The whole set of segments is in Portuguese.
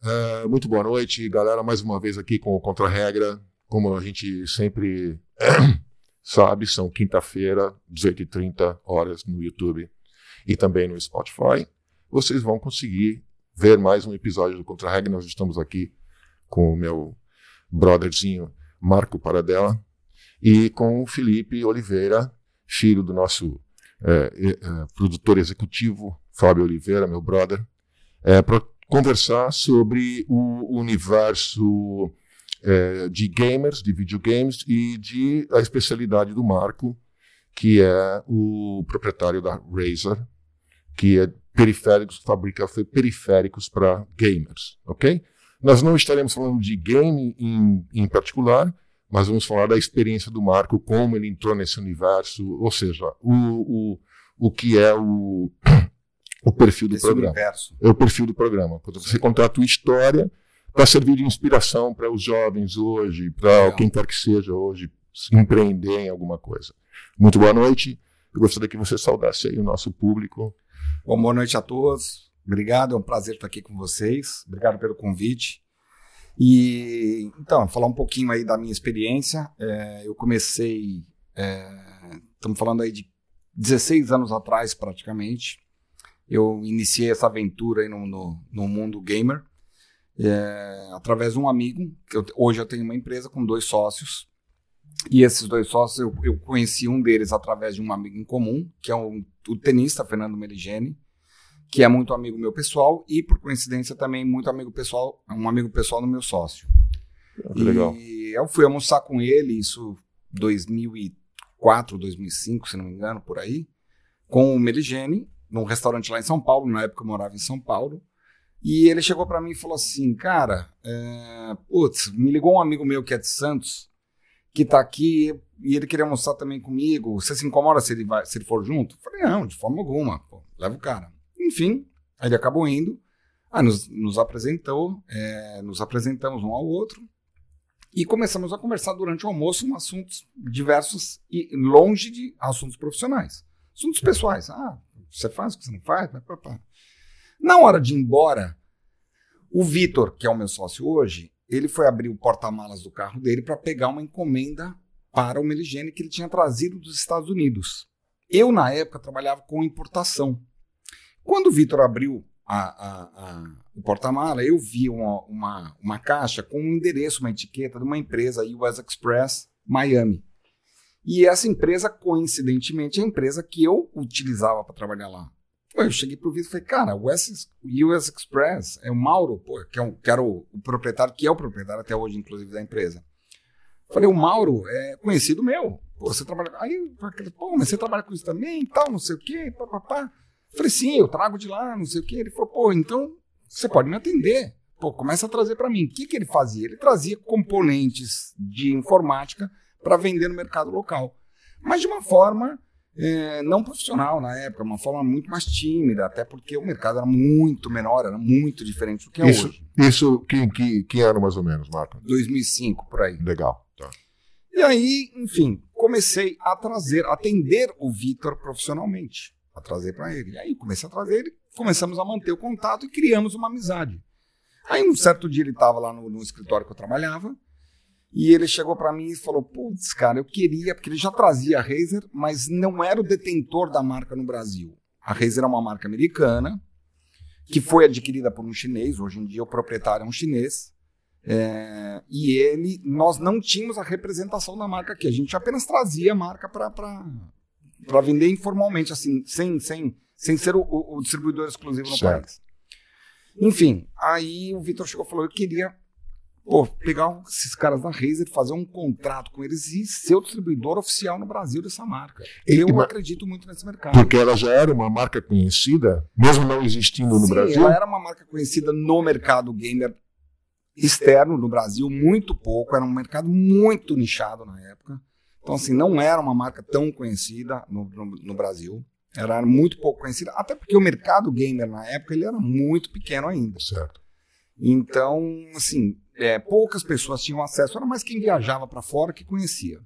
É, muito boa noite, galera. Mais uma vez aqui com o Contra-Regra. Como a gente sempre sabe, são quinta-feira, 18h30 horas no YouTube e também no Spotify. Vocês vão conseguir ver mais um episódio do Contra-Regra. Nós estamos aqui com o meu brotherzinho Marco Paradela e com o Felipe Oliveira, filho do nosso é, é, produtor executivo, Fábio Oliveira, meu brother, é, para conversar sobre o universo é, de gamers, de videogames e de a especialidade do Marco, que é o proprietário da Razer, que é periféricos, fabrica periféricos para gamers, ok? Nós não estaremos falando de game em, em particular, mas vamos falar da experiência do Marco, como ele entrou nesse universo, ou seja, o, o, o que é o, o perfil do Esse programa. Universo. É o perfil do programa. Quando você contar a tua história para servir de inspiração para os jovens hoje, para quem quer que seja hoje, empreender em alguma coisa. Muito boa noite. Eu gostaria que você saudasse aí o nosso público. Bom, boa noite a todos. Obrigado, é um prazer estar aqui com vocês. Obrigado pelo convite. E então, falar um pouquinho aí da minha experiência. É, eu comecei, é, estamos falando aí de 16 anos atrás praticamente eu iniciei essa aventura aí no, no, no mundo gamer é, através de um amigo. Que eu, hoje eu tenho uma empresa com dois sócios. E esses dois sócios, eu, eu conheci um deles através de um amigo em comum, que é um, o tenista Fernando Meligeni, que é muito amigo meu pessoal e, por coincidência, também muito amigo pessoal, um amigo pessoal do meu sócio. Ah, que legal. E eu fui almoçar com ele, isso 2004, 2005, se não me engano, por aí, com o Meligeni, num restaurante lá em São Paulo, na época eu morava em São Paulo. E ele chegou para mim e falou assim: Cara, é, putz, me ligou um amigo meu que é de Santos, que tá aqui e ele queria almoçar também comigo. Você se incomoda se ele, vai, se ele for junto? Eu falei: Não, de forma alguma, pô, leva o cara. Enfim, ele acabou indo, aí nos, nos apresentou, é, nos apresentamos um ao outro e começamos a conversar durante o almoço em assuntos diversos e longe de assuntos profissionais. Assuntos pessoais. Ah, você faz o que você não faz? Na hora de ir embora, o Vitor, que é o meu sócio hoje, ele foi abrir o porta-malas do carro dele para pegar uma encomenda para o Meligene que ele tinha trazido dos Estados Unidos. Eu, na época, trabalhava com importação. Quando o Vitor abriu a, a, a, o porta-mala, eu vi uma, uma, uma, caixa com um endereço, uma etiqueta de uma empresa, US Express Miami. E essa empresa, coincidentemente, é a empresa que eu utilizava para trabalhar lá. Eu cheguei pro Vitor e falei, cara, o US, US Express é o Mauro, pô, que, é um, que era o, o, proprietário, que é o proprietário até hoje, inclusive, da empresa. Falei, o Mauro é conhecido meu. Pô, você trabalha. Aí, pô, mas você trabalha com isso também e tal, não sei o quê, papapá. Falei, sim, eu trago de lá, não sei o quê. Ele falou, pô, então você pode me atender. Pô, começa a trazer para mim. O que, que ele fazia? Ele trazia componentes de informática para vender no mercado local. Mas de uma forma é, não profissional na época, uma forma muito mais tímida, até porque o mercado era muito menor, era muito diferente do que é isso, hoje. Isso, que, que, que ano mais ou menos, Marco? 2005, por aí. Legal. Tá. E aí, enfim, comecei a trazer, a atender o Vitor profissionalmente, a trazer para ele. E aí comecei a trazer ele, começamos a manter o contato e criamos uma amizade. Aí um certo dia ele estava lá no, no escritório que eu trabalhava, e ele chegou para mim e falou: Putz, cara, eu queria, porque ele já trazia a Razer, mas não era o detentor da marca no Brasil. A Razer é uma marca americana que foi adquirida por um chinês. Hoje em dia o proprietário é um chinês. É, e ele, nós não tínhamos a representação da marca aqui. A gente apenas trazia a marca para vender informalmente, assim, sem, sem, sem ser o, o distribuidor exclusivo no certo. país. Enfim, aí o Vitor chegou e falou: Eu queria pô, pegar esses caras da Razer, fazer um contrato com eles e ser o distribuidor oficial no Brasil dessa marca. Eu e, acredito muito nesse mercado. Porque ela já era uma marca conhecida, mesmo não existindo no Sim, Brasil? Ela era uma marca conhecida no mercado gamer externo no Brasil, muito pouco, era um mercado muito nichado na época. Então, assim, não era uma marca tão conhecida no, no, no Brasil. Era muito pouco conhecida, até porque o mercado gamer na época ele era muito pequeno ainda. Certo. Então, assim, é, poucas pessoas tinham acesso, era mais quem viajava para fora que conhecia.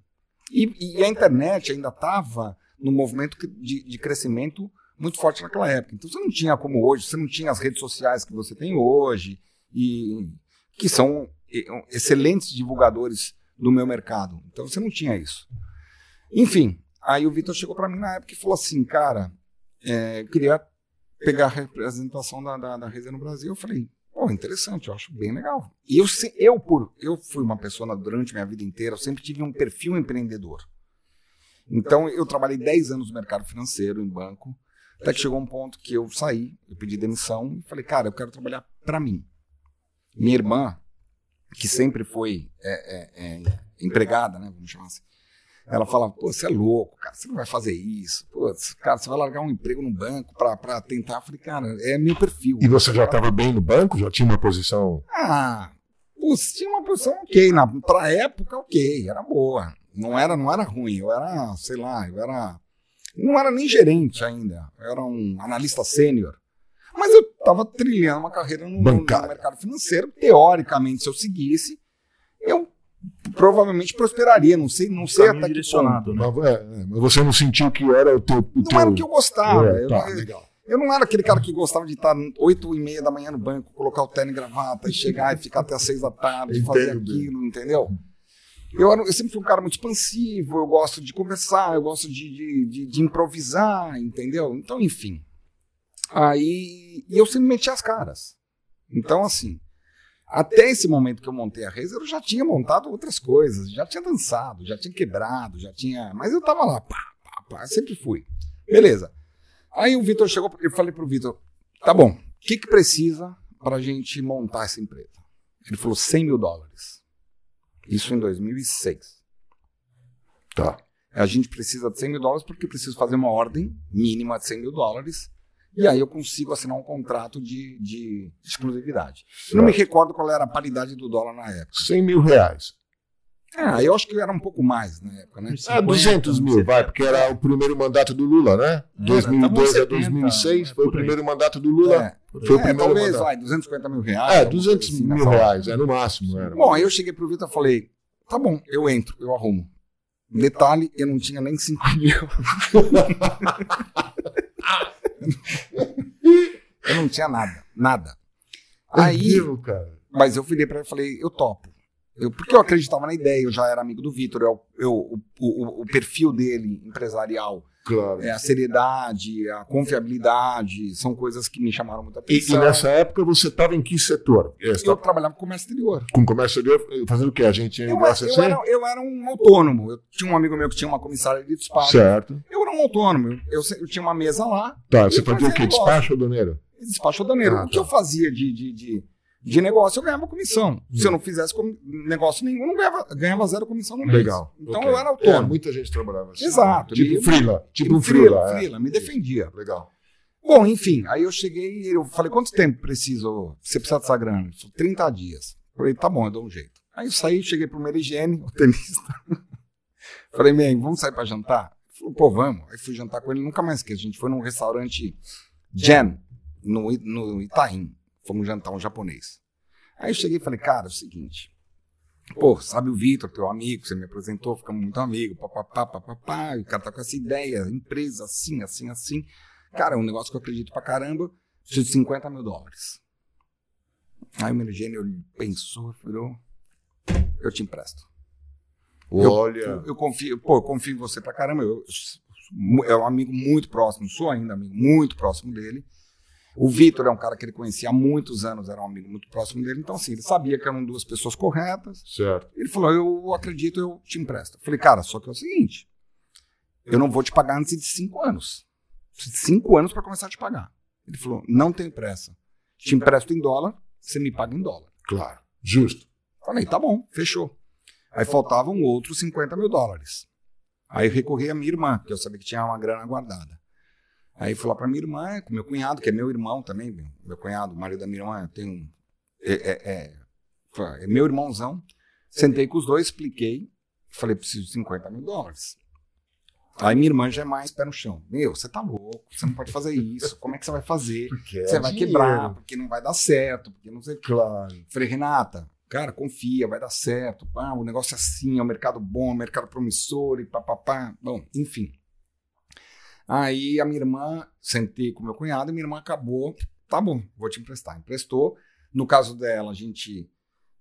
E, e, a internet ainda estava no movimento de, de, crescimento muito forte naquela época. Então você não tinha como hoje, você não tinha as redes sociais que você tem hoje, e que são excelentes divulgadores do meu mercado. Então você não tinha isso. Enfim, aí o Vitor chegou para mim na época e falou assim, cara, é, eu queria pegar a representação da, da, da no Brasil. Eu falei, pô, interessante, eu acho bem legal. E eu, eu, por, eu fui uma pessoa durante minha vida inteira, eu sempre tive um perfil empreendedor. Então, eu trabalhei 10 anos no mercado financeiro, em banco, até que chegou um ponto que eu saí, eu pedi demissão e falei, cara, eu quero trabalhar para mim. Minha irmã, que sempre foi é, é, é, empregada, né, vamos chamar assim, ela fala, pô, você é louco, cara, você não vai fazer isso. Pô, cara, você vai largar um emprego no banco para tentar. Eu falei, cara, é meu perfil. E você já estava bem no banco? Já tinha uma posição? Ah, pô, tinha uma posição ok. Na, pra época, ok, era boa. Não era, não era ruim, eu era, sei lá, eu era. Não era nem gerente ainda, eu era um analista sênior. Mas eu estava trilhando uma carreira no, no, mercado financeiro. Teoricamente, se eu seguisse, eu provavelmente prosperaria. Não sei, não sei até direcionado, que ponto. Né? Mas, é, mas você não sentiu que era o teu. O não teu... era o que eu gostava. É, tá, eu, legal. Eu não era aquele cara que gostava de estar oito e meia da manhã no banco, colocar o terno e gravata e chegar e ficar até as seis da tarde, e fazer aquilo, entendeu? Eu, eu, sempre fui um cara muito expansivo, eu gosto de conversar, eu gosto de, de, de, de improvisar, entendeu? Então, enfim. Aí. E eu sempre meti as caras. Então, assim. Até esse momento que eu montei a Razer, eu já tinha montado outras coisas, já tinha dançado, já tinha quebrado, já tinha. Mas eu tava lá, pá, pá, pá, sempre fui. Beleza. Aí o Vitor chegou, eu falei pro Vitor: tá bom, o que, que precisa para a gente montar essa empresa? Ele falou: 100 mil dólares. Isso em 2006. Tá. A gente precisa de 100 mil dólares porque preciso fazer uma ordem mínima de 100 mil dólares. E aí eu consigo assinar um contrato de, de exclusividade. Eu não me recordo qual era a paridade do dólar na época. 100 mil reais. Ah, eu acho que era um pouco mais na época, né? Ah, 200 mil, vai, porque era o primeiro mandato do Lula, né? 2002 a 2006 foi o primeiro mandato do Lula. É, foi o é, primeiro talvez, mandato. vai, 250 mil reais. É, 200 assim, mil reais, é no máximo. Era. Bom, aí eu cheguei pro Vitor e falei, tá bom, eu entro, eu arrumo. Detalhe, eu não tinha nem 5 mil. eu não tinha nada, nada. Aí, cara. mas eu virei para ele e falei, eu topo. Eu, porque eu acreditava na ideia, eu já era amigo do Vitor, eu, eu, o, o, o, perfil dele empresarial, claro. é, a seriedade, a confiabilidade, são coisas que me chamaram muita atenção. E, e nessa época você estava em que setor? Eu, eu trabalhava com comércio exterior. Com comércio exterior, fazendo o quê? A gente eu, eu, era, eu era um autônomo. Eu tinha um amigo meu que tinha uma comissária de despacho. Certo. Eu era um autônomo. Eu, eu tinha uma mesa lá. Tá, você fazia o quê? Despacho ou doneiro? Despacho ou doneiro. Ah, o que tá. eu fazia de, de, de de negócio, eu ganhava comissão. Se eu não fizesse negócio nenhum, eu não ganhava, ganhava zero comissão no mês. Legal. Então okay. eu era autônomo. É, muita gente trabalhava assim. Exato. Tipo e, frila. Tipo um frila. Frila, frila, me defendia. Legal. Bom, enfim, aí eu cheguei e eu falei, quanto tempo preciso? Você precisa dessa grana? Ele falou, 30 dias. Eu falei, tá bom, eu dou um jeito. Aí eu saí, cheguei pro Merigene, o tenista. falei, man, vamos sair pra jantar? Ele falou, pô, vamos. Aí fui jantar com ele, nunca mais esqueço. A gente foi num restaurante Jen, no, no Itaim. Fomos jantar um japonês. Aí eu cheguei e falei, cara, é o seguinte. Pô, sabe o Vitor, teu amigo, você me apresentou, ficamos muito amigos, papapá, papapá, o cara tá com essa ideia, empresa assim, assim, assim. Cara, é um negócio que eu acredito pra caramba, preciso de 50 mil dólares. Aí o Merigênio pensou, falou, eu te empresto. Olha. Eu, eu, eu, confio, pô, eu confio em você pra caramba. Eu, é um amigo muito próximo, sou ainda amigo muito próximo dele. O Vitor é um cara que ele conhecia há muitos anos, era um amigo muito próximo dele, então assim, ele sabia que eram duas pessoas corretas. Certo. Ele falou: Eu acredito, eu te empresto. Eu falei, cara, só que é o seguinte: eu não vou te pagar antes de cinco anos. Cinco anos para começar a te pagar. Ele falou: Não tem pressa. Te empresto em dólar, você me paga em dólar. Claro, justo. Falei: Tá bom, fechou. Aí faltavam outros 50 mil dólares. Aí eu recorri à minha irmã, que eu sabia que tinha uma grana guardada. Aí fui lá pra minha irmã, com meu cunhado, que é meu irmão também, meu cunhado, o marido da minha irmã, tem um. É, é, é, é meu irmãozão. Sentei com os dois, expliquei, falei, preciso de 50 mil dólares. Aí minha irmã já é mais pé no chão. Meu, você tá louco, você não pode fazer isso. Como é que você vai fazer? Porque é você vai dinheiro. quebrar, porque não vai dar certo, porque não sei. Claro. Falei, Renata, cara, confia, vai dar certo. Pá, o negócio é assim, é um mercado bom, é um mercado promissor e papapá. Bom, enfim. Aí a minha irmã, sentei com meu cunhado e minha irmã acabou, tá bom, vou te emprestar. Emprestou. No caso dela, a gente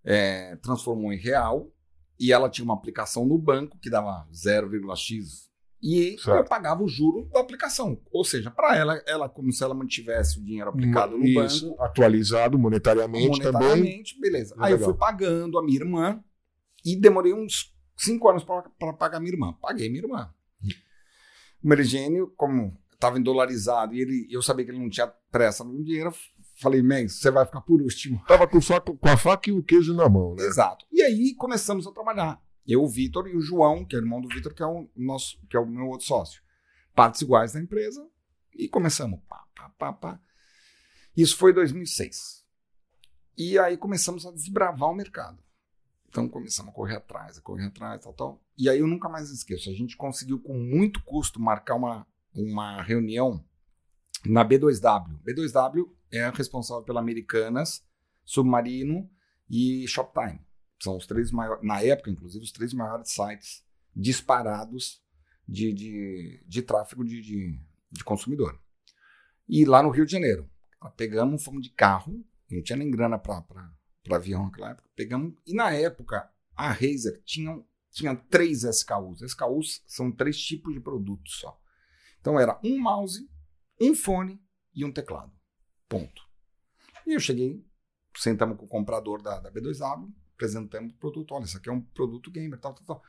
é, transformou em real e ela tinha uma aplicação no banco que dava 0,x e Certo. eu pagava o juro da aplicação. Ou seja, para ela, ela como se ela mantivesse o dinheiro aplicado no Isso, banco, atualizado monetariamente, também. monetariamente, beleza. É Aí eu legal. fui pagando a minha irmã e demorei uns cinco anos para pagar minha irmã. Paguei minha irmã. O Merigênio, como estava em dolarizado e ele, eu sabia que ele não tinha pressa no dinheiro, falei, man, você vai ficar por último. Tava com, com a faca e o queijo na mão, né? Exato. E aí começamos a trabalhar. Eu, o Vitor e o João, que é irmão do Vitor, que é o nosso, que é o meu outro sócio. Partes iguais da empresa e começamos. Pá, pá, pá, pá. Isso foi em 2006. E aí começamos a desbravar o mercado. Então começamos a correr atrás, a correr atrás, tal, tal. E aí eu nunca mais esqueço. A gente conseguiu com muito custo marcar uma, uma reunião na B2W. B2W é responsável pela Americanas, Submarino e Shoptime. São os três maiores, na época, inclusive, os três maiores sites disparados de, de, de tráfego de, de, de consumidor. E lá no Rio de Janeiro, pegamos, fomos de carro, não tinha nem grana para avião naquela época, pegamos, e na época a Razer tinha, tinha três SKUs. SKUs são três tipos de produtos só. Então era um mouse, um fone e um teclado. Ponto. E eu cheguei, sentamos com o comprador da, da B2W, apresentamos o produto. Olha, isso aqui é um produto gamer, tal, tal, tal.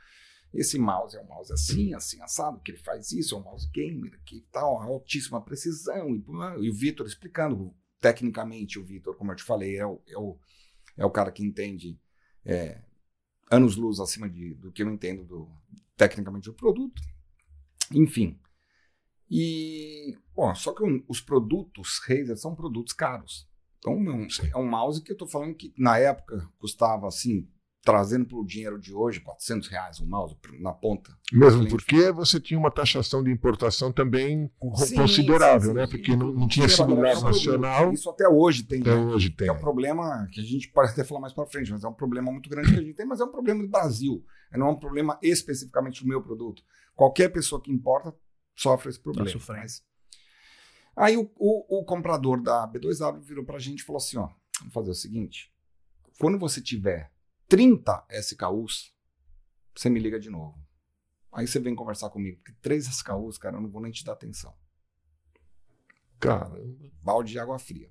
Esse mouse é um mouse assim, assim, assado, que ele faz isso, é um mouse gamer aqui e tal, altíssima precisão. E, e o Vitor explicando, tecnicamente, o Vitor, como eu te falei, é o, é o, é o cara que entende é, anos-luz acima de, do que eu entendo do, tecnicamente do produto. Enfim. E, bom, só que os produtos Razer são produtos caros. Então, um, é um mouse que eu tô falando que na época custava assim, trazendo para o dinheiro de hoje, 400 reais um mouse na ponta. Mesmo porque você tinha uma taxação de importação também Sim, considerável, sim, né? sim. Porque não, não tinha era produto. nacional. Isso até hoje tem. Até né? hoje tem. É um problema que a gente pode até falar mais para frente, mas é um problema muito grande que a gente tem, mas é um problema do Brasil. Não é um problema especificamente do meu produto. Qualquer pessoa que importa sofre esse problema. Tá sofrendo. mas- Aí o, o- o comprador da B2W virou pra gente e falou assim: ó, vamos fazer o seguinte. Quando você tiver 30 SKUs, você me liga de novo. Aí você vem conversar comigo, porque três SKUs, cara, eu não vou nem te dar atenção Caramba. balde de água fria.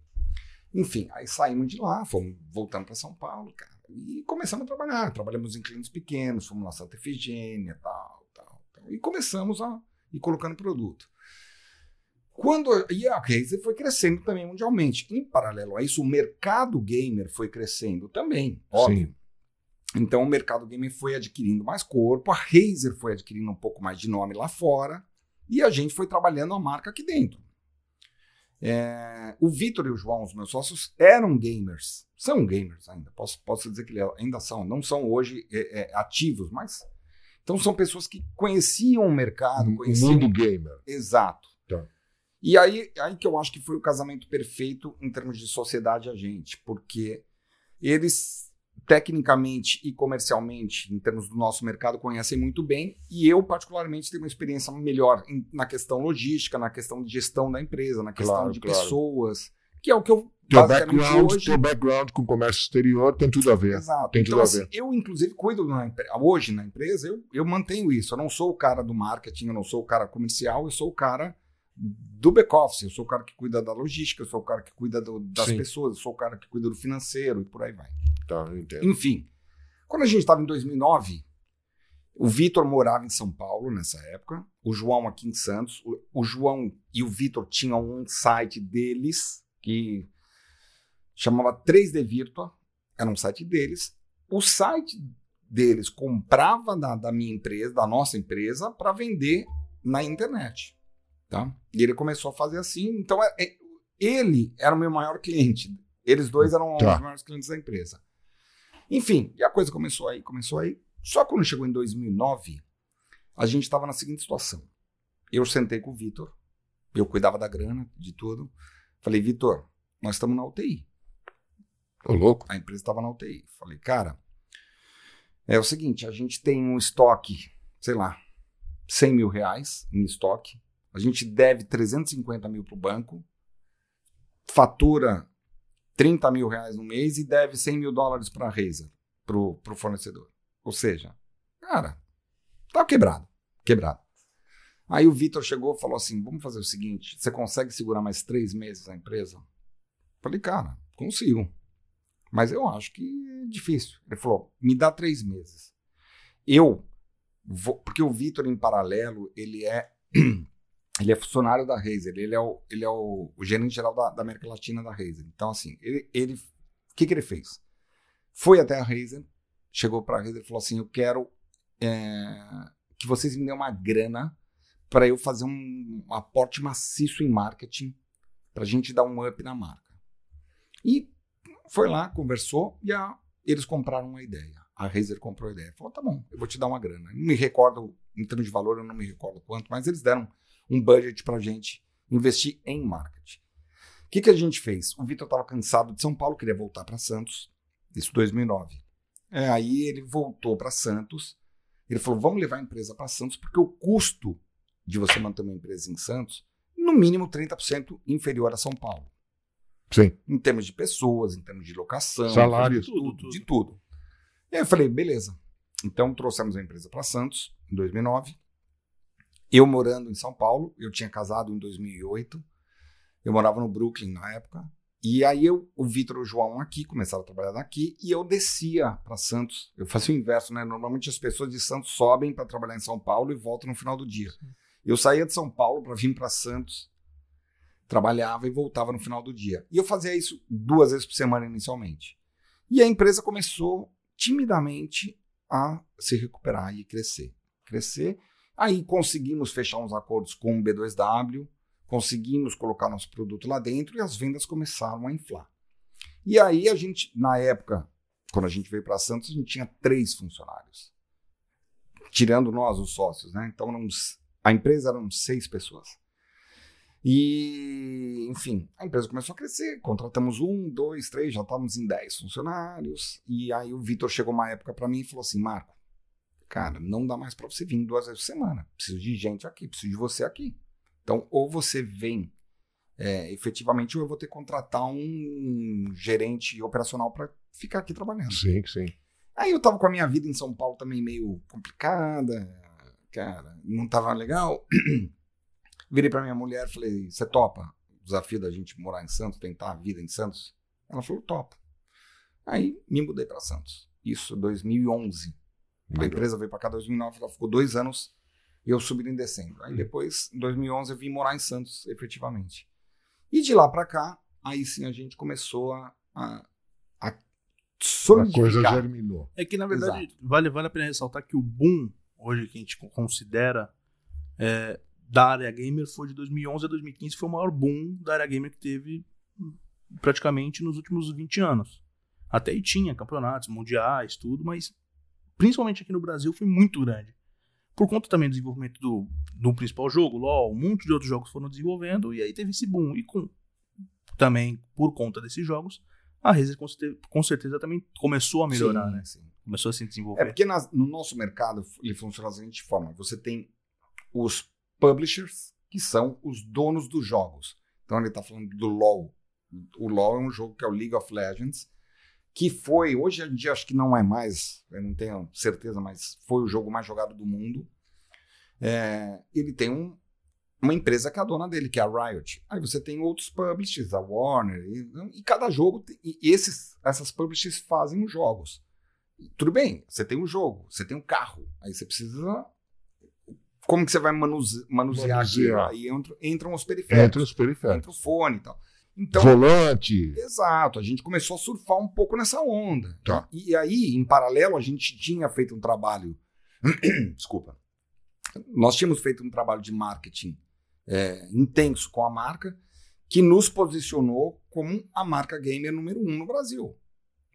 Enfim, aí saímos de lá, fomos voltando para São Paulo, cara, e começamos a trabalhar. Trabalhamos em clientes pequenos, fomos na Santa Efigênia, tal, tal, tal, e começamos a ir colocando produto. Quando e a Razer foi crescendo também mundialmente. Em paralelo a isso, o mercado gamer foi crescendo também, óbvio. Então o mercado gamer foi adquirindo mais corpo, a Razer foi adquirindo um pouco mais de nome lá fora, e a gente foi trabalhando a marca aqui dentro. É, o Vitor e o João, os meus sócios, eram gamers. São gamers ainda. Posso, posso dizer que eles ainda são. Não são hoje é, é, ativos, mas. Então são pessoas que conheciam o mercado, O conheciam. mundo gamer. Exato. Tá. E aí, aí que eu acho que foi o casamento perfeito em termos de sociedade a gente, porque eles tecnicamente e comercialmente, em termos do nosso mercado, conhecem muito bem, e eu, particularmente, tenho uma experiência melhor em- na questão logística, na questão de gestão da empresa, na questão Claro, de claro. pessoas, que é o que eu Teu background, hoje. teu background com comércio exterior tem tudo a ver. Exato. Tem tudo então, a assim, ver. eu, inclusive, cuido na hoje na empresa, eu, eu mantenho isso. Eu não sou o cara do marketing, eu não sou o cara comercial, eu sou o cara do back-office, eu sou o cara que cuida da logística, eu sou o cara que cuida do- das Sim. pessoas, eu sou o cara que cuida do financeiro e por aí vai. Tá, eu entendo. Enfim, quando a gente estava em 2009, o Vitor morava em São Paulo nessa época, o João aqui em Santos. O, o João e o Vitor tinham um site deles que chamava 3D Virtua, era um site deles. O site deles comprava da, da minha empresa, da nossa empresa, para vender na internet. Tá? E ele começou a fazer assim. Então, é- é- ele era o meu maior cliente. Eles dois eram Tá. os maiores clientes da empresa. Enfim, e a coisa começou aí, começou aí. Só quando chegou em 2009, a gente estava na seguinte situação. Eu sentei com o Vitor, eu cuidava da grana, de tudo. Falei, Vitor, nós estamos na UTI. Ô, louco. A empresa estava na UTI. Falei, cara, é o seguinte, a gente tem um estoque, sei lá, 100 mil reais em estoque. A gente deve 350 mil para o banco. Fatura 30 mil reais no mês e deve 100 mil dólares para a Razer, pro, pro fornecedor. Ou seja, cara, tá quebrado, quebrado. Aí o Vitor chegou e falou assim: vamos fazer o seguinte: você consegue segurar mais três meses a empresa? Falei, cara, consigo. Mas eu acho que é difícil. Ele falou: me dá três meses. Eu vou. Porque o Vitor, em paralelo, ele é. ele é funcionário da Razer. Ele é o, ele é o, o gerente geral da, da, América Latina da Razer. Então, assim, ele. o que, que ele fez? Foi até a Razer, chegou para a Razer e falou assim: eu quero é, que vocês me dêem uma grana para eu fazer um, um aporte maciço em marketing, para a gente dar um up na marca. E foi lá, conversou e a, eles compraram uma ideia. A Razer comprou a ideia. Falou, tá bom, eu vou te dar uma grana. Não me recordo, em termos de valor, eu não me recordo quanto, mas eles deram um budget para a gente investir em marketing. O que, que a gente fez? O Vitor estava cansado de São Paulo, queria voltar para Santos, isso 2009. É, aí ele voltou para Santos, ele falou, vamos levar a empresa para Santos, porque o custo de você manter uma empresa em Santos, no mínimo 30% inferior a São Paulo. Sim. Em termos de pessoas, em termos de locação, salários, de tudo, tudo, de tudo. E aí eu falei, beleza. Então trouxemos a empresa para Santos em 2009. Eu morando em São Paulo, eu tinha casado em 2008. Eu morava no Brooklyn na época. E aí eu, o Vitor e o João aqui começaram a trabalhar daqui e eu descia para Santos. Eu fazia o inverso, né? Normalmente as pessoas de Santos sobem para trabalhar em São Paulo e voltam no final do dia. Eu saía de São Paulo para vir para Santos, trabalhava e voltava no final do dia. E eu fazia isso duas vezes por semana inicialmente. E a empresa começou timidamente a se recuperar e crescer. Crescer. Aí conseguimos fechar uns acordos com o B2W, conseguimos colocar nosso produto lá dentro e as vendas começaram a inflar. E aí a gente, na época, quando a gente veio para Santos, a gente tinha três funcionários. Tirando nós, os sócios, né? Então, uns a empresa eram seis pessoas. E, enfim, a empresa começou a crescer, contratamos um, dois, três, já estávamos em dez funcionários. E aí o Vitor chegou uma época para mim e falou assim: Marco, cara, não dá mais para você vir duas vezes por semana. Preciso de gente aqui, preciso de você aqui. Então, ou você vem é, efetivamente, ou eu vou ter que contratar um gerente operacional para ficar aqui trabalhando. Sim, sim. Aí eu estava com a minha vida em São Paulo também meio complicada cara, não tava legal. Virei pra minha mulher e falei: Você topa o desafio da gente morar em Santos, tentar a vida em Santos? Ela falou: Topa. Aí me mudei para Santos. Isso 2011. A empresa veio para cá em 2009, ela ficou dois anos e eu subi em dezembro. Aí hum. depois, em 2011, eu vim morar em Santos, efetivamente. E de lá para cá, aí sim a gente começou a, a, a solidificar. A coisa germinou. É que, na verdade, vale, vale a pena ressaltar que o boom hoje que a gente considera é, da área gamer foi de 2011 a 2015 foi o maior boom da área gamer que teve praticamente nos últimos 20 anos. Até aí tinha campeonatos mundiais, tudo, mas principalmente aqui no Brasil foi muito grande. Por conta também do desenvolvimento do, do principal jogo, LoL, um monte de outros jogos foram desenvolvendo e aí teve esse boom. E com, também por conta desses jogos, a Razer com, com certeza também começou a melhorar, sim, né? Sim. Começou a se desenvolver. É porque no nosso mercado ele funciona da seguinte forma: você tem os publishers, que são os donos dos jogos. Então ele está falando do LoL. O LoL é um jogo que é o League of Legends, que foi, hoje em dia acho que não é mais, eu não tenho certeza, mas foi o jogo mais jogado do mundo. É, ele tem um, uma empresa que é a dona dele, que é a Riot. Aí você tem outros publishers, a Warner, e, e cada jogo, e esses, essas publishers fazem os jogos. Tudo bem, você tem um jogo, você tem um carro, aí você precisa. Como que você vai manuse manusear, manusear. Aí entram, entram os periféricos. Entram os periféricos. Entra o fone e tal. Então, Volante. Exato, a gente começou a surfar um pouco nessa onda. Tá. E, e aí, em paralelo, a gente tinha feito um trabalho. Desculpa. Nós tínhamos feito um trabalho de marketing é, intenso com a marca, que nos posicionou como a marca gamer número um no Brasil.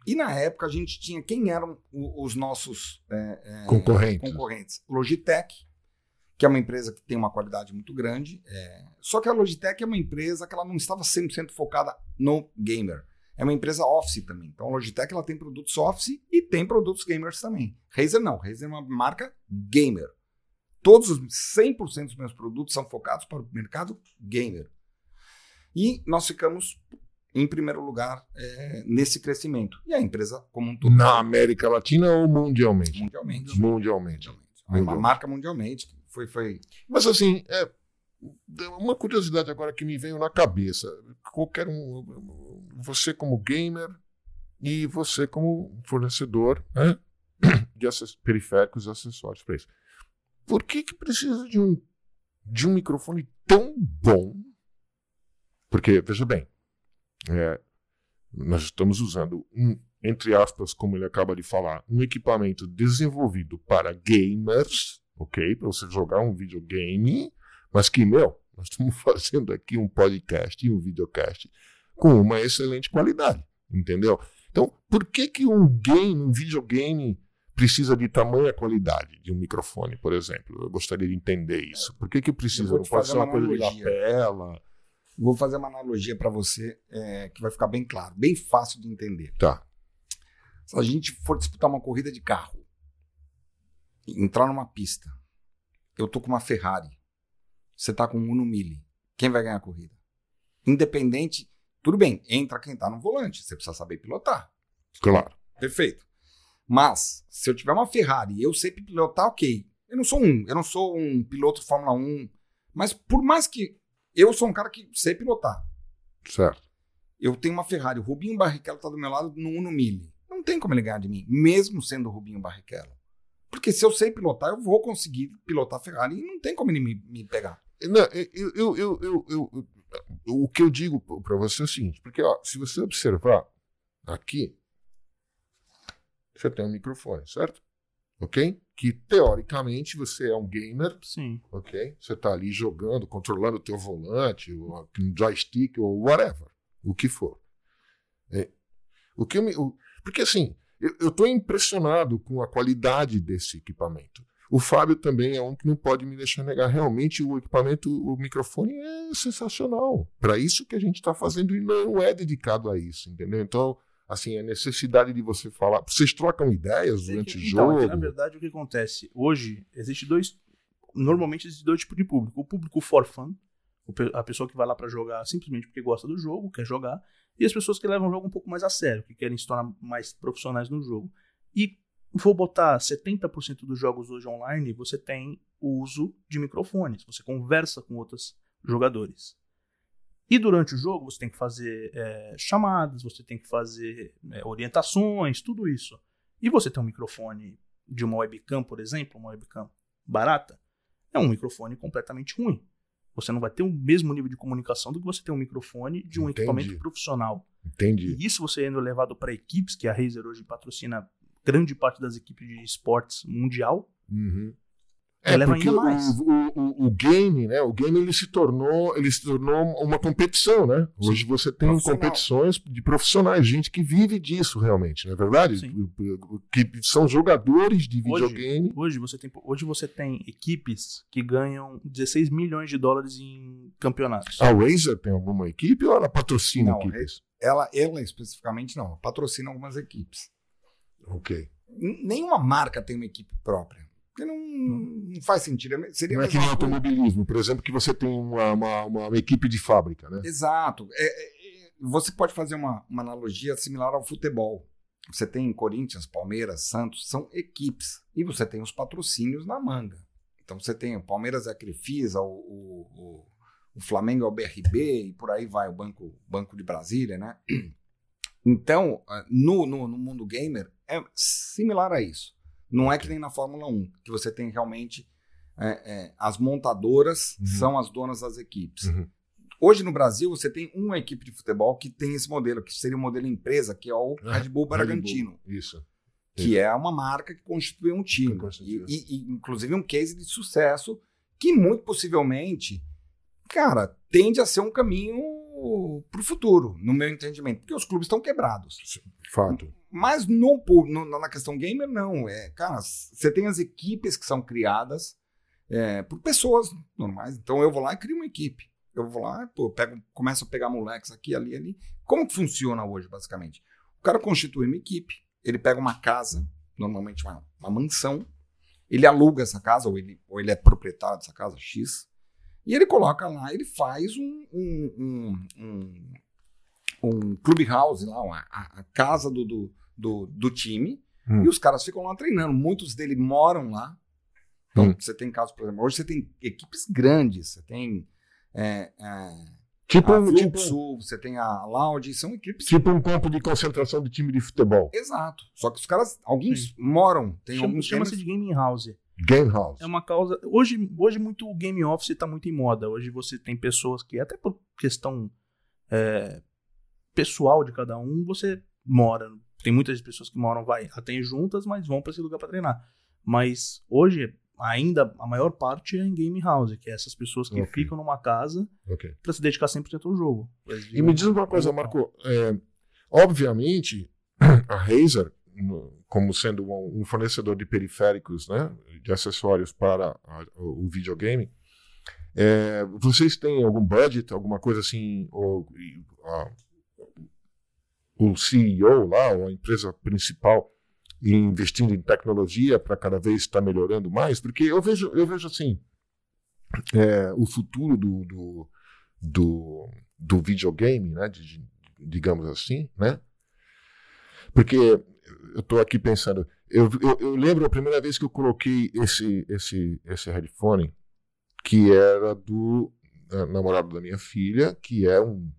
E na época a gente tinha quem eram os nossos é, é, concorrentes. concorrentes. Logitech, que é uma empresa que tem uma qualidade muito grande. É... Só que a Logitech é uma empresa que ela não estava 100% focada no gamer. É uma empresa office também. Então a Logitech ela tem produtos office e tem produtos gamers também. Razer não. Razer é uma marca gamer. Todos os 100% dos meus produtos são focados para o mercado gamer. E nós ficamos em primeiro lugar é, nesse crescimento. E a empresa como um todo. Na América Latina ou mundialmente? Mundialmente. Mundialmente. Uma Mundial. marca mundialmente. Foi, foi Mas assim, é, uma curiosidade agora que me veio na cabeça. Qualquer um, você como gamer e você como fornecedor né, de periféricos e acessórios para isso. Por que, que precisa de um, de um microfone tão bom? Porque, veja bem, é, nós estamos usando um, entre aspas, como ele acaba de falar, um equipamento desenvolvido para gamers, ok? Para você jogar um videogame, mas que, meu, nós estamos fazendo aqui um podcast e um videocast com uma excelente qualidade, entendeu? Então, por que, que um game, um videogame, precisa de tamanha qualidade de um microfone, por exemplo? Eu gostaria de entender isso. Por que, que Eu precisa? Não pode fazer ser uma uma coisa de lapela? Vou fazer uma analogia para você é, que vai ficar bem claro, bem fácil de entender. Tá. Se a gente for disputar uma corrida de carro, entrar numa pista, eu tô com uma Ferrari, você tá com um Uno Mille, quem vai ganhar a corrida? Independente, tudo bem, entra quem tá no volante, você precisa saber pilotar. Claro. Perfeito. Mas, se eu tiver uma Ferrari e eu sei pilotar, ok. Eu não sou um, eu não sou um piloto de Fórmula 1, mas por mais que eu sou um cara que sei pilotar, Certo. eu tenho uma Ferrari, o Rubinho Barrichello tá do meu lado no Uno Mille. Não tem como ele ganhar de mim, mesmo sendo o Rubinho Barrichello. Porque se eu sei pilotar, eu vou conseguir pilotar a Ferrari e não tem como ele me, me pegar. Não, eu, eu, eu, eu, eu- eu- o que eu digo para você é o seguinte, porque ó, se você observar aqui, você tem um microfone, certo? Ok? Que teoricamente você é um gamer, Sim. ok? Você está ali jogando, controlando o teu volante, ou um joystick, ou whatever, o que for. É, o que eu me- o- porque assim, eu estou impressionado com a qualidade desse equipamento. O Fábio também é um que não pode me deixar negar. Realmente o equipamento, o microfone é sensacional. Para isso que a gente está fazendo e não é dedicado a isso, entendeu? Então, assim, a necessidade de você falar. Vocês trocam ideias durante o Então, é que, jogo? na verdade, o que acontece? Hoje, existe dois. Normalmente existe dois tipos de público. O público for fun, a pessoa que vai lá pra jogar simplesmente porque gosta do jogo, quer jogar, e as pessoas que levam o jogo um pouco mais a sério, que querem se tornar mais profissionais no jogo. E vou botar 70% dos jogos hoje online, você tem o uso de microfones, você conversa com outros jogadores. E durante o jogo você tem que fazer é, chamadas, você tem que fazer é, orientações, tudo isso. E você tem um microfone de uma webcam, por exemplo, uma webcam barata, é um microfone completamente ruim. Você não vai ter o mesmo nível de comunicação do que você tem um microfone de um Entendi. equipamento profissional. Entendi. E isso você indo levado para equipes, que a Razer hoje patrocina grande parte das equipes de esportes mundial, Uhum. Eleva porque. O, o, o, game, né? O game ele se tornou, ele se tornou uma competição, né? Hoje você tem competições de profissionais, gente que vive disso realmente, não é verdade? Sim. Que são jogadores de videogame. Hoje você tem, hoje você tem equipes que ganham 16 milhões de dólares em campeonatos. A Razer tem alguma equipe ou ela patrocina Não, equipes? Ela, ela especificamente não, ela patrocina algumas equipes. Ok. Nenhuma marca tem uma equipe própria. Porque não, não faz sentido. É- Seria Não é que coisa. automobilismo, por exemplo, que você tem uma, uma, uma- equipe de fábrica, né? Exato. É, é, você pode fazer uma, uma analogia similar ao futebol. Você tem Corinthians, Palmeiras, Santos, são equipes. E você tem os patrocínios na manga. Então você tem o Palmeiras é a Crefisa, o, o, o, o Flamengo é o BRB, e por aí vai o Banco, Banco de Brasília, né? Então, ah, no, no, no mundo gamer, é similar a isso. Não é que nem na Fórmula 1, que você tem realmente é, é, as montadoras Uhum. são as donas das equipes. Uhum. Hoje no Brasil você tem uma equipe de futebol que tem esse modelo, que seria o modelo empresa, que é o Ah, Red Bull Bragantino, Red Bull, Isso. que é uma marca que constitui um time. Constitui. E, e- e, inclusive um case de sucesso que muito possivelmente, cara, tende a ser um caminho para o futuro, no meu entendimento, porque os clubes estão quebrados. Fato. Mas no, no- na questão gamer, não. É, cara, você tem as equipes que são criadas é, por pessoas normais. Então eu vou lá e crio uma equipe. Eu vou lá, pô, pego, começo a pegar moleques aqui, ali, ali. Como que funciona hoje, basicamente? O cara constitui uma equipe, ele pega uma casa, normalmente uma, uma mansão, ele aluga essa casa, ou ele, ou ele é proprietário dessa casa X, e ele coloca lá, ele faz um, um, um, um- um clubhouse lá, a, a casa do, do, do, do time, Hum. e os caras ficam lá treinando. Muitos deles moram lá. Então, Hum. você tem casos, por exemplo, hoje você tem equipes grandes, você tem é, é, Tipo, a um, tipo, Fluxo, você tem a Loud, são equipes tipo um campo de concentração de time de futebol. Exato. Só que os caras, alguns moram, tem Chama- alguns Chama-se de gaming house. Game House. É uma causa. Hoje, hoje muito o game office está muito em moda. Hoje você tem pessoas que, até por questão é, pessoal de cada um, você mora. Tem muitas pessoas que moram, vai, até juntas, mas vão para esse lugar para treinar. Mas hoje, ainda a maior parte é em game house, que é essas pessoas que Ok. ficam numa casa Ok. para se dedicar 100% ao jogo. E me diz uma coisa, Marco. é, obviamente, a Razer, como sendo um fornecedor de periféricos, né, de acessórios para a- o videogame, é, vocês têm algum budget, alguma coisa assim, ou, e, a- o CEO lá, ou a empresa principal, investindo em tecnologia para cada vez estar melhorando mais? Porque eu vejo, eu vejo assim, é, o futuro do, do, do, do videogame, né, de- digamos assim, né? Porque eu estou aqui pensando, eu, eu, eu lembro a primeira vez que eu coloquei esse, esse, esse headphone, que era do eh, namorado da minha filha, que é um,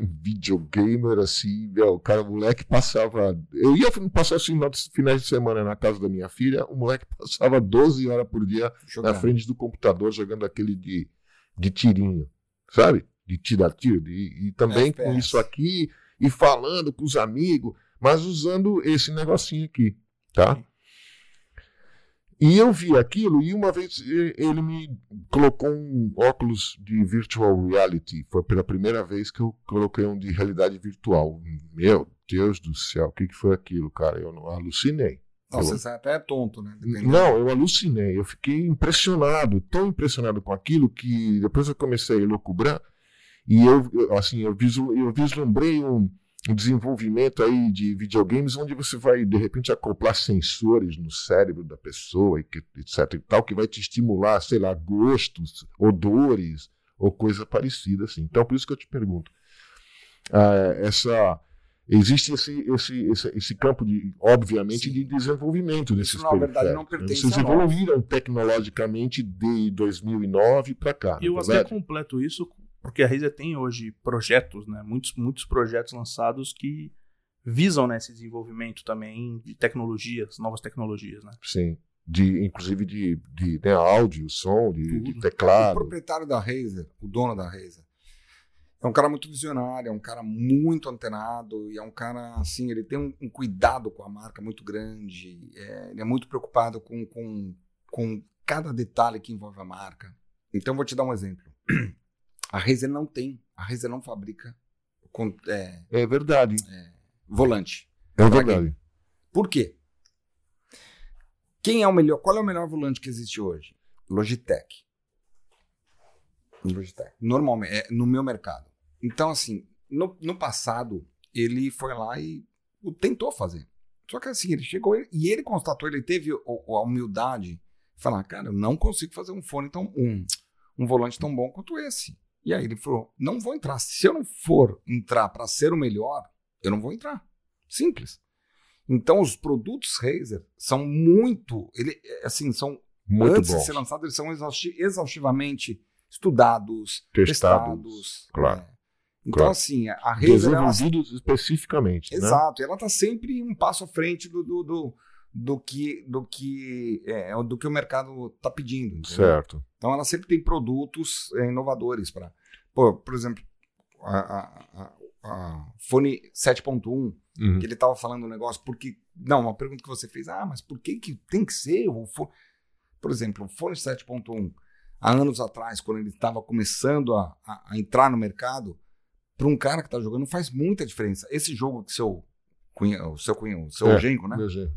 um videogamer assim, meu, o cara, o moleque passava. Eu ia passar assim nos finais de semana na casa da minha filha, o moleque passava 12 horas por dia na jogando. frente do computador jogando aquele de, de tirinho, sabe? De tirar tiro. de- e também com FPS. isso aqui, e falando com os amigos, mas usando esse negocinho aqui, tá? E eu vi aquilo e uma vez ele me colocou um óculos de virtual reality. Foi pela primeira vez que eu coloquei um de realidade virtual. Meu Deus do céu, o que, que foi aquilo, cara? Eu alucinei. Eu- você sai até tonto, né? Dependendo. não, eu alucinei. Eu fiquei impressionado, tão impressionado com aquilo que depois eu comecei a elucubrar e eu, eu, assim, eu, visu- eu vislumbrei um, um desenvolvimento aí de videogames onde você vai de repente acoplar sensores no cérebro da pessoa e que, etc e tal que vai te estimular, sei lá, gostos, odores ou coisa parecida assim. Então por isso que eu te pergunto, ah, essa existe esse, esse, esse, esse campo de obviamente Sim. de desenvolvimento desses Isso, na verdade, não né? pertence Vocês a nós. evoluíram tecnologicamente de 2009 para cá, eu não é até verdade? completo isso porque a Razer tem hoje projetos, né? Muitos, muitos projetos lançados que visam né, esse desenvolvimento também de tecnologias, novas tecnologias, né? Sim. De, inclusive de, de né, áudio, som, de, de Tudo. O teclado. proprietário da Razer, o dono da Razer, é um cara muito visionário, é um cara muito antenado e é um cara, assim, ele tem um, um cuidado com a marca muito grande, é, ele é muito preocupado com, com, com cada detalhe que envolve a marca. Então, vou te dar um exemplo. A Razer não tem, a Razer não fabrica com- é, É verdade. volante. É verdade. Por quê? Quem é o melhor? Qual é o melhor volante que existe hoje? Logitech. Logitech. Normalmente, é no meu mercado. Então, assim, no, no passado, ele foi lá e tentou fazer. Só que assim, ele chegou e ele constatou, ele teve o- a humildade de falar, cara, eu não consigo fazer um fone tão um, um volante tão bom quanto esse. E aí ele falou, não vou entrar. Se eu não for entrar para ser o melhor, eu não vou entrar. Simples. Então os produtos Razer são muito, ele assim, são Muito antes de ser lançados, eles são exausti- exaustivamente estudados, Testados, testados. claro, é. Então, claro. assim, a Razer, ela, Desenvolvidos especificamente. né? exato, ela está sempre um passo à frente do, do, do, do que, do, que, é, do que o mercado está pedindo. entendeu? Certo. Então, ela sempre tem produtos é, inovadores para. Por exemplo, a, a, a, Fone 7.1, Uhum. que ele estava falando um negócio, porque. Não, uma pergunta que você fez, ah, mas por que, que tem que ser o fone? Por exemplo, o fone 7.1, há anos atrás, quando ele estava começando a, a, a entrar no mercado, para um cara que está jogando, faz muita diferença. Esse jogo que seu cunha, o seu cunha, o seu É, genro, né, Veja.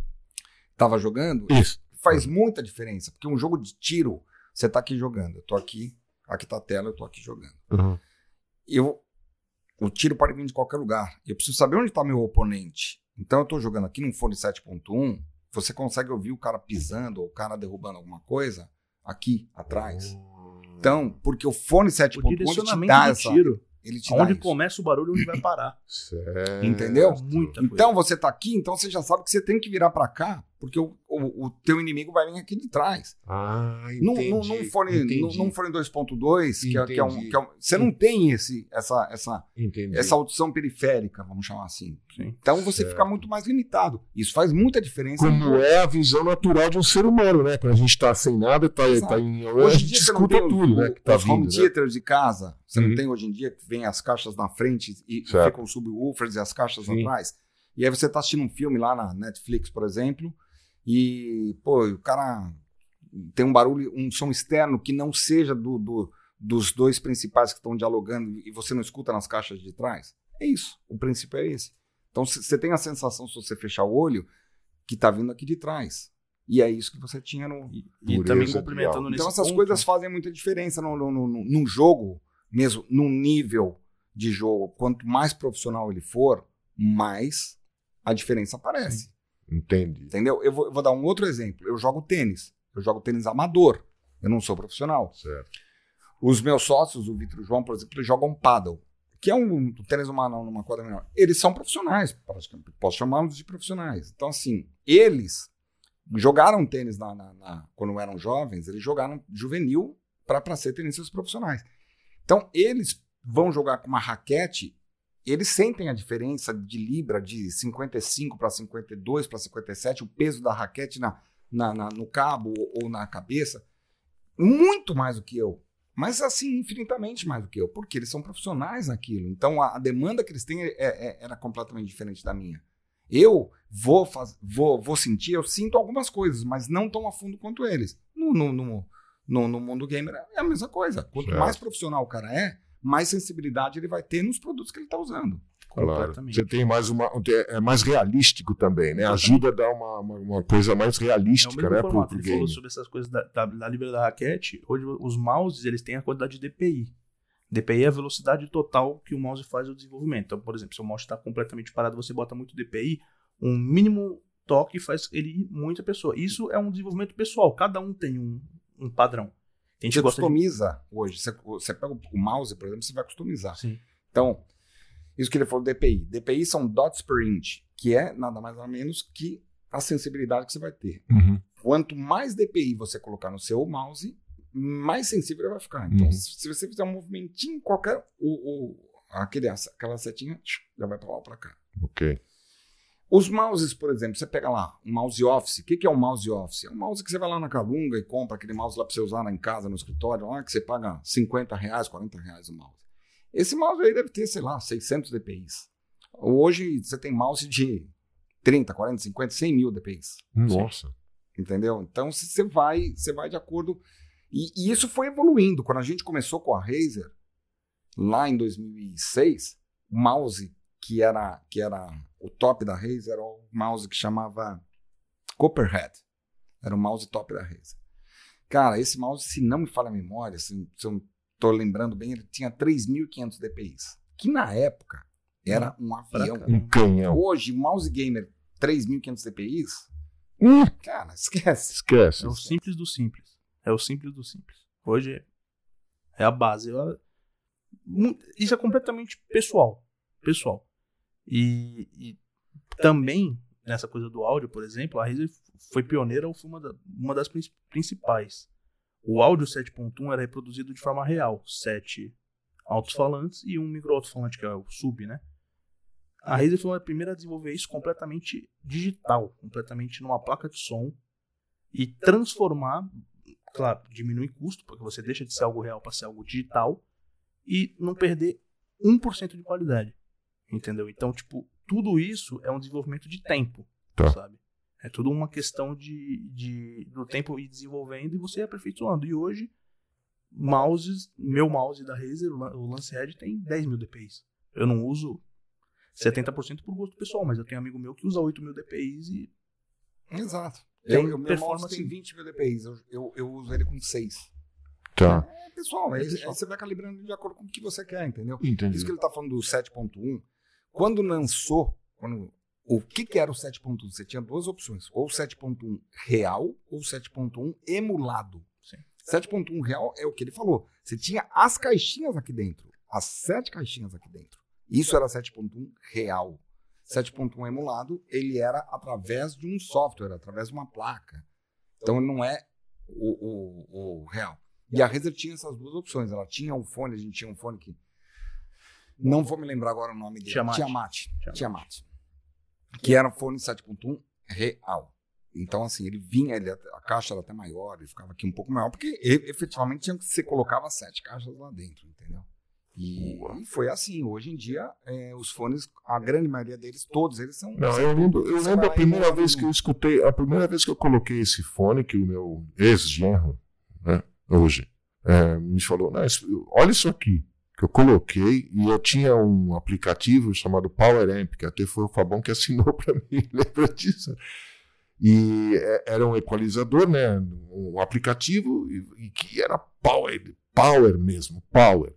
Estava jogando, Isso. faz muita diferença, porque um jogo de tiro, você tá aqui jogando, eu tô aqui, aqui tá a tela, eu tô aqui jogando. Uhum. Eu, o tiro pode vir de qualquer lugar. Eu preciso saber onde está meu oponente. Então eu estou jogando aqui num fone 7.1, você consegue ouvir o cara pisando ou o cara derrubando alguma coisa aqui atrás. Então, porque o fone O 7.1 ele te dá essa, tiro. Ele te Onde começa o barulho, onde vai parar. Certo. Entendeu? Muita coisa. Então você tá aqui, então você já sabe que você tem que virar pra cá, porque o, o, o teu inimigo vai vir aqui de trás. Ah, entendi. num, num fone, num, entendi. num fone 2.2, que, é, que, é um, que é um- Você não tem esse, essa, essa, Entendi. essa audição periférica, vamos chamar assim. Sim. Então você Certo. fica muito mais limitado. Isso faz muita diferença. Como é a visão natural de um ser humano, né? Quando a gente tá sem nada, tá, Exato. tá em. a Hoje em gente dia você não escuta tem tudo, os, né? Que tá os home vindo. Né? theaters de casa. Você Uhum. não tem hoje em dia que vem as caixas na frente e Certo. ficam subwoofers e as caixas Sim. atrás. E aí você tá assistindo um filme lá na Netflix, por exemplo, e, pô, o cara tem um barulho, um som externo que não seja do, do- dos dois principais que estão dialogando e você não escuta nas caixas de trás. É isso. O princípio é esse. Então você tem a sensação, se você fechar o olho, que tá vindo aqui de trás. E é isso que você tinha no, E, e também de complementando nesse então essas ponto, coisas fazem muita diferença no, no, no, no- num jogo, mesmo num nível de jogo. Quanto mais profissional ele for, mais a diferença aparece. Entendi. Entendeu? Eu vou, eu vou dar um outro exemplo. Eu jogo tênis. Eu jogo tênis amador. Eu não sou profissional. Certo. Os meus sócios, o Vitor e o João, por exemplo, eles jogam paddle, que é um tênis numa, numa quadra menor. Eles são profissionais. Posso chamá-los de profissionais. Então, assim, eles jogaram tênis na, na- na- quando eram jovens, eles jogaram juvenil para ser tenistas profissionais. Então, eles vão jogar com uma raquete, eles sentem a diferença de libra de 55 para 52 para 57, o peso da raquete na, na- na- no cabo ou, na cabeça, muito mais do que eu. Mas assim, infinitamente mais do que eu, porque eles são profissionais naquilo. Então a, a demanda que eles têm é- é- era completamente diferente da minha. Eu vou, faz, vou, vou sentir, eu sinto algumas coisas, mas não tão a fundo quanto eles. No, no, no, no, no mundo gamer é a mesma coisa. Quanto Certo. mais profissional o cara é, mais sensibilidade ele vai ter nos produtos que ele está usando. Claro. Completamente. Você tem mais uma. É mais realístico também, né? Ajuda a dar uma, uma, uma coisa mais É o realística, mesmo né? Pro, formato. pro Ele falou sobre essas coisas da, da, da libra da raquete. Hoje os mouses eles têm a quantidade de DPI. DPI é a velocidade total que o mouse faz o desenvolvimento. Então, por exemplo, se o mouse está completamente parado, você bota muito DPI, um mínimo toque faz ele ir muita pessoa. Isso é um desenvolvimento pessoal. Cada um tem um, um padrão. A gente Você gosta de... customiza hoje. Você, você pega o mouse, por exemplo, você vai customizar. Sim. Então, isso que ele falou DPI. DPI são dots per inch, que é nada mais nada menos que a sensibilidade que você vai ter. Uhum. Quanto mais DPI você colocar no seu mouse, mais sensível ele vai ficar. Então, Uhum. se se você fizer um movimentinho qualquer, o, o- aquele, aquela setinha já vai para lá ou para cá. Ok. Os mouses, por exemplo, você pega lá um mouse office. O que, que é um mouse office? É um mouse que você vai lá na Calunga e compra aquele mouse lá para você usar lá em casa, no escritório, lá que você paga 50 reais, 40 reais o mouse. Esse mouse aí deve ter, sei lá, 600 DPIs. Hoje você tem mouse de 30, 40, 50, 100 mil DPIs. Nossa. Entendeu? Então você vai, você vai de acordo. E, e isso foi evoluindo. Quando a gente começou com a Razer, lá em 2006, o mouse que era, que era o top da Razer era o mouse que chamava Copperhead. Era o mouse top da Razer. Cara, esse mouse, se não me falha a memória, se, se eu estou lembrando bem, ele tinha 3.500 DPIs. Que na época era um avião. Um canhão. Hoje, o mouse gamer 3.500 DPIs, Hum, cara, esquece. esquece. É o simples do simples. É o simples do simples. Hoje é, é a base. Isso é completamente pessoal. Pessoal. E, e também, nessa coisa do áudio, por exemplo, a Razer foi pioneira ou foi uma, da- uma das prin- principais. O áudio 7.1 era reproduzido de forma real. Sete alto-falantes e um micro-alto-falante, que é o sub, né? A Razer foi a primeira a desenvolver isso completamente digital, completamente numa placa de som e transformar, claro, diminui custo, porque você deixa de ser algo real para ser algo digital e não perder 1% de qualidade. Entendeu? Então, tipo, tudo isso é um desenvolvimento de tempo, Tá. sabe? É tudo uma questão de, de do tempo ir desenvolvendo e você ir aperfeiçoando. E hoje, mouses, meu mouse da Razer, o Lan- o Lancehead, tem 10 mil DPIs. Eu não uso 70% por gosto pessoal, mas eu tenho um amigo meu que usa 8 mil DPIs e Exato. Tem Eu, eu, meu mouse tem 20 mil DPIs, eu, eu, eu uso ele com 6. Tá. É pessoal, É pessoal. aí você vai calibrando de acordo com o que você quer, entendeu? Entendi. Isso que ele tá falando do 7.1, quando lançou, quando, o que, que era o 7.1? Você tinha duas opções, ou 7.1 real ou 7.1 emulado. Sim. 7.1 real é o que ele falou. Você tinha as caixinhas aqui dentro. as sete caixinhas aqui dentro. Isso era 7.1 real. 7.1 emulado, ele era através de um software, através de uma placa. Então não é o, o, o real. E a Razer tinha essas duas opções. Ela tinha um fone, a gente tinha um fone que. Não vou me lembrar agora o nome dele. Tiamat. Tiamat. Tiamat. Tiamat. Que era um fone 7.1 real. Então, assim, ele vinha, ele, a caixa era até maior, ele ficava aqui um pouco maior, porque e- efetivamente tinha que você colocava sete caixas lá dentro, entendeu? E, e foi assim. Hoje em dia, é, os fones, a grande maioria deles, todos eles são. Não, eu lembro, eu lembro a primeira vez que eu escutei, a primeira vez que eu coloquei esse fone, que o meu ex-genro, né, hoje, é, me falou, "Não, isso- olha isso aqui, que eu coloquei, e eu tinha um aplicativo chamado Power Amp, que até foi o Fabão que assinou para mim, lembra disso? E é, era um equalizador, né, um aplicativo, e, e que era Power, Power mesmo, Power.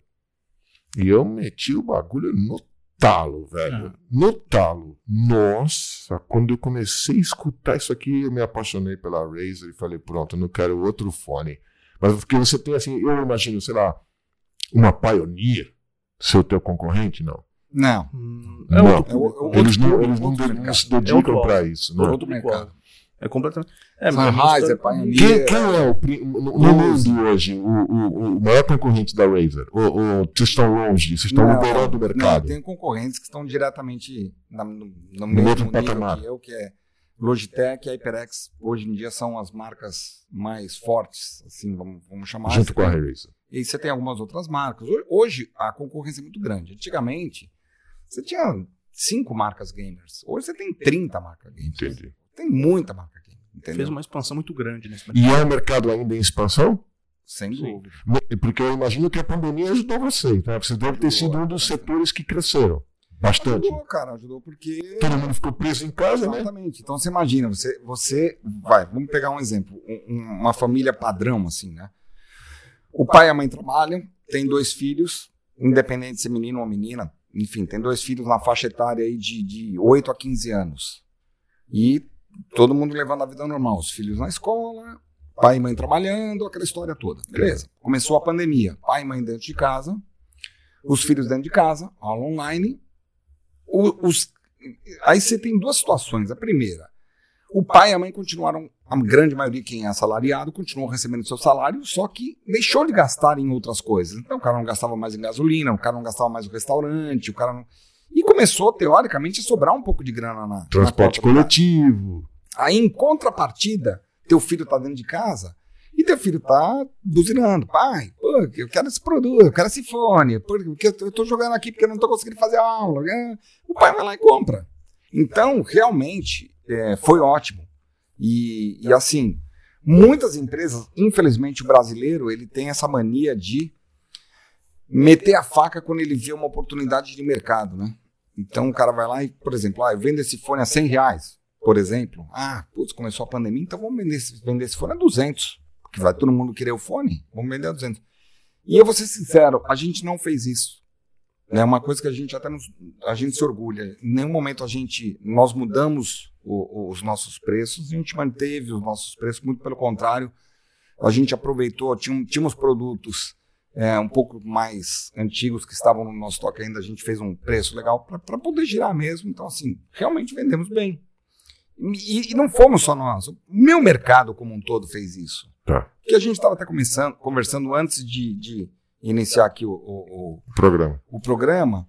E eu meti o bagulho no talo, velho. Ah. No talo. Nossa, quando eu comecei a escutar isso aqui, eu me apaixonei pela Razer e falei, pronto, eu não quero outro fone. Mas porque você tem assim, eu imagino, sei lá, uma Pioneer, seu teu concorrente, não. Não. Hum, Não. é outro É o- público. é o- Eles não, eles não, não se É dedicam para isso, né? Outro mercado. É completamente. É, Sennheiser, mas- Pioneer. Quem, quem é o, no, no mundo hoje o, o, o maior concorrente da Razer? O, o, vocês estão longe, vocês estão Não, liberando o Não, mercado. tem concorrentes que estão diretamente na- no, no mesmo mesmo nível patamar. que eu, que é Logitech e HyperX. Hoje em dia são as marcas mais fortes, assim, vamos, vamos chamar. junto Você com a tem- Razer. E você tem algumas outras marcas. Ho- Hoje a concorrência é muito grande. Antigamente, você tinha cinco marcas gamers. Hoje você tem 30 marcas gamers. Entendi. Tem muita marca gamer. Entendeu? Fez uma expansão muito grande nesse mercado. E é um mercado ainda em expansão? Sem Sim. dúvida. Porque eu imagino que a pandemia ajudou vocês, né? Você deve ter sido um dos setores que cresceram bastante. Ajudou, cara. Ajudou porque... Todo mundo ficou preso em casa, né? Exatamente. Então você imagina, você, você vai, vamos pegar um exemplo, um- uma família padrão, assim, né? O pai e a mãe trabalham, tem dois filhos, independente de ser menino ou menina, enfim, tem dois filhos na faixa etária aí de, de 8 a 15 anos. E todo mundo levando a vida normal, os filhos na escola, pai e mãe trabalhando, aquela história toda. Beleza. Começou a pandemia, pai e mãe dentro de casa, os filhos dentro de casa, aula online. O- os, aí você tem duas situações. A primeira, o pai e a mãe continuaram, a grande maioria, quem é assalariado, continuou recebendo seu salário, só que deixou de gastar em outras coisas. Então o cara não gastava mais em gasolina, o cara não gastava mais no restaurante, o cara não. E começou, teoricamente, a sobrar um pouco de grana na. na Transporte cara. coletivo. Aí, em contrapartida, teu filho tá dentro de casa e teu filho tá buzinando. Pai, pô, eu quero esse produto, eu quero esse fone, porque eu tô, jogando aqui porque eu não tô conseguindo fazer aula. né? O pai vai lá e compra. Então, realmente, é, foi ótimo. E, e, assim, muitas empresas, infelizmente o brasileiro, ele tem essa mania de meter a faca quando ele vê uma oportunidade de mercado, né? Então o cara vai lá e, por exemplo, ah, eu vendo esse fone a 100 reais, por exemplo. Ah, putz, começou a pandemia, então vamos vender esse, vender esse fone a 200. Porque vai todo mundo querer o fone, vamos vender a 200. E eu vou ser sincero, a gente não fez isso. É uma coisa que a gente até nos, a gente se orgulha. Em nenhum momento a gente nós mudamos o- os nossos preços, a gente manteve os nossos preços, muito pelo contrário, a gente aproveitou, tinha, tínhamos produtos é, um pouco mais antigos que estavam no nosso estoque ainda, a gente fez um preço legal para poder girar mesmo. Então, assim, realmente vendemos bem. E, e não fomos só nós, o meu mercado como um todo fez isso. Tá. Que a gente estava até começando, conversando antes de, de iniciar aqui o, o, o- Programa. o programa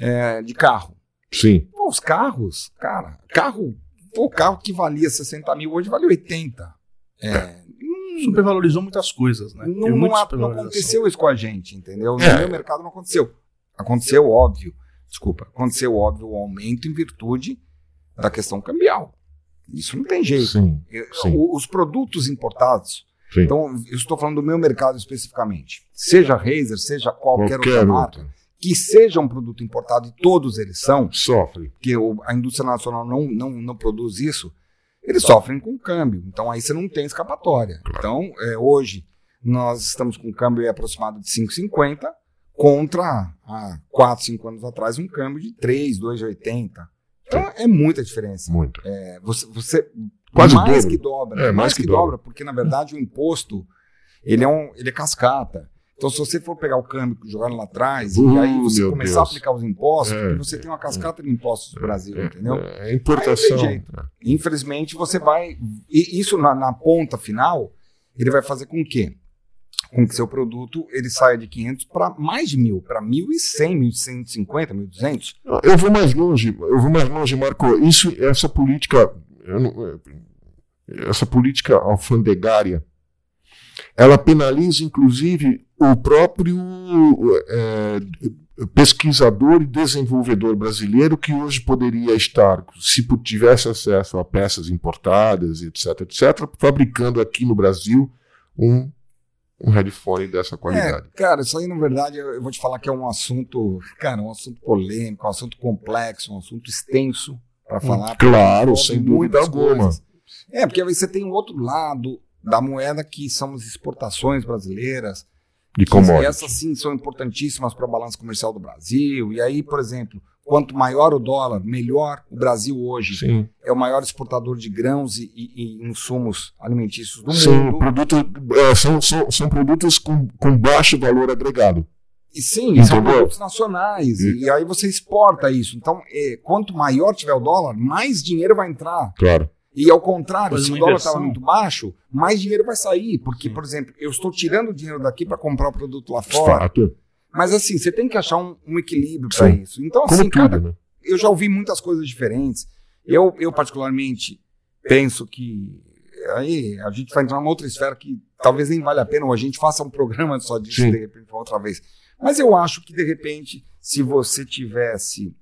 é, de carro. Sim. Pô, os carros, cara, carro, pô, carro que valia 60 mil hoje vale 80. É, não- Supervalorizou muitas coisas, né? não, não, não aconteceu isso com a gente, entendeu? No É. meu mercado não aconteceu. Aconteceu, óbvio, desculpa, aconteceu, óbvio, o aumento em virtude da questão cambial. Isso não tem jeito. Sim. Sim. o- Os produtos importados, Sim. então eu estou falando do meu mercado especificamente, seja Razer, seja qualquer, outra Qualquer marca, outro. que seja um produto importado, e todos eles são, Sofre. porque o- a indústria nacional não, não, não produz isso, eles sofrem com câmbio. Então aí você não tem escapatória. Claro. Então, é, hoje, nós estamos com um câmbio aproximado de 5,50 contra há 4, 5 anos atrás um câmbio de 3, 2,80. Então é muita diferença. Muito. É, você, você Quase mais dobro. que dobra. É, mais, mais que, que dobra. dobra. porque na verdade o imposto ele é, um, ele é cascata. Então, se você for pegar o câmbio e jogar lá atrás, Uh, e aí você meu começar Deus. a aplicar os impostos, É, você tem uma cascata de impostos no Brasil, entendeu? É, é importação. Jeito. Infelizmente, você vai. E isso na, na ponta final, ele vai fazer com que com que seu produto ele saia de 500 para mais de mil, para 1.100, 1.150, 1.200. Eu vou mais longe, eu vou mais longe, Marco. Isso, essa política, não- essa política alfandegária, ela penaliza, inclusive, o próprio é, pesquisador e desenvolvedor brasileiro que hoje poderia estar, se tivesse acesso a peças importadas, etc., etc., fabricando aqui no Brasil um, um headphone dessa qualidade. É, cara, isso aí, na verdade, eu eu vou te falar que é um assunto, cara, um assunto polêmico, um assunto complexo, um assunto extenso para falar. Hum, claro, sem dúvida muitas alguma. coisas. É, porque você tem um outro lado da moeda que são as exportações brasileiras, De commodities. essas sim são importantíssimas para a balança comercial do Brasil. E aí, por exemplo, quanto maior o dólar, melhor o Brasil hoje. Sim. É o maior exportador de grãos e, e- e insumos alimentícios do São, mundo. produto, é, são, são, são produtos com, com baixo valor agregado. E sim, são produtos nacionais. E, aí você exporta isso. Então, é, quanto maior tiver o dólar, mais dinheiro vai entrar. Claro. E ao contrário, se o dólar estava muito baixo, mais dinheiro vai sair. Porque, Sim. por exemplo, eu estou tirando o dinheiro daqui para comprar o produto lá fora. Fato. Mas assim, você tem que achar um, um equilíbrio para isso. Então, Como assim, cada, tudo, né? eu já ouvi muitas coisas diferentes. Eu, eu particularmente, penso que aí a gente vai entrar numa outra esfera que talvez nem vale a pena, ou a gente faça um programa só disso Sim. de repente outra vez. Mas eu acho que, de repente, se você tivesse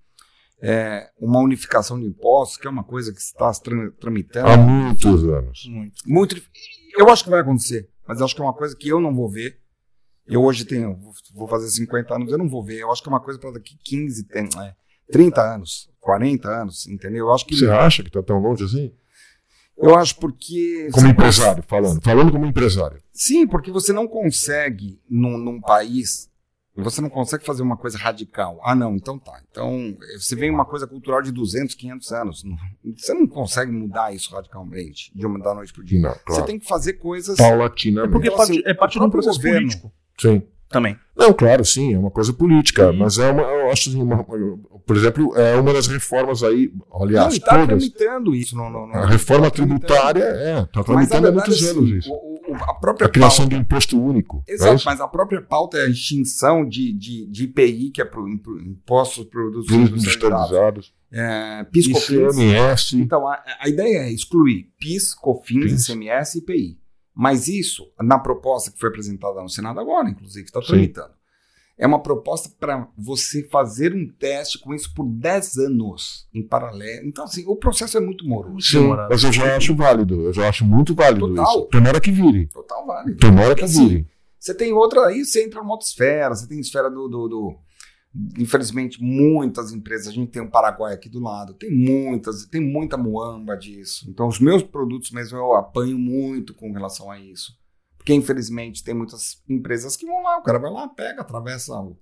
é, uma unificação de impostos, que é uma coisa que está tramitando, Há muitos anos. Muito. muito Eu acho que vai acontecer, mas eu acho que é uma coisa que eu não vou ver. Eu hoje tenho, vou- fazer 50 anos, eu não vou ver. Eu acho que é uma coisa para daqui 15, tem, é, 30 anos, 40 anos, entendeu? Eu acho que. Você acha que está tão longe assim? Eu acho porque. Como empresário, falando. Falando como empresário. Sim, porque você não consegue, num, num país, você não consegue fazer uma coisa radical. Ah, não, então tá. Então, você vem uma coisa cultural de 200, 500 anos. Você não consegue mudar isso radicalmente, de uma da noite pro dia. Não, Você claro. tem que fazer coisas. É Paulatinamente. porque é parte, é parte o um processo governo- político Sim. Também. Não, claro, sim, é uma coisa política, Sim. mas é uma, eu acho assim, uma- por exemplo, é uma das reformas aí, Não, aliás, e tá todas. tramitando isso. No, no, no- A reforma tá tributária, é, está tramitando há verdade, muitos assim, anos isso. o- o- a própria A criação pauta, de imposto único. não é Exato, isso? mas a própria pauta é a extinção de, de, de IPI, que é pro, Impostos Produtos Produtos Industrializados, é, PIS, COFINS. Então, a, a ideia é excluir PIS, COFINS, PIS. ICMS e IPI. Mas isso, na proposta que foi apresentada no Senado agora, inclusive, está tramitando, é uma proposta para você fazer um teste com isso por 10 anos em paralelo. Então, assim, o processo é muito moroso. Sim, mas eu já acho válido, eu já acho muito válido Total. isso. Tomara que vire. Total válido. Tomara que Assim, vire. Você tem outra aí, você entra numa outra esfera, você tem esfera do, do, do- Infelizmente, muitas empresas, a gente tem um Paraguai aqui do lado, tem muitas, tem muita muamba disso. Então, os meus produtos mesmo eu apanho muito com relação a isso. Porque, infelizmente, tem muitas empresas que vão lá, o cara vai lá, pega, atravessa, o,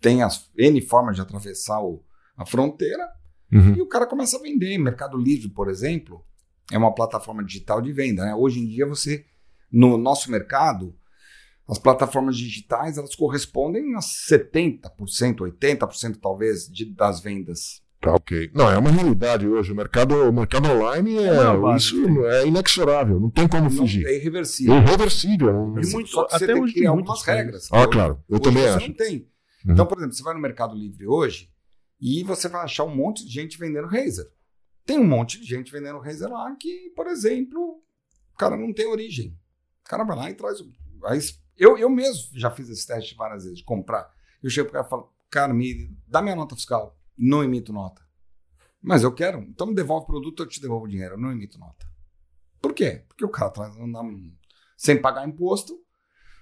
tem as N formas de atravessar o, a fronteira, Uhum. e o cara começa a vender. Mercado Livre, por exemplo, é uma plataforma digital de venda. Né? Hoje em dia, você, no nosso mercado, as plataformas digitais elas correspondem a 70%, 80% talvez de, das vendas. Tá ok. Não, é uma realidade hoje. O mercado, o mercado online É é, base isso tem. é inexorável, não tem como Não, fugir. é irreversível. É irreversível. E muito- Só que você até tem hoje que criar tem algumas regras. Ah, Hoje- claro, eu hoje também você acho. não tem. Uhum. Então, por exemplo, você vai no Mercado Livre hoje e você vai achar um monte de gente vendendo Razer. Tem um monte de gente vendendo Razer lá que, por exemplo, o cara não tem origem. O cara vai lá e traz. Aí, eu, eu mesmo já fiz esse teste várias vezes, de comprar. Eu chego pro cara e falo, cara, me dá minha nota fiscal. Não emito nota. Mas eu quero. Então me devolve o produto, eu te devolvo o dinheiro. Eu não emito nota. Por quê? Porque o cara traz anda sem pagar imposto.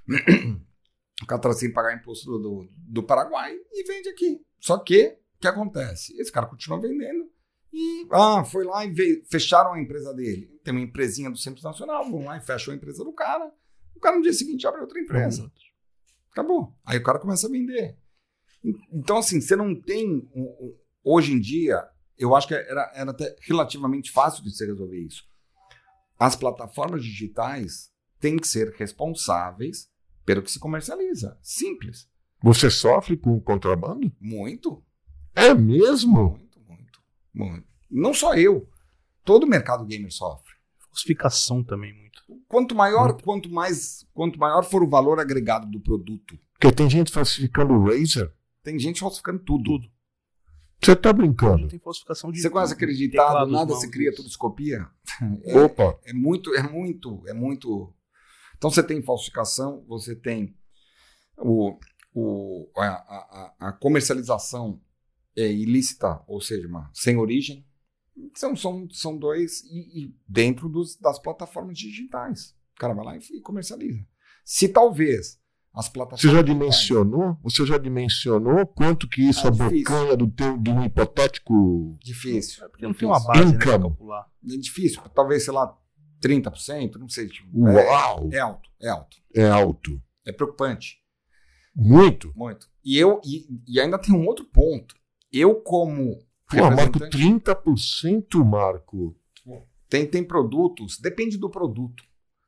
o cara traz sem pagar imposto do, do, do Paraguai e vende aqui. Só que, o que acontece? Esse cara continua vendendo e ah, foi lá e veio, fecharam a empresa dele. Tem uma empresinha do Centro Nacional, vão lá e fecham a empresa do cara. O cara no dia seguinte abre outra empresa. Acabou. Aí o cara começa a vender. Então, assim, você não tem. Hoje em dia, eu acho que era, era até relativamente fácil de se resolver isso. As plataformas digitais têm que ser responsáveis pelo que se comercializa. Simples. Você sofre com contrabando? Muito. É mesmo? Muito, muito, muito. Não só eu. Todo o mercado gamer sofre. Falsificação também, muito. Quanto maior, quanto mais, quanto maior for o valor agregado do produto, Porque tem gente falsificando o Razer. tem gente falsificando tudo. Tudo. Você tá Hoje brincando? tem falsificação de Você ditado, teclados, nada se cria, tudo se copia? É, Opa, é muito, é muito, é muito. Então você tem falsificação, você tem o, o, a, a, a comercialização é, ilícita, ou seja, uma, sem origem. São, são, são dois, e, e dentro dos, das plataformas digitais. O cara vai lá e, e comercializa. Se talvez as plataformas. você já dimensionou? Você já dimensionou quanto que isso É difícil. abocanha do teu de um hipotético Difícil. É porque não tem uma base né, pra calcular. É difícil. Talvez, sei lá, 30%, não sei. Tipo, é, Uau! é alto, é alto. É alto. É preocupante. Muito. Muito. E eu e, e ainda tem um outro ponto. Eu, como Pô, Marco, representante, 30%, Marco. tem, tem produtos, depende do produto.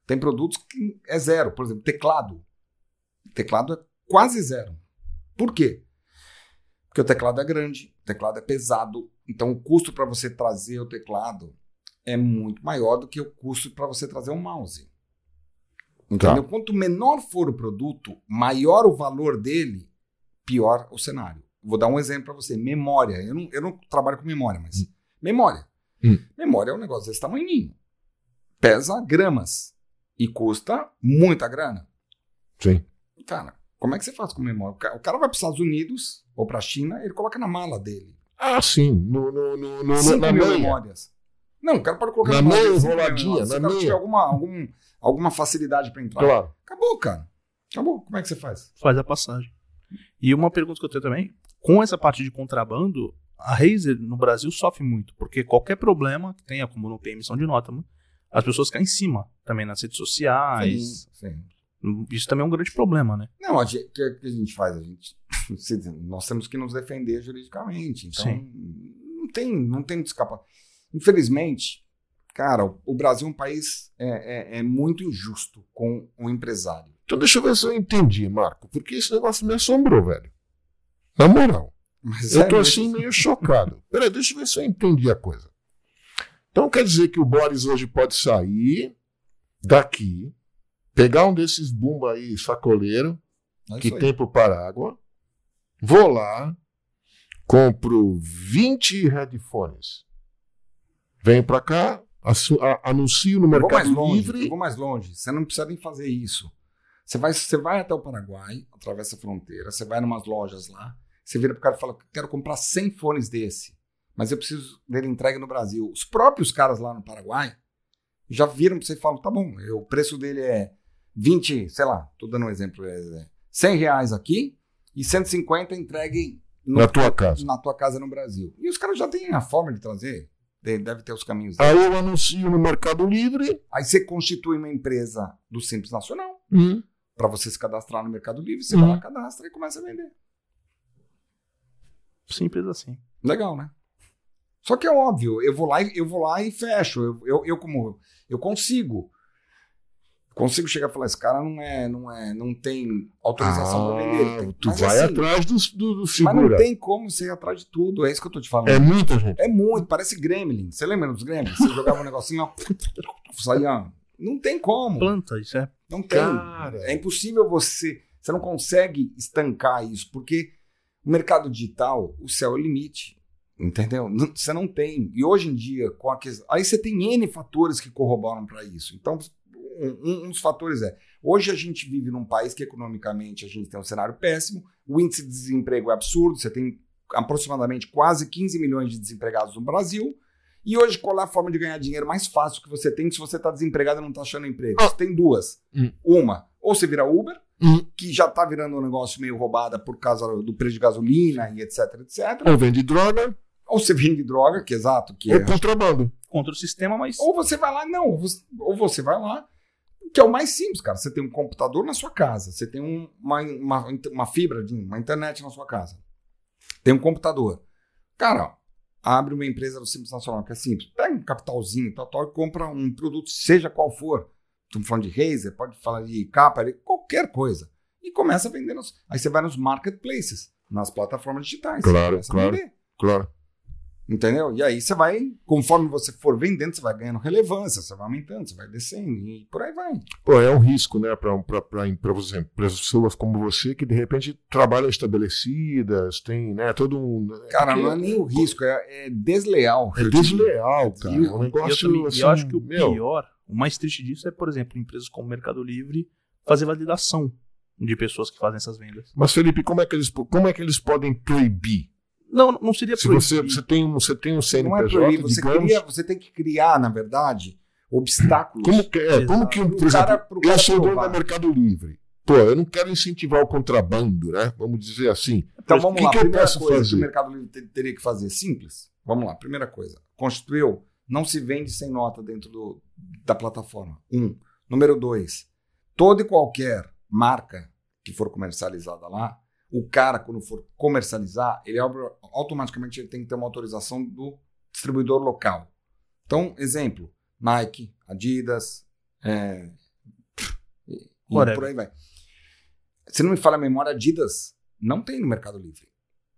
Tem produtos que é zero. Por exemplo, teclado. Teclado é quase zero. Por quê? Porque o teclado é grande, o teclado é pesado. Então, o custo para você trazer o teclado é muito maior do que o custo para você trazer um mouse. Entendeu? Quanto menor for o produto, maior o valor dele, pior o cenário. Vou dar um exemplo para você. Memória. Eu não, eu não trabalho com memória, mas memória. Hum. Memória é um negócio desse tamanhinho. Pesa gramas e custa muita grana. Sim. Cara, como é que você faz com memória? O ca- o cara vai para os Estados Unidos ou para a China, ele coloca na mala dele. Ah, sim. No, no, no, no, 5 na mil meia. memórias. Não, o cara pode colocar Na mala meia, cinco enroladinha, memórias. Se na o cara tiver alguma, algum, alguma facilidade para entrar. Claro. Acabou, cara. Acabou. Como é que você faz? Faz a passagem. E uma pergunta que eu tenho também, com essa parte de contrabando, a Razer no Brasil sofre muito, porque qualquer problema que tenha, como não tem emissão de nota, as pessoas caem em cima também nas redes sociais. sim. Isso também é um grande problema, né? Não, a gente- o que, que a gente faz? A gente, nós temos que nos defender juridicamente. Então, Sim. não tem, não tem escapar. Infelizmente, cara, o, o Brasil é um país é, é- é muito injusto com o empresário. Então deixa eu ver se eu entendi, Marco. Porque esse negócio me assombrou, velho. Na moral. Mas Eu é tô mesmo. assim meio chocado. Peraí, deixa eu ver se eu entendi a coisa. Então quer dizer que o Boris hoje pode sair daqui, pegar um desses bumba aí, sacoleiro, É que aí. tem pro Parágua, vou lá, compro 20 headphones, venho pra cá, a- anuncio no Eu vou mais Mercado longe, Livre. eu vou mais longe. Você não precisa nem fazer isso. Você vai, você vai até o Paraguai, atravessa a fronteira, você vai em umas lojas lá, você vira pro cara e fala: quero comprar 100 fones desse, mas eu preciso dele entregue no Brasil. Os próprios caras lá no Paraguai já viram pra você e falam: tá bom, eu- o preço dele é 20, sei lá, tô dando um exemplo, é, é 100 reais aqui e 150 entregue no- Na tua casa. na tua casa no Brasil. E os caras já têm a forma de trazer, de- deve ter os caminhos. Aí eu anuncio no Mercado Livre. Aí você constitui uma empresa do Simples Nacional hum, para você se cadastrar no Mercado Livre, você Uhum. vai lá, cadastra e começa a vender. Simples assim. Legal, né? Só que é óbvio, eu vou lá e eu vou lá e fecho. Eu, eu, eu como eu consigo consigo chegar e falar esse cara não é não é não tem autorização para vender. Tem- Ah, tu mas vai assim, atrás do, do, do Mas figura. não tem como você ir atrás de tudo. É isso que eu tô te falando. É muita gente. É muito, parece Gremlin. Você lembra dos Gremlins? Você jogava um negocinho, ó, saía. Não tem como. Planta, isso é. Não tem. Cara. É impossível você. Você não consegue estancar isso, porque o mercado digital, o céu é o limite. Entendeu? Você não tem. E hoje em dia, com a questão. Aí você tem N fatores que corroboram para isso. Então, um, um- dos fatores é. Hoje a gente vive num país que economicamente a gente tem um cenário péssimo, o índice de desemprego é absurdo, você tem aproximadamente quase 15 milhões de desempregados no Brasil. E hoje, qual é a forma de ganhar dinheiro mais fácil que você tem se você está desempregado e não está achando emprego? Você tem duas. Hum. Uma, ou você vira Uber, Hum. que já está virando um negócio meio roubada por causa do preço de gasolina e etc, etc. Ou vende droga, Ou você vende droga, que é exato, que é. ou contrabando. Contra o sistema, mas. Ou você vai lá, não, ou você- ou você vai lá, que é o mais simples, cara. Você tem um computador na sua casa, você tem um- uma, uma, uma fibra, de uma internet na sua casa. Tem um computador. Cara, ó, abre uma empresa do Simples Nacional, que é simples. Pega um capitalzinho, tal, tal, e compra um produto, seja qual for. Estamos falando de Razer, pode falar de capa, qualquer coisa. E começa a vender. Nos, aí você vai nos marketplaces, nas plataformas digitais. Claro, claro. Claro. Entendeu? E aí você vai, conforme você for vendendo, você vai ganhando relevância, você vai aumentando, você vai descendo e por aí vai. Pô, é um risco, né, para pessoas como você que de repente trabalham estabelecidas, tem, né, todo um. Cara, porque não é nem o risco, é, é desleal. é desleal, cara. E É um E negócio eu, também, assim, eu acho que o meu, pior, o mais triste disso é, por exemplo, empresas como o Mercado Livre fazer validação de pessoas que fazem essas vendas. Mas Felipe, como é que eles, como é que eles podem proibir? Não, não seria Se você, proibir. você tem um, você tem um Não é CNPJ, proibir, você, cria, você tem que criar, na verdade, obstáculos. como que é, como que, por exemplo, cara- eu sou dono da Mercado Livre. Pô, eu não quero incentivar o contrabando, né? Vamos dizer assim. Então vamos o que lá, que eu primeira posso coisa que fazer? o Mercado Livre te- teria que fazer, simples. Vamos lá, primeira coisa. Constituiu, não se vende sem nota dentro do- da plataforma. Um. Número dois, toda e qualquer marca que for comercializada lá, o cara, quando for comercializar, ele abre- automaticamente ele tem que ter uma autorização do distribuidor local. Então, exemplo, Nike, Adidas, é, e, e por aí vai. Se não me falha a memória, Adidas não tem no Mercado Livre.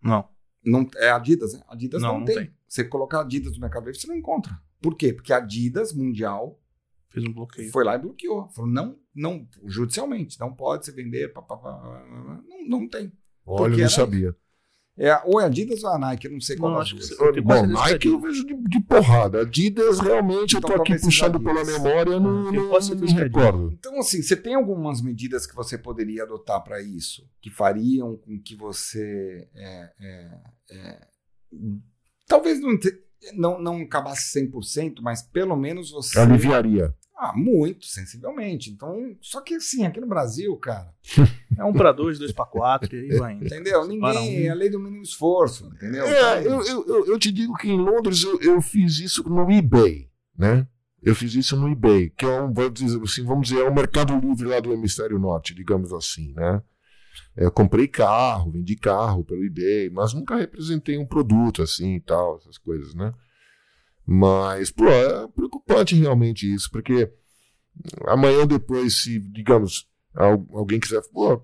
Não. Não, é Adidas, né? Adidas não, Não, não tem. tem. Você colocar Adidas no Mercado Livre, você não encontra. Por quê? Porque a Adidas Mundial Fez um bloqueio. foi lá e bloqueou. Falou, não, não, judicialmente, não pode se vender. pá, pá, pá, não, não tem. Olha, Porque eu não sabia. É, ou é Adidas ou a Nike, eu não sei qual Não, acho que você- Eu Bom, Nike eu vejo de, de porrada. Adidas, realmente, Então, eu tô aqui puxando pela memória, não, Eu não, posso não é recordo. Então, assim, você tem algumas medidas que você poderia adotar para isso, que fariam com que você é, é, é, talvez não, não, não acabasse 100%, mas pelo menos você. Aliviaria. Ah, muito, sensivelmente. Então, só que assim, aqui no Brasil, cara, É um pra dois, dois pra quatro, e aí vai indo. entendeu? Para Ninguém, um. é a lei do mínimo esforço, entendeu? É, Então, eu, eu, eu, eu te digo que em Londres eu, eu fiz isso no eBay, né? Eu fiz isso no eBay, que é um, vamos dizer, assim, vamos dizer, é um mercado livre lá do hemisfério norte, digamos assim, né? Eu comprei carro, vendi carro pelo eBay, mas nunca representei um produto assim e tal, essas coisas, né? Mas, pô, é preocupante realmente isso, porque amanhã ou depois, se, digamos, al- alguém quiser pô,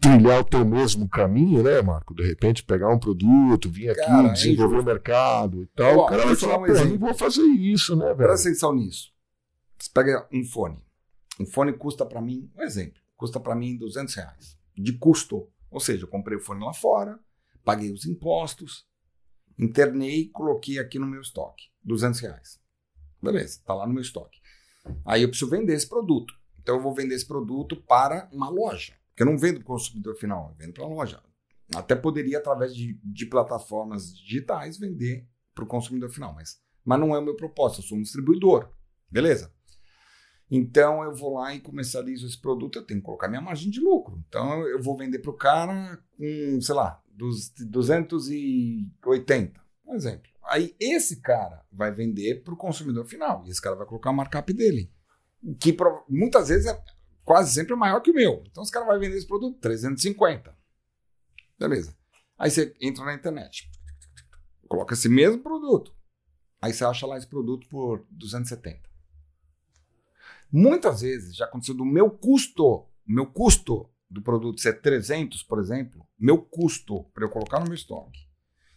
trilhar o teu mesmo caminho, né, Marco? De repente pegar um produto, vir aqui, Cara, é desenvolver o injusto. mercado e tal, Ó, o cara vai falar, um pô, não vou fazer isso, né, velho? Presta atenção nisso. Você pega um fone. Um fone custa para mim, um exemplo, custa para mim 200 reais de custo. Ou seja, eu comprei o fone lá fora, paguei os impostos, internei, coloquei aqui no meu estoque. 200 reais. Beleza, tá lá no meu estoque. Aí eu preciso vender esse produto. Então eu vou vender esse produto para uma loja. Porque eu não vendo para o consumidor final, eu vendo para a loja. Até poderia, através de, de plataformas digitais, vender para o consumidor final, mas, mas não é o meu propósito, eu sou um distribuidor. Beleza? Então eu vou lá e comercializo esse produto, eu tenho que colocar minha margem de lucro. Então eu vou vender para o cara com, sei lá, dos 280, um exemplo. Aí esse cara vai vender para o consumidor final e esse cara vai colocar o markup dele, que muitas vezes é quase sempre maior que o meu. Então esse cara vai vender esse produto 350. Beleza. Aí você entra na internet, coloca esse mesmo produto. Aí você acha lá esse produto por 270. Muitas vezes já aconteceu do meu custo, meu custo do produto ser 300, por exemplo, meu custo para eu colocar no meu estoque,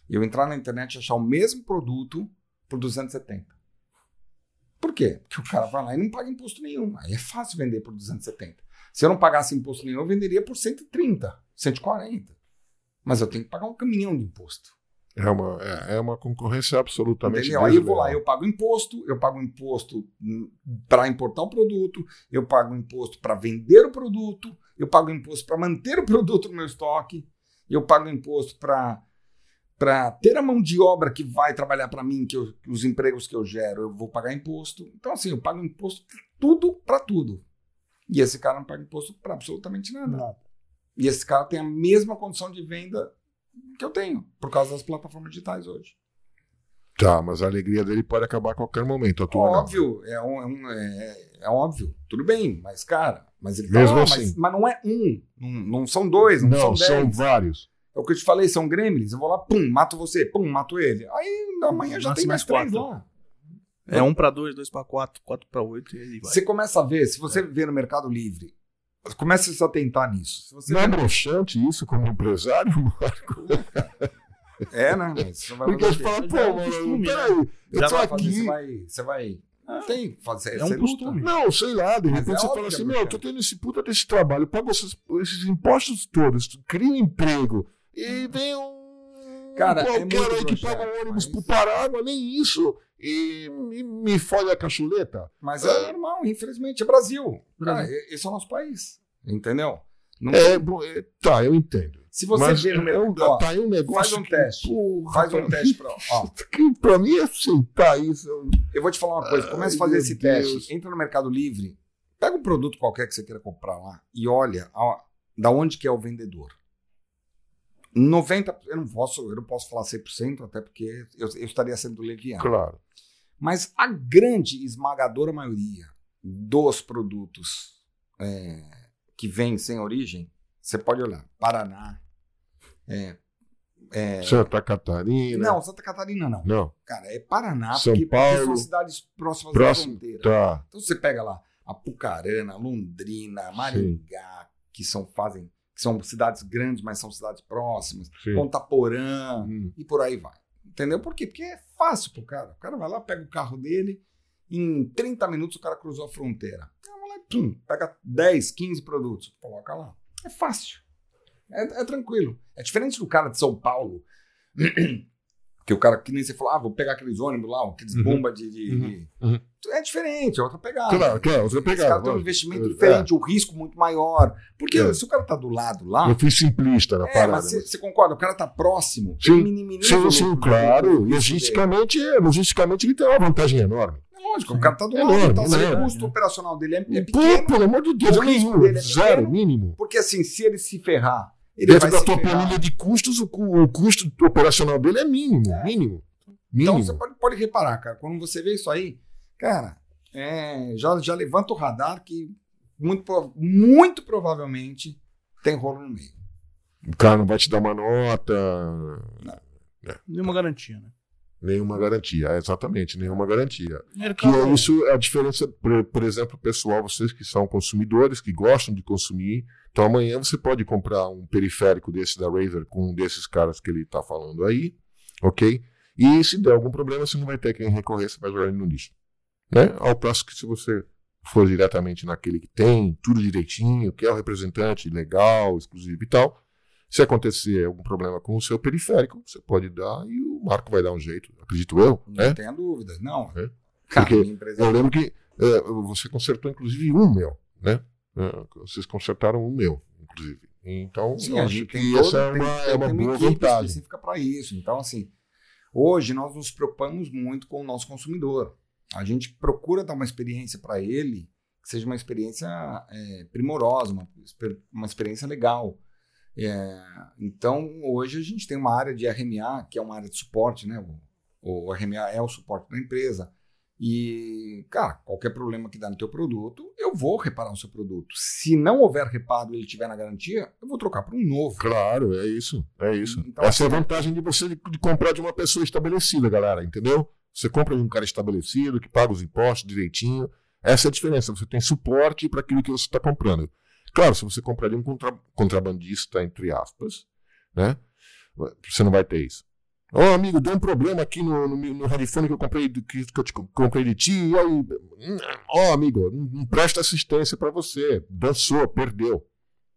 e eu entrar na internet e achar o mesmo produto por 270. Por quê? Porque o cara vai lá e não paga imposto nenhum. Aí é fácil vender por 270. Se eu não pagasse imposto nenhum, eu venderia por 130, 140. Mas eu tenho que pagar um caminhão de imposto. É uma, é, é uma concorrência absolutamente Entendeu? Aí eu vou lá, desleal. eu pago imposto, eu pago imposto para importar o produto, eu pago imposto para vender o produto, eu pago imposto para manter o produto no meu estoque, eu pago imposto para para ter a mão de obra que vai trabalhar para mim, que eu- os empregos que eu gero, eu vou pagar imposto. Então assim, eu pago imposto tudo para tudo. E esse cara não paga imposto para absolutamente nada. Nada. E esse cara tem a mesma condição de venda que eu tenho, por causa das plataformas digitais hoje. Tá, mas a alegria dele pode acabar a qualquer momento. A tua não. Óbvio, é, um- é um- é- é óbvio. Tudo bem, mas, cara, mas ele Mesmo tá lá, assim. mas, mas não é um, não, não são dois, não, Não, são são dez. vários. É o que eu te falei, são gremlins. Eu vou lá, pum, mato você, pum, mato ele. Aí amanhã já Nasce tem mais, mais três quatro. lá. É um pra dois, dois pra quatro, quatro pra oito e aí vai. Você começa a ver, se você vê no Mercado Livre, comece a se atentar nisso. Se você Não é broxante isso como empresário, Marco? É, né? Porque o quê? fala, pô, é mano, costume, peraí, eu Já tô aqui. Você vai. Você vai não tem. Fazer, É um costume. luta. Não, sei lá, de repente é você fala é assim, meu, eu tô tendo esse puta desse trabalho, eu pago esses, esses impostos todos, crio um emprego, e vem um Cara, é qualquer muito aí que broxante, paga um ônibus mas- pro Parágua, nem isso, e me, me fode a cachuleta. Mas é normal, infelizmente. É Brasil. Cara, esse é o nosso país. Entendeu? Não É, bom, é, tá, eu entendo. Se você Mas vê no é um, mercado. ó, tá aí um negócio um que, teste. porra, Faz um teste pra. Ó, que pra mim é aceitar isso. eu- eu vou te falar uma coisa. Comece a fazer esse Deus. teste. Entra no Mercado Livre. Pega um produto qualquer que você queira comprar lá e olha ó, da onde que é o vendedor. 90%, eu não posso, eu não posso falar 100%, até porque eu, eu estaria sendo leviano. Claro. Mas a grande esmagadora maioria dos produtos é, que vêm sem origem, você pode olhar. Paraná. É, é, Santa Catarina. não, Santa Catarina não. Não, Cara, é Paraná, São porque, porque Paulo, são cidades próximas próximo, da fronteira. tá. Então você pega lá Apucarana, Londrina, Maringá, que são fazem, são cidades grandes, mas são cidades próximas, Sim. Ponta Porã Hum. e por aí vai. Entendeu? Por quê? Porque é fácil pro cara. O cara vai lá, pega o carro dele, em 30 minutos o cara cruzou a fronteira. Pum, pega 10, 15 produtos, coloca lá. É fácil. É, é tranquilo. É diferente do cara de São Paulo, que o cara, que nem você falou, ah, vou pegar aqueles ônibus lá, aqueles Uhum. bomba de. de- Uhum. Uhum. É diferente, é outra pegada. Claro, claro, você Os pegar. caras têm um investimento É. diferente, o risco muito maior. Porque É. se o cara tá do lado lá. Eu fui simplista na É, parada. mas você você concorda? O cara tá próximo. Sim. ele minimiza Sim, sim, claro. Logisticamente, é, logisticamente ele tem uma vantagem enorme. É lógico, o cara tá do É lado. enorme, então, se é. o custo operacional dele é, é Pô, pequeno. pelo amor de Deus, o risco dele é zero, pequeno. mínimo. Porque assim, se ele se ferrar, ele Dentro vai da tua planilha de custos, o, o custo operacional dele é mínimo, mínimo. Então Mínimo. você pode, pode reparar, cara, quando você vê isso aí, cara, é, já, já levanta o radar que muito, muito provavelmente tem rolo no meio. O cara não vai te dar uma nota, Nenhuma garantia, né? Nenhuma garantia. É, exatamente, nenhuma garantia. Que é isso a diferença, por, por exemplo, pessoal, vocês que são consumidores, que gostam de consumir. Então amanhã você pode comprar um periférico desse da Razer com um desses caras que ele está falando aí, ok? E se der algum problema, você não vai ter quem recorrer, você vai jogar ele no lixo. Né? Ao passo que se você for diretamente naquele que tem tudo direitinho, que é o representante legal, exclusivo e tal, se acontecer algum problema com o seu periférico, você pode dar e o Marco vai dar um jeito, acredito eu, Não né? tenha dúvida. Não. É. Cara, Porque Eu lembro que é, você consertou, inclusive, um meu, né? É, vocês consertaram um meu, inclusive. Então, Sim, a acho gente que tem essa é uma, tem- é uma tem boa equipe vantagem. específica para isso. Então, assim, hoje nós nos preocupamos muito com o nosso consumidor. A gente procura dar uma experiência para ele que seja uma experiência é, primorosa, uma, uma experiência legal. É, então, hoje a gente tem uma área de RMA, que é uma área de suporte, né? O, o RMA é o suporte da empresa. E, cara, qualquer problema que dá no teu produto, eu vou reparar o seu produto. Se não houver reparo e ele estiver na garantia, eu vou trocar para um novo. Claro, é isso, é isso. Então, Essa é a assim, vantagem de você de, de comprar de uma pessoa estabelecida, galera, entendeu? Você compra de um cara estabelecido, que paga os impostos direitinho. Essa é a diferença, você tem suporte para aquilo que você está comprando. Claro, se você comprar de um contra- contrabandista, entre aspas, né? Você não vai ter isso. Ô, amigo, deu um problema aqui no, no, no headphone que eu comprei, do- que, que eu te comprei de ti. E aí, hum, ó, amigo, não, presta assistência para você. Dançou, perdeu.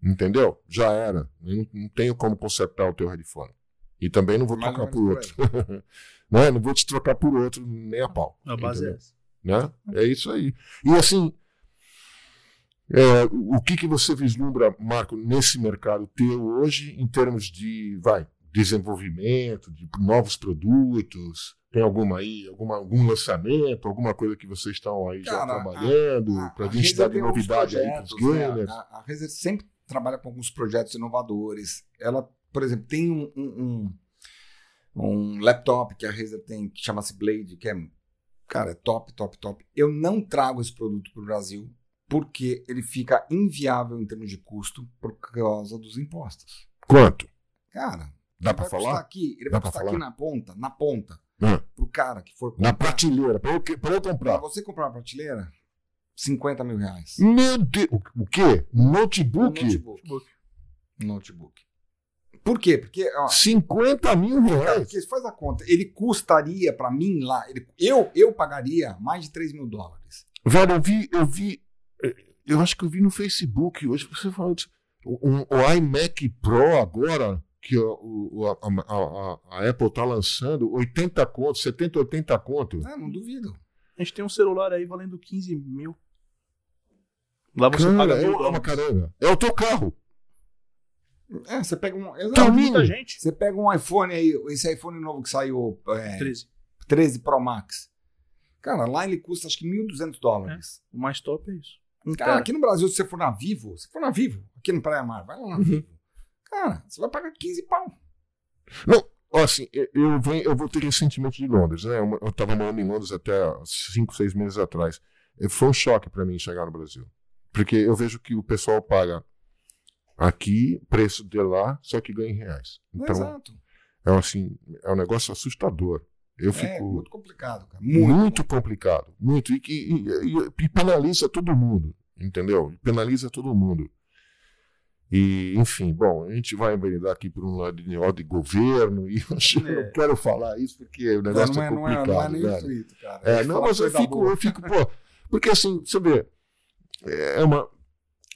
Entendeu? Já era. Não, não tenho como consertar o teu headphone. E também não vou Mais trocar por outro. né? Não vou te trocar por outro nem a pau. A base é essa. né? É isso aí. E assim, é, o que, que você vislumbra, Marco, nesse mercado teu hoje, em termos de vai, desenvolvimento, de novos produtos? Tem alguma aí, alguma, algum lançamento, alguma coisa que vocês estão aí já Cara, trabalhando A- para a gente dar de novidade aí para os projetos, né? gamers? A, a Razer sempre trabalha com alguns projetos inovadores. Ela, por exemplo, tem um, um, um, um laptop que a Razer tem que chama-se Blade, que é, cara, é top, top, top. Eu não trago esse produto para o Brasil porque ele fica inviável em termos de custo por causa dos impostos. Quanto? Cara, Dá para falar? aqui, ele Dá vai pra custar aqui falar? na ponta, na ponta, Ah, pro cara que for Na comprar, prateleira, pra eu, pra eu pra comprar. você comprar uma prateleira, 50 mil reais. Meu Deus, o- quê? Notebook? notebook. Notebook. Por quê? Porque, ó, 50 mil reais. porque faz a conta, ele custaria pra mim lá, ele- eu, eu pagaria mais de 3 mil dólares. Velho, eu vi, eu vi, eu acho que eu vi no Facebook hoje, você disso. Um, o iMac Pro agora, que o, o- a, a- a- a Apple tá lançando, 80 conto, 70, 80 conto. É, não duvido. A gente tem um celular aí valendo 15 mil. Lá você Cara, paga é mil uma caramba. É o teu carro. É, você pega um. Exato. muita gente. Você pega um iPhone aí, esse iPhone novo que saiu, é, 13. 13 Pro Max. Cara, lá ele custa acho que 1.200 dólares. O mais top é isso. Um Cara, aqui no Brasil, se você for na Vivo, se for na Vivo, aqui no Praia Mar, vai lá na Uhum. Vivo. Cara, você vai pagar 15 pau. Não, assim, eu, venho, eu voltei recentemente de Londres, né? Eu, eu tava morando em Londres até 5, 6 meses atrás. Foi um choque para mim chegar no Brasil. Porque eu vejo que o pessoal paga aqui, preço de lá, só que ganha em reais. Então, Exato. é assim, é um negócio assustador. Eu É fico muito complicado, cara. muito, Muito. complicado. Muito. E, e- e- e penaliza todo mundo. Entendeu? Penaliza todo mundo. E, enfim, bom, a gente vai enveredar aqui por um lado de, de governo e eu É. não quero falar isso porque o Não, negócio não, é é, não, é, complicado. não é nem velho. frito, cara. É, não, mas eu fico, boa. eu fico, pô. Porque assim, você vê, é uma.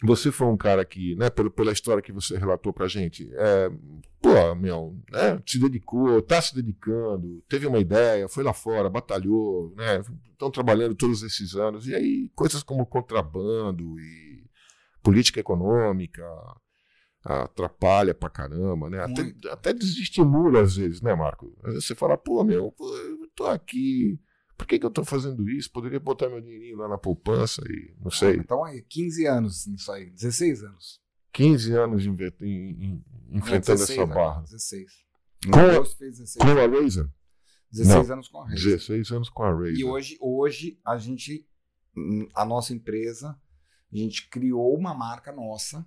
Você foi um cara que, né, pela, pela história que você relatou pra gente, é, pô, meu, né, se dedicou, tá se dedicando, teve uma ideia, foi lá fora, batalhou, né, estão trabalhando todos esses anos, e aí coisas como contrabando e política econômica atrapalha pra caramba, né, até, até desestimula às vezes, né, Marco? Às vezes você fala, pô, meu, pô, eu tô aqui, por que, que eu tô fazendo isso? Poderia botar meu dinheirinho lá na poupança e não sei. Então aí, 15 anos nisso aí, 16 anos. 15 anos em- em- enfrentando 16 essa agora, barra. 16. Com a- Deus fez 16. Com a Razer? 16 anos com a Razer. 16 anos com a Razer. E hoje, hoje a gente, hum, a nossa empresa, a gente criou uma marca nossa.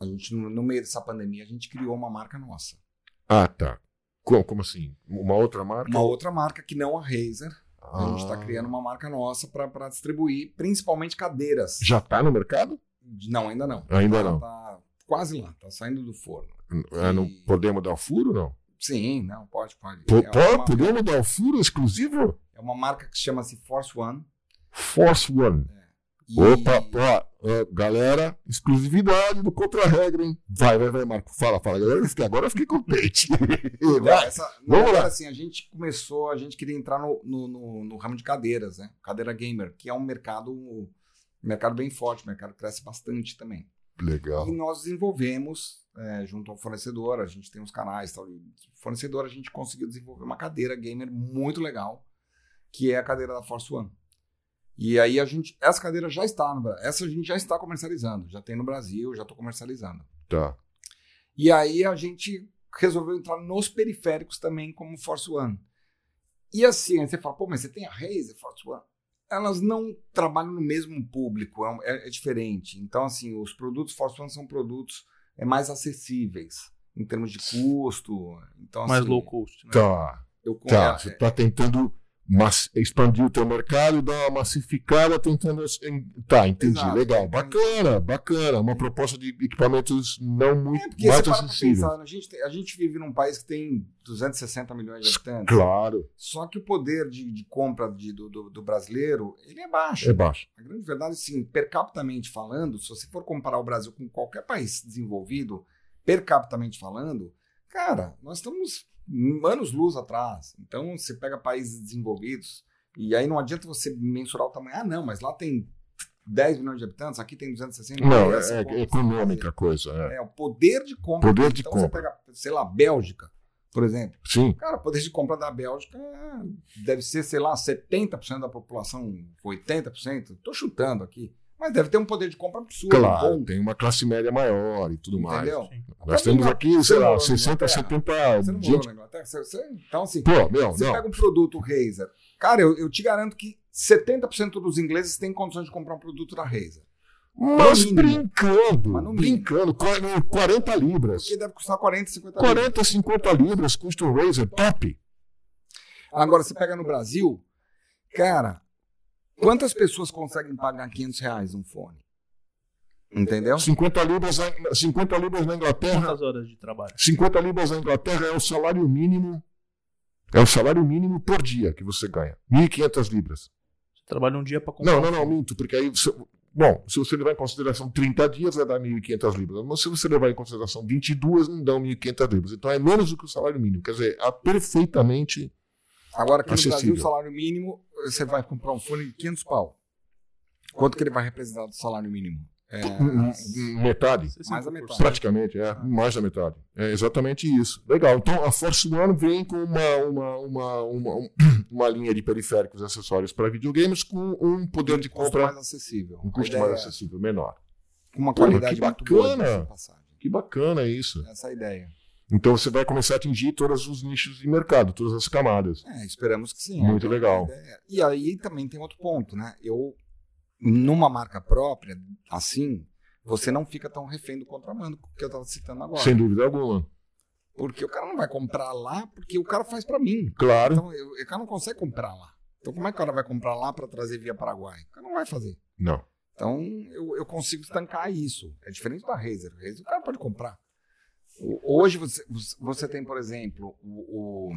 A gente, no no meio dessa pandemia, a gente criou uma marca nossa. Ah, tá. Como, como assim? Uma outra marca? Uma outra marca que não a Razer. A gente está Ah. criando uma marca nossa para distribuir, principalmente cadeiras. Já tá no mercado? Não, ainda não. Ainda não. Tá quase lá, tá saindo do forno. Ah, não E- podemos dar o furo, não? Sim, não, pode, pode. Po- É uma, podemos dar o furo exclusivo? é uma marca que chama-se Force One. Force One. E- Opa, ó, galera, exclusividade do Contra-Regra, hein? Vai, vai, vai, Marco. Fala, fala. Fiquei, agora eu fiquei contente. Vai. essa, Vamos lá. assim, a gente começou, a gente queria entrar no, no, no- no ramo de cadeiras, né? Cadeira gamer, que é um mercado, um mercado bem forte, o mercado cresce bastante também. Legal. E nós desenvolvemos, é, junto ao fornecedor, a gente tem uns canais e tal, fornecedor, a gente conseguiu desenvolver uma cadeira gamer muito legal, que é a cadeira da Force One. E aí a gente, essa cadeira já está no Brasil, essa a gente já está comercializando, já tem no Brasil, já estou comercializando. Tá. E aí a gente resolveu entrar nos periféricos também como Force One. E assim, aí você fala, pô, mas você tem a Razer, Force One? Elas não trabalham no mesmo público, é, é- é diferente. Então, assim, os produtos Force One são produtos é, mais acessíveis em termos de custo. Então, mais assim, low cost. Né? Tá. Eu, Tá. é- Você tá tentando mas- expandir o teu mercado e dar uma massificada tentando. Tá, entendi. Exato. Legal. Bacana, bacana. Uma proposta de equipamentos não muito É porque mais acessíveis. pensar, a gente, tem- a gente vive num país que tem 260 milhões de habitantes. Claro, Só que o poder de, de compra de- do, do- do brasileiro, ele é baixo. é baixo. A grande verdade, sim, per capitamente falando, se você for comparar o Brasil com qualquer país desenvolvido, per capitamente falando, cara, nós estamos anos-luz atrás. Então, você pega países desenvolvidos, e aí não adianta você mensurar o tamanho. Ah, não, mas lá tem 10 milhões de habitantes, aqui tem 260 Não, milhões. é, é econômica a coisa. É. É, o poder de compra. Poder de então, compra. você pega, sei lá, Bélgica, por exemplo. Sim, Cara, o poder de compra da Bélgica é, deve ser, sei lá, 70% da população, 80%. Tô chutando aqui. Mas deve ter um poder de compra absurdo. claro. bom, Tem uma classe média maior e tudo mais. entendeu? Sim. Nós Você temos aqui, você sei lá, morou na 60, Inglaterra? 70 Você não morou gente. na Inglaterra? Você- você- então, assim, Pô, meu, você não. pega um produto Razer. Cara, eu, eu te garanto que 70% dos ingleses têm condições de comprar um produto da Razer. Mas mínimo. brincando, Mas no brincando, qua- 40 libras. Porque deve custar 40, 50 libras. 40, 50 libras custa um Razer top. Agora, você pega no Brasil, cara, quantas pessoas conseguem pagar 500 reais um fone? Entendeu? 50 libras, na- 50 libras na Inglaterra. Quantas horas de trabalho? 50 libras na Inglaterra é o salário mínimo. É o salário mínimo por dia que você ganha. 1.500 libras. Você trabalha um dia pra comprar. Não, não, não, minto, porque aí. você- bom, se você levar em consideração 30 dias, vai dar 1.500 libras. Mas se você levar em consideração 22, não dão 1.500 libras. Então é menos do que o salário mínimo. Quer dizer, é perfeitamente. Agora, aqui no Acessível. Brasil, o salário mínimo, você vai comprar um fone de 500 pau. Quanto que ele vai representar do salário mínimo? É, Metade. 60%. mais a metade. Praticamente, é. Mais da metade. É exatamente isso. Legal. Então a Force One vem com uma, uma, uma, uma, um- uma linha de periféricos e acessórios para videogames com um poder de custo compra, mais acessível. um custo mais acessível, menor. Com uma qualidade que muito boa bacana. Que bacana isso. Essa é a ideia. Então você vai começar a atingir todos os nichos de mercado, todas as camadas. É, esperamos que sim. Muito É, legal. é, E aí também tem outro ponto, né? Eu, numa marca própria, assim, você não fica tão refém do contrabando que eu estava citando agora. Sem dúvida alguma. Porque o cara não vai comprar lá, porque o cara faz para mim. Claro. Então, eu- o cara não consegue comprar lá. Então, como é que o cara vai comprar lá para trazer via Paraguai? O cara não vai fazer. Não. Então, eu, eu consigo estancar isso. É diferente da Razer. Razer o cara pode comprar. Hoje você, você tem, por exemplo, o, o-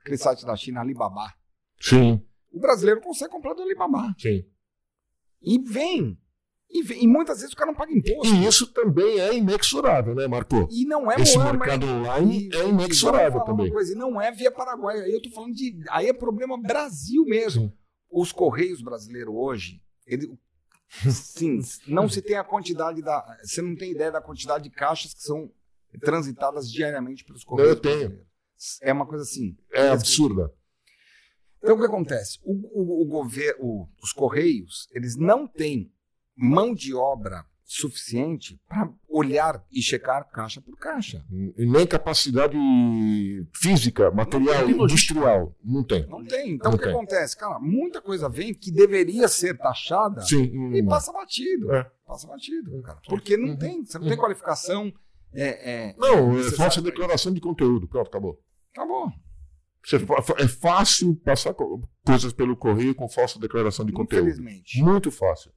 aquele site da China, Alibaba. Sim, O brasileiro consegue comprar do Alibaba. sim. E vem. E, vem. e muitas vezes o cara não paga imposto. E isso também é inexorável, né, Marco? E não é Esse Moama, mercado online e- é inexorável também. Coisa, e não é via Paraguai. Aí eu tô falando de. Aí é problema Brasil mesmo. Sim. Os Correios brasileiros hoje, ele, sim, não se tem a quantidade da. Você não tem ideia da quantidade de caixas que são transitadas diariamente pelos Correios. Eu tenho. É uma coisa assim. É absurda. Então o que acontece? O, o, o governo, os Correios, eles não têm mão de obra suficiente para olhar e checar caixa por caixa. E nem capacidade física, material, logística. industrial. Não tem. Não tem. Então Não o que tem. acontece? Cara, muita coisa vem que deveria ser taxada Sim. e passa batido. É. Passa batido, cara. Porque não Uhum. tem. Você não tem qualificação. É, é, Não, é falsa declaração de conteúdo. Pronto, acabou. Acabou. Você é fácil passar co- coisas pelo correio com falsa declaração de conteúdo. Infelizmente. Muito fácil.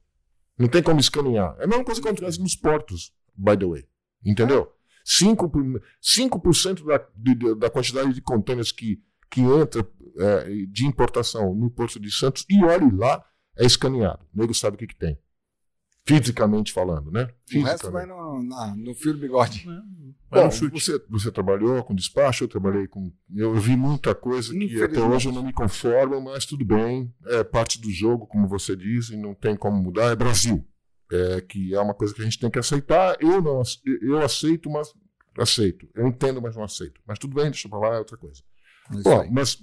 Não tem como escanear. É a mesma coisa que acontece nos portos, by the way. Entendeu? 5%, por- 5% da, de- da quantidade de contêineres que, que entra é, de importação no Porto de Santos, e olhe lá, é escaneado. O nego sabe o que, que tem. Fisicamente falando, né? O resto vai no, na- no fio do bigode. Bom, chute. você, você trabalhou com despacho, eu trabalhei com. Eu vi muita coisa que até hoje eu não me conformo, mas tudo bem. É parte do jogo, como você diz, e não tem como mudar. É Brasil. É, que é uma coisa que a gente tem que aceitar. Eu não eu aceito, mas aceito. Eu entendo, mas não aceito. Mas tudo bem, deixa pra lá, é outra coisa. É Bom, mas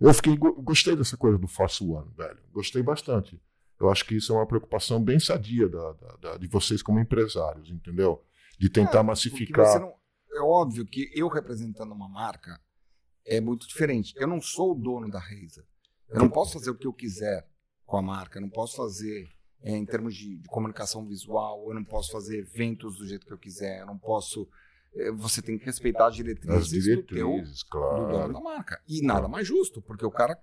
eu fiquei, go- gostei dessa coisa do Force One, velho. Gostei bastante. Eu acho que isso é uma preocupação bem sadia da, da- da- de vocês como empresários, entendeu? De tentar É, massificar. não- é óbvio que eu representando uma marca é muito diferente. Eu não sou o dono da Razer. Eu não posso fazer o que eu quiser com a marca. Eu não posso fazer é, em termos de, de comunicação visual. Eu não posso fazer eventos do jeito que eu quiser. Eu não posso. é, você tem que respeitar as diretrizes, As do teu diretrizes, do dono claro. da marca. E nada mais justo, porque o cara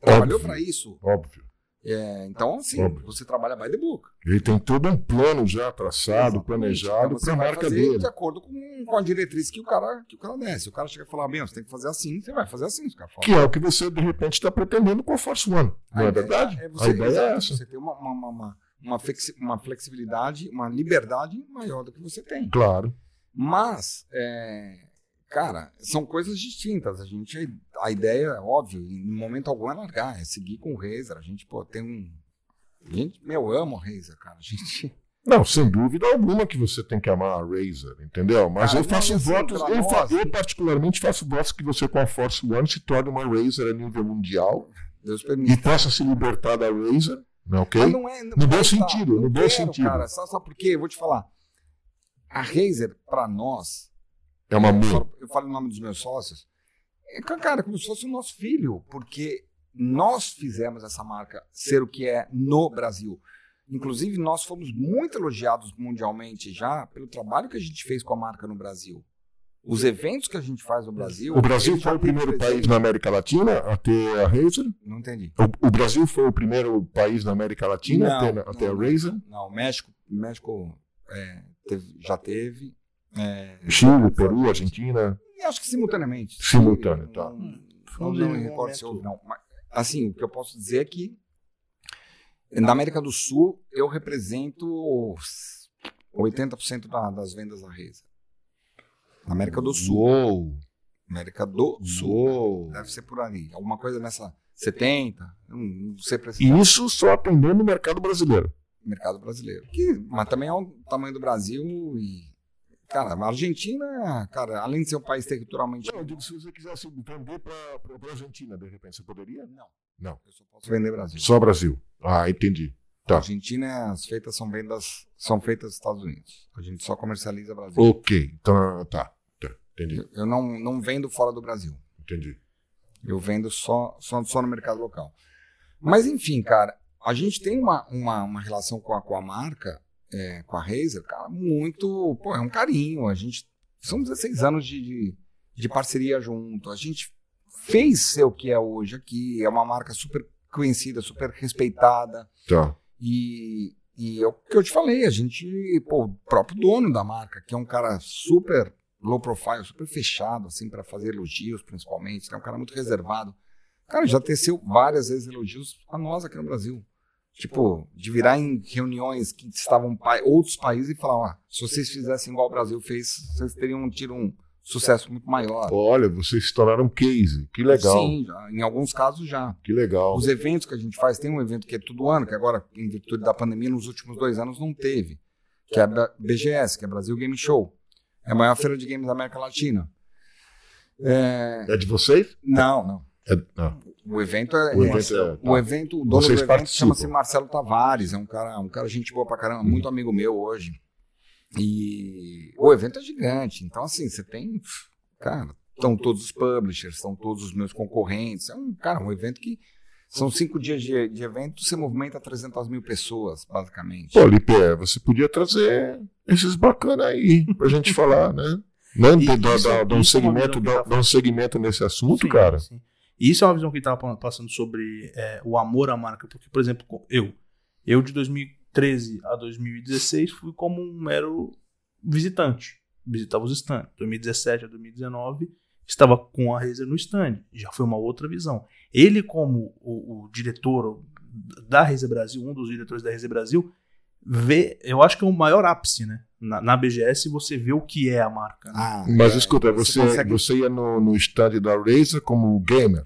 trabalhou para isso. Óbvio. É, então, assim, você trabalha by the book. Ele tem todo um plano já traçado, Exatamente. planejado Então para a marca fazer dele. de acordo com, com a diretriz que o cara que o cara desce. O cara chega e fala, bem, você tem que fazer assim, você vai fazer assim. Os caras falam, Que é o que você, de repente, está pretendendo com a Force One. Não A é verdade? é você- a ideia é essa. Você tem uma, uma, uma, uma, uma flexibilidade, uma liberdade maior do que você tem. Claro. Mas, é, cara, são coisas distintas. A gente, a ideia, óbvio, em momento algum é largar, é seguir com o Razer. A gente, pô, tem um. A gente, meu, eu amo o Razer, cara. A gente. Não, sem dúvida alguma que você tem que amar a Razer, entendeu? Mas Cara, eu faço não, assim, votos, eu, fa- eu particularmente faço votos que você com a Force One se torne uma Razer a nível mundial Deus e permite. possa se libertar da Razer, né, ok? Mas não é, No bom aí tá, sentido, não no bom sentido. Cara, sabe, sabe por quê? Eu vou te falar. A Razer, pra nós, É uma mãe. eu falo em nome dos meus sócios, é, cara, como se fosse o nosso filho, porque nós fizemos essa marca ser o que é no Brasil. Inclusive, nós fomos muito elogiados mundialmente já pelo trabalho que a gente fez com a marca no Brasil. Os eventos que a gente faz no Brasil. O Brasil foi o primeiro presente. país na América Latina a ter a Razer? Não entendi. O, o Brasil foi o primeiro país na América Latina a ter, a ter a Razer? Não, o México, México é, teve- já teve. É, Chile, Peru, Argentina. E acho que simultaneamente. Simultâneo, tá. Não, Foi não, um me recordo se houve, não. Mas, assim, o que eu posso dizer é que na América do Sul eu represento 80% da- das vendas da Razer. Na América do Sul. Uou! América do Sul. Uou! Deve ser por ali. Alguma coisa nessa 70, não, não sei E precisar. isso só atendendo o mercado brasileiro. mercado brasileiro. Que, mas também é o tamanho do Brasil e. Cara, a Argentina, cara, além de ser um país territorialmente. Não, eu digo, se você quisesse vender para a Argentina, de repente, você poderia? Não. Não. Eu só posso vender Brasil. Só Brasil. Ah, entendi. Tá. A Argentina, as feitas são vendas, são feitas nos Estados Unidos. A gente só comercializa Brasil. Ok. Então, tá. tá. Entendi. Eu- Eu não, não vendo fora do Brasil. Entendi. Eu vendo só, só, só no mercado local. Mas, enfim, cara, a gente tem uma, uma, uma relação com a, com a marca, é, com a Razer, cara, muito. Pô, é um carinho. A gente. São 16 anos de, de, de parceria junto. A gente fez ser o que é hoje aqui. É uma marca super conhecida, super respeitada. Tá. E, e é o que eu te falei, a gente, pô, o próprio dono da marca, que é um cara super low profile, super fechado, assim, para fazer elogios, principalmente, é um cara muito reservado. Cara, já teceu várias vezes elogios a nós aqui no Brasil. Tipo, de virar em reuniões que estavam pa outros países e falar, ó, se vocês fizessem igual o Brasil fez, vocês teriam tido um sucesso muito maior. Olha, vocês se tornaram case. Que legal. Sim, já, em alguns casos já. Que legal. Os eventos que a gente faz, tem um evento que é todo ano, que agora, em virtude da pandemia, nos últimos dois anos não teve, que é a BGS, que é Brasil Game Show. É a maior feira de games da América Latina. É, É de vocês? Não, não. É, não. O evento é. O é- evento é- o evento, o dono Vocês do evento participam. chama-se Marcelo Tavares, é um cara, um cara gente boa pra caramba, muito amigo meu hoje. E o evento é gigante, então assim, você tem, cara, estão todos os publishers, estão todos os meus concorrentes, é um, cara, um evento que são cinco dias de, de evento, você movimenta 300 mil pessoas, basicamente. Pô, Lipe, você podia trazer esses bacanas aí pra gente falar, né? Não, E dar, dar, isso- dar um é segmento, dar, tá um segmento nesse assunto, Sim, cara. sim. E isso é uma visão que estava passando sobre é, o amor à marca. Porque, por exemplo, eu, eu de 2013 a 2016 fui como um mero visitante. Visitava os stands. 2017 a 2019 estava com a Razer no stand. Já foi uma outra visão. Ele, como o, o diretor da Razer Brasil, um dos diretores da Razer Brasil, vê, eu acho que é o maior ápice, né? Na, na BGS você vê o que é a marca. né? Ah, Mas é, escuta, você, consegue- você ia no, no stand da Razer como gamer.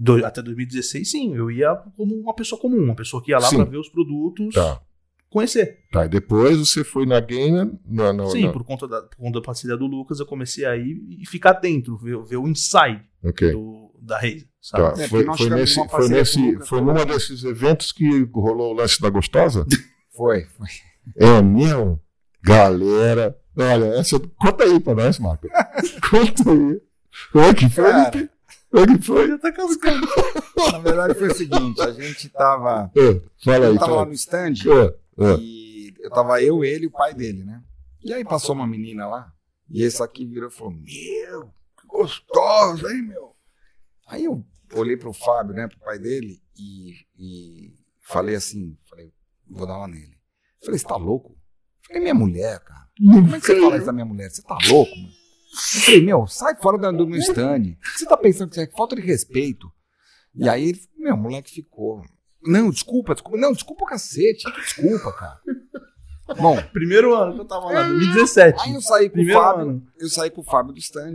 Do- até 2016, sim, eu ia como uma pessoa comum, uma pessoa que ia lá pra ver os produtos, Tá. conhecer. Tá, e depois você foi na gamer. Na, na, sim, na- por conta, da, por conta da parceria do Lucas, eu comecei a ir e ficar dentro, ver, ver o inside Ok. do, da Razer? Tá. É, foi, foi nesse, foi, nesse, foi numa desses eventos que rolou o lance da gostosa? Foi, foi. é mesmo? Galera. Olha, essa. Conta aí pra nós, Marco. Conta aí. Olha que foi. Cara, Olha que foi. Já tá cascando. na verdade foi o seguinte, a gente tava, É, fala aí, eu tava lá fala. no stand É, é. e eu tava eu, ele e o pai dele, né? E aí passou uma menina lá, e esse aqui virou e falou, meu, que gostoso, hein, meu? Aí eu olhei pro Fábio, né, pro pai dele, e, e falei assim, falei, vou dar uma nele. Falei, você tá louco? Falei, minha mulher, cara. Como é que você fala isso da minha mulher? Você tá louco, mano? Eu falei, meu, sai fora do meu stand. Você tá pensando que isso é falta de respeito? E aí, ele, meu, o moleque ficou. Não, desculpa, desculpa. Não, desculpa o cacete. Que desculpa, cara. Bom, Primeiro ano que eu tava lá, 2017. aí eu saí com o Primeiro Fábio. ano. Eu saí com o Fábio do stand.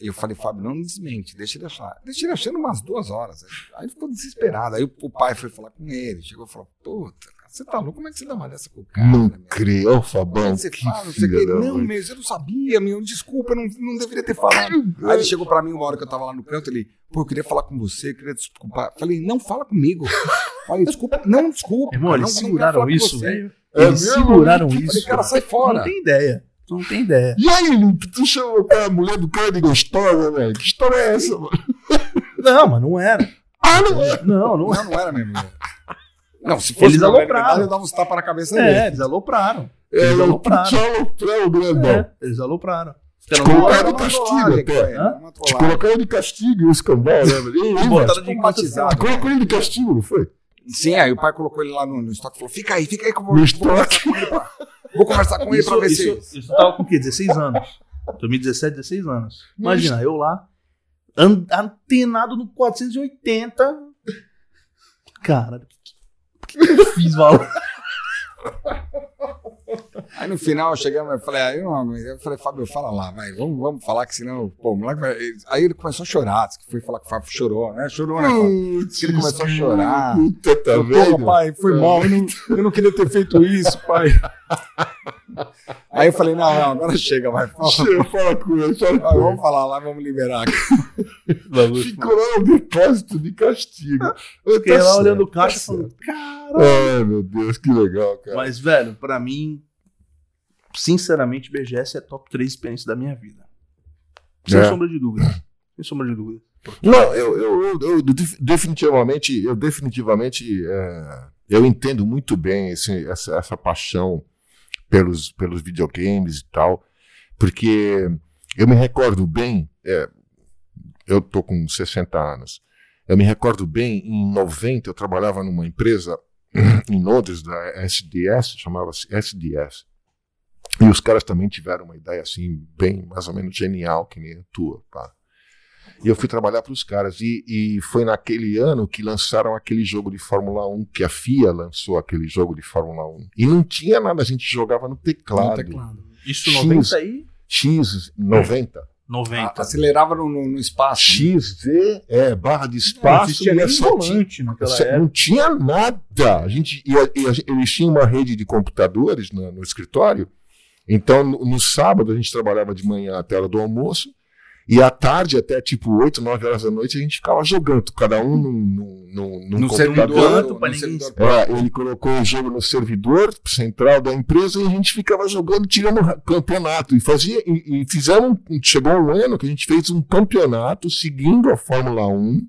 E eu falei, Fábio, não desmente, deixa ele achar. Deixa ele achando umas duas horas. Aí ficou desesperado. Aí o, pai foi falar com ele. Chegou e falou, puta, você tá louco? Como é que você dá uma dessa com o cara? Não meu? criou, Como é Fabão. que você Que fala? Não quê. da Não, meu, eu não sabia, meu. Desculpa, eu não, não deveria ter falado. Aí ele chegou pra mim uma hora que eu tava lá no canto, ele, pô, eu queria falar com você, eu queria desculpar. Falei, não fala comigo. Falei, desculpa, não, desculpa. Irmão, eles não, não seguraram com isso, você. velho. É Eles mesmo? seguraram Falei, isso. cara, sai fora. não tem ideia. Tu não tem ideia. E aí, tu chamou a mulher do cara de gostosa, velho? Que história é essa, mano? Não, mas não era. Ah, não é? Não, não era. Não, era mesmo. Não, se fosse Eles pra alopraram. verdade, eu dava uns tapas na cabeça É, dele. eles alopraram. É, Eles o alopraram. O grandão. É, eles alopraram. Te colocaram de castigo até. Te colocaram de castigo o escambau, aí, Botaram mano? de. Colocou ele de castigo, não foi? Sim, aí o pai colocou ele lá no, no estoque e falou: fica aí, fica aí que eu vou, No estoque. Vou conversar com ele pra ver isso, se. isso eu tava com o quê? 16 anos. 2017, 16 anos. Imagina, eu lá, an- antenado no 480. Cara, o que, que que eu fiz, maluco? Aí no final, chegamos, eu falei, aí eu, não eu falei, Fábio, fala lá, vai, vamos, vamos falar que senão, pô, o moleque vai... Aí ele começou a chorar, disse que foi falar que o Fábio chorou, né? Chorou, né, Fábio? Diz que ele começou a chorar. Puta, tá Eu, vendo? Porra, pai, foi mal, eu não, eu não queria ter feito isso, pai. Aí eu falei, não, não, agora chega, vai, fala, Chega, Fala com ele, fala com ele. vamos falar lá, vamos liberar. Ficou lá no depósito de castigo. Fiquei Tá lá certo, olhando o tá caixa e certo. falando, cara. Ai, meu Deus, que legal, cara. Mas, velho, pra mim, sinceramente, BGS é top 3 experiência da minha vida. Sem É. sombra de dúvida. Sem sombra de dúvida. Não, eu, eu, eu, eu def- definitivamente, eu definitivamente, é, eu entendo muito bem esse- essa, essa paixão pelos, pelos videogames e tal, porque eu me recordo bem, é, eu tô com 60 anos, eu me recordo bem, em 90 eu trabalhava numa empresa em Londres, da SDS, chamava-se SDS, e os caras também tiveram uma ideia assim, bem, mais ou menos genial, que nem a tua, pá. E eu fui trabalhar para os caras. E, e foi naquele ano que lançaram aquele jogo de Fórmula 1, que a FIA lançou aquele jogo de Fórmula 1. E não tinha nada, a gente jogava no teclado. No teclado. Isso X. 90 aí? X, 90. 90. Acelerava no, no, no espaço. XZ, é, barra de Não espaço. e é só tinha- volante naquela Você- época. Não tinha nada. A gente, e a- e a- eles tinham uma rede de computadores no, no escritório. Então, no, no sábado, a gente trabalhava de manhã até a hora do almoço. E à tarde, até tipo 8, 9 horas da noite, a gente ficava jogando, cada um num, num, num, num No computador. servidor. Canto no servidor. É, ele colocou o jogo no servidor central da empresa e a gente ficava jogando, tirando ra- campeonato. E fazia, e, e fizemos, um- chegou um ano que a gente fez um campeonato seguindo a Fórmula 1.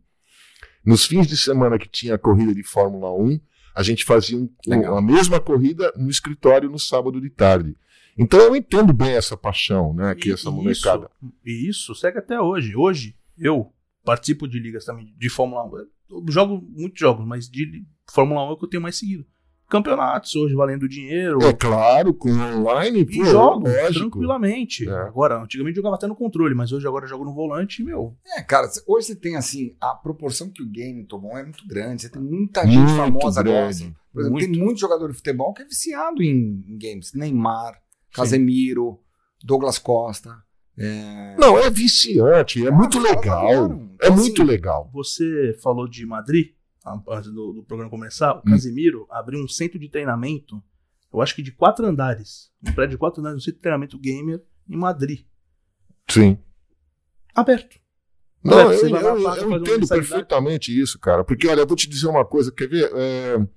Nos fins de semana que tinha a corrida de Fórmula 1, a gente fazia um- a mesma corrida no escritório no sábado de tarde. Então eu entendo bem essa paixão, né, que E- essa e molecada. Isso, e isso segue até hoje. Hoje, eu participo de ligas também de Fórmula 1. Eu jogo muitos jogos, mas de Fórmula 1 é o que eu tenho mais seguido. Campeonatos hoje valendo dinheiro. É claro, com online, E pô, jogo lógico. tranquilamente. É. Agora, antigamente jogava até no controle, mas hoje agora eu jogo no volante, meu. É, cara, hoje você tem assim, a proporção que o game tomou é muito grande. Você tem muita gente Muito famosa grande. gosta. Por exemplo, Muito. tem muito jogador de futebol que é viciado em, em games. Neymar, Casemiro, Douglas Costa. É... Não, é viciante, é muito os caras legal. É Então, muito assim, legal. Você falou de Madrid, a- antes do, do programa começar. O Hum. Casimiro abriu um centro de treinamento, eu acho que de quatro andares. Um prédio de quatro andares, um centro de treinamento gamer em Madrid. Sim. Aberto. Não, Aberto, eu, eu- eu uma entendo perfeitamente isso, cara. Porque, olha, eu vou te dizer uma coisa, quer ver? É,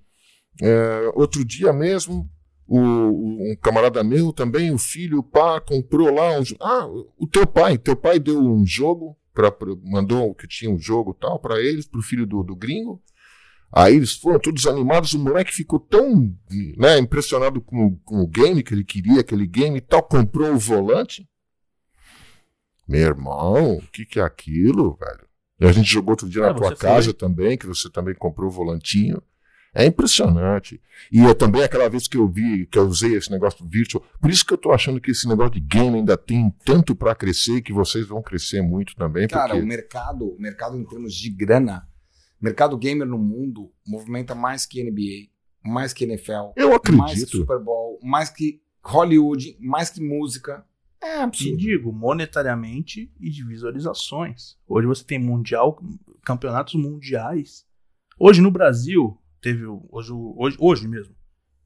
é, outro dia mesmo, o, o- um camarada meu também, o filho, o pá, comprou lá um. Ah, o teu pai, teu pai deu um jogo, pra, pra- mandou que tinha um jogo e tal para eles, pro filho do, do gringo. Aí eles foram todos animados, o moleque ficou tão né, impressionado com, com o game que ele queria, aquele game e tal, comprou o volante. Meu irmão, o que, que é aquilo, velho? E a gente jogou outro dia É, na tua casa foi. também, que você também comprou o volantinho. É impressionante. E eu também, aquela vez que eu vi, que eu usei esse negócio do virtual, por isso que eu tô achando que esse negócio de game ainda tem tanto para crescer, que vocês vão crescer muito também. Cara, porque... o mercado, o mercado em termos de grana, mercado gamer no mundo movimenta mais que NBA, mais que NFL, Eu mais que acredito. Super Bowl, mais que Hollywood, mais que música. É E absurdo. digo, monetariamente e de visualizações. Hoje você tem mundial, campeonatos mundiais. Hoje no Brasil, teve hoje, hoje, hoje mesmo,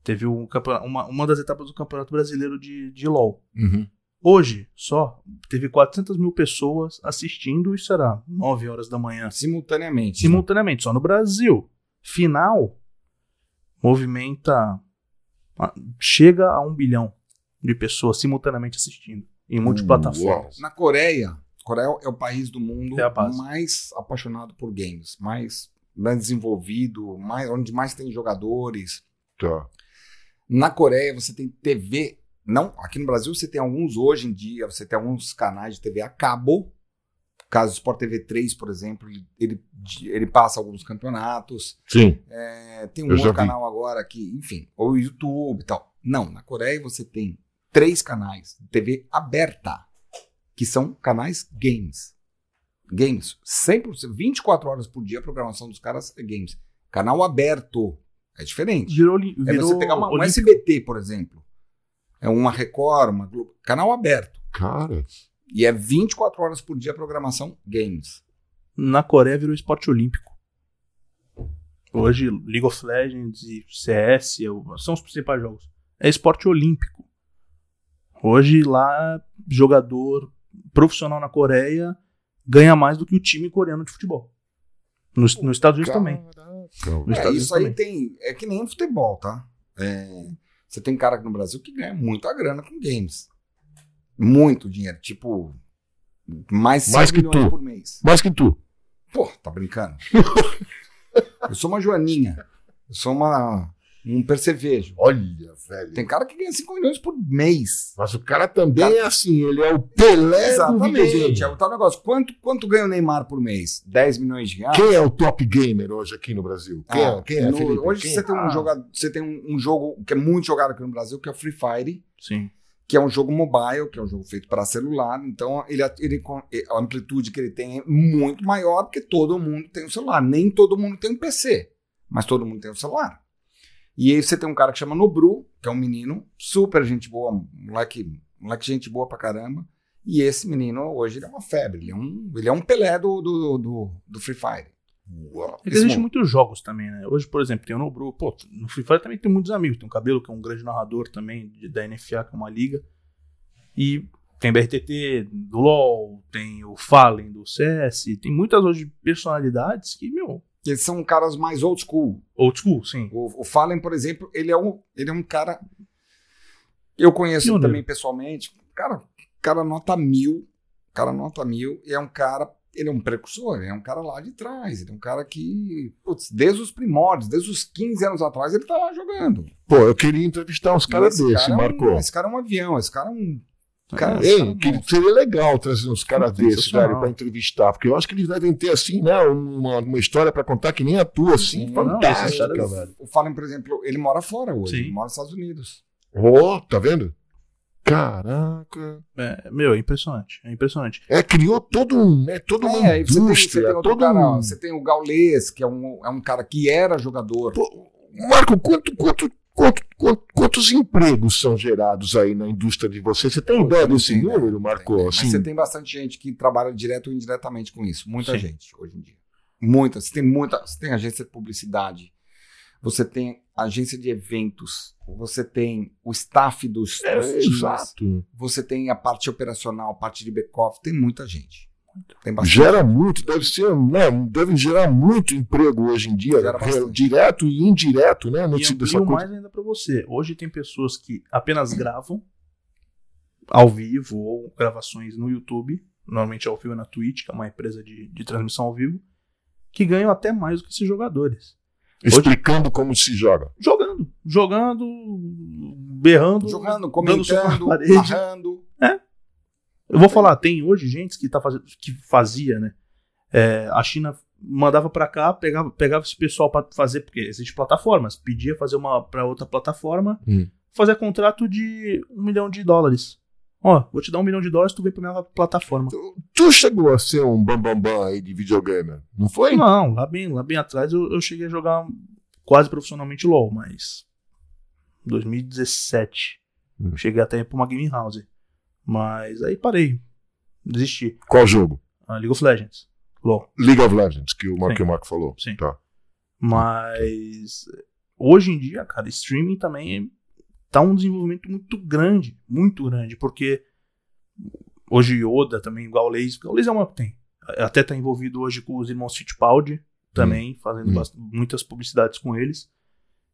teve um uma, uma das etapas do Campeonato Brasileiro de, de LOL. Uhum. Hoje, só, teve 400 mil pessoas assistindo, isso era 9 horas da manhã. Simultaneamente. Simultaneamente, só no Brasil. Final, movimenta, chega a um bilhão de pessoas simultaneamente assistindo. Em multiplataformas. Na Coreia, Coreia é o país do mundo É mais apaixonado por games, mais bem desenvolvido, mais, onde mais tem jogadores. Tá. Na Coreia você tem TV Não, aqui no Brasil você tem alguns hoje em dia, você tem alguns canais de TV a cabo. Caso o Sport TV 3, por exemplo, ele, ele, passa alguns campeonatos. Sim. É, tem um outro canal agora que, enfim, ou YouTube e tal. Não, na Coreia você tem três canais de TV aberta, que são canais games. Games. 100%, 24 horas por dia a programação dos caras é games. Canal aberto. É diferente. Virou, li- É virou você pegar uma, um. SBT, por exemplo. É uma Record, uma Globo. Canal aberto. Cara, E é 24 horas por dia a programação games. Na Coreia virou esporte olímpico. Hoje, League of Legends e CS é são os principais jogos. É esporte olímpico. Hoje, lá, jogador profissional na Coreia ganha mais do que o time coreano de futebol. Nos, nos Estados Unidos também. Nos É, Estados isso Unidos aí tem. É que nem futebol, tá? É, você tem cara aqui no Brasil que ganha muita grana com games. Muito dinheiro. Tipo, mais 100 Mais que tu. por mês. Mais que tu. Pô, tá brincando? eu sou uma joaninha. Eu sou uma, um percevejo. Olha, velho. Tem cara que ganha 5 milhões por mês. Mas o cara também é assim, ele é o Pelé do videogame. Exatamente. É o tal negócio. Quanto, quanto ganha o Neymar por mês? 10 milhões de reais? Quem é o top gamer hoje aqui no Brasil? Quem Ah, é? Quem é, no- Felipe? Hoje Quem você é? tem, um Ah. jogador, você tem um, um jogo que é muito jogado aqui no Brasil, que é o Free Fire, Sim. que é um jogo mobile, que é um jogo feito para celular. Então, ele, ele, a amplitude que ele tem é muito maior, porque todo mundo tem um celular. Nem todo mundo tem um PC, mas todo mundo tem um celular. E aí você tem um cara que chama Nobru, que é um menino super gente boa, um moleque, moleque gente boa pra caramba. E esse menino, hoje, ele é uma febre. Ele é um, ele é um Pelé do, do, do, do Free Fire. Uau. É existem muitos jogos também, né? Hoje, por exemplo, tem o Nobru. Pô, no Free Fire também tem muitos amigos. Tem o Cabelo, que é um grande narrador também de- da NFA, que é uma liga. E tem BRTT do LoL, tem o Fallen do CS. Tem muitas hoje personalidades que, meu, Eles são caras mais old school. old school, sim. O, o Fallen, por exemplo, ele é um, ele é um cara. Eu conheço ele Pioneiro. também pessoalmente. Cara, cara nota mil. Cara nota mil. E é um cara. Ele é um precursor, ele é um cara lá de trás. Ele é um cara que. Putz, desde os primórdios, desde os 15 anos atrás, ele tá lá jogando. Pô, eu queria entrevistar uns caras Esse desses, cara é um- Marcou. esse cara é um avião, esse cara é um. Cara, Ei, cara é que monstro. seria legal trazer uns caras desses, velho, pra entrevistar, porque eu acho que eles devem ter, assim, né, uma, uma história pra contar que nem a tua, assim, Sim, fantástica, não, esses velho. O Fallen, por exemplo, ele mora fora hoje. Sim. Ele mora nos Estados Unidos. Ó, tá vendo? Caraca. É, meu, é impressionante. É impressionante. É, criou todo um, né, toda uma É, aí você tem, você indústria, tem todo cara, um... você tem o Gaules, que é um, é um cara que era jogador. Pô, Marco, quanto, quanto, quanto- quantos empregos são gerados aí na indústria de você? Você tem ideia desse tenho, número, né? Marco? Tem, Mas Assim, você tem bastante gente que trabalha direto ou indiretamente com isso. Muita Sim. gente hoje em dia. Muita. Você tem muita. Você tem agência de publicidade. Você tem agência de eventos. Você tem o staff dos, é, dos times. exato. Você tem a parte operacional, a parte de back-off. Tem muita gente. Tem bastante. Gera muito, deve ser, né, deve gerar muito emprego hoje em dia, direto e indireto, né, E amplio coisa. mais ainda pra você. Hoje tem pessoas que apenas gravam ao vivo ou gravações no YouTube, normalmente ao vivo na Twitch, que é uma empresa de, de transmissão ao vivo, que ganham até mais do que esses jogadores. explicando como se joga. Jogando, jogando, berrando, Jogando, comentando, narrando. Eu vou falar, tem hoje gente que, tá fazendo, que fazia, né? É, a China mandava pra cá, pegava, pegava esse pessoal pra fazer, porque existe plataformas, pedia fazer uma pra outra plataforma, Hum. fazer contrato de um milhão de dólares. Ó, vou te dar um milhão de dólares, tu vem pra minha plataforma. Tu chegou a ser um bambambam bam, bam aí de videogame, não foi? Não, lá bem, lá bem atrás eu, eu cheguei a jogar quase profissionalmente LoL, mas 2017. Hum. Cheguei até pra uma game house. Mas aí parei. Desisti. Qual jogo? Ah, League of Legends. LoL. League of Legends, que o Marco, que o Marco falou. Sim. Tá. Mas hoje em dia, cara, streaming também tá um desenvolvimento muito grande, muito grande, porque hoje Yoda também, Gaules, Gaules é uma que tem. Até tá envolvido hoje com os irmãos Fittipaldi também, fazendo Hum. muitas publicidades com eles.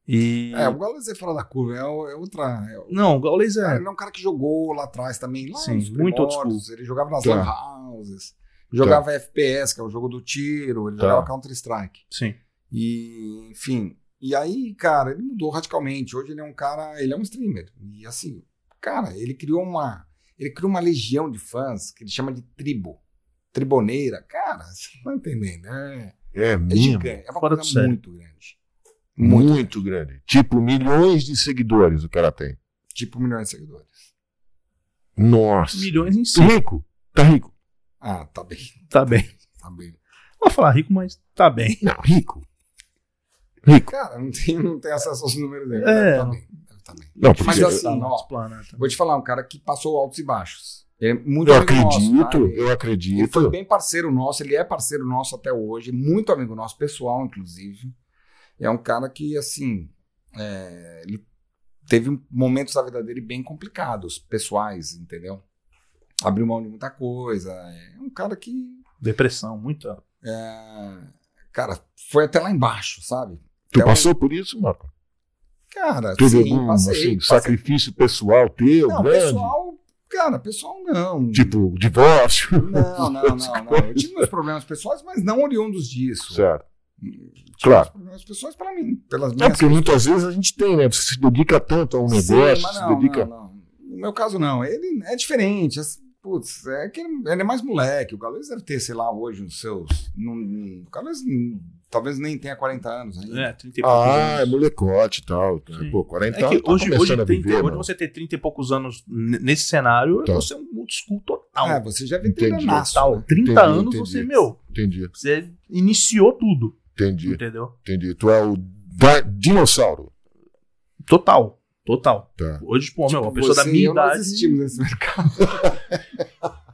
E É, o Gaules é fora da curva. É, é outra. é não, o Gaules é Ele é um cara que jogou lá atrás também. Lá Sim, nos muito primórdios, Ele jogava nas Tá. houses. Jogava FPS, que é o jogo do tiro. Ele Tá. jogava Counter-Strike. sim. E, enfim. E aí, cara, ele mudou radicalmente. Hoje ele é um cara. Ele é um streamer. E assim, Cara, ele criou uma. Ele criou uma legião de fãs que ele chama de tribo. Triboneira. Cara, você não tá entendendo. É, É é mesmo. gigante. É uma Fora coisa muito grande. Muito, grande. Tipo, milhões de seguidores o cara tem. Tipo milhões de seguidores. Nossa. Milhões em si. Tá rico. Tá rico. Ah, tá bem. Tá bem. Tá bem. Não vou falar rico, mas tá bem. Não, rico. Rico. Cara, não tem, não tem acesso aos números dele. É. Deve tá bem. Deve tá bem. Não, porque Mas eu, assim, Tá ó. Vou te falar, um cara que passou altos e baixos. Ele é muito eu amigo acredito, nosso, tá? Ele- eu Ele acredito. foi bem parceiro nosso, ele é parceiro nosso até hoje, muito amigo nosso, pessoal, inclusive. É um cara que, assim, é, ele teve momentos da vida dele bem complicados, pessoais, entendeu? Abriu mão de muita coisa. É um cara que, Depressão, muita. é, cara, foi até lá embaixo, sabe? Tu Até passou por isso, Marco? Cara, Teve sim, algum passei, assim, passei. sacrifício pessoal teu, Não, grande? pessoal, cara, pessoal não. Tipo, divórcio? Não, não, não, não. Eu tive meus problemas pessoais, mas não oriundos disso. certo. Tive Claro. problemas pessoais para mim, pelas É minhas porque muitas vezes a gente tem, né? Você se dedica tanto a um negócio, Sim, mas se não, dedica. não, não. No meu caso, não. Ele é diferente. Putz, é que ele ele é mais moleque. O Gaules deve ter, sei lá, hoje os seus. Não, não- o hum, talvez nem tenha 40 anos ainda. É, 30 e poucos Ah, é anos. molecote e tal. Sim. Pô, 40 É que anos tá hoje, hoje, a 30, viver, hoje você ter 30 e poucos anos nesse cenário, Tá. você é um old school total. É, você já vem Entendi. treinadaço, total. né? 30 Entendi, anos entendi. você, meu, Entendi, você iniciou tudo. Entendi, Entendeu? entendi. Tu é o dinossauro. Total. Total. Tá. Hoje, pô, meu, Tipo, uma pessoa da e minha eu, nós idade. existimos nesse mercado.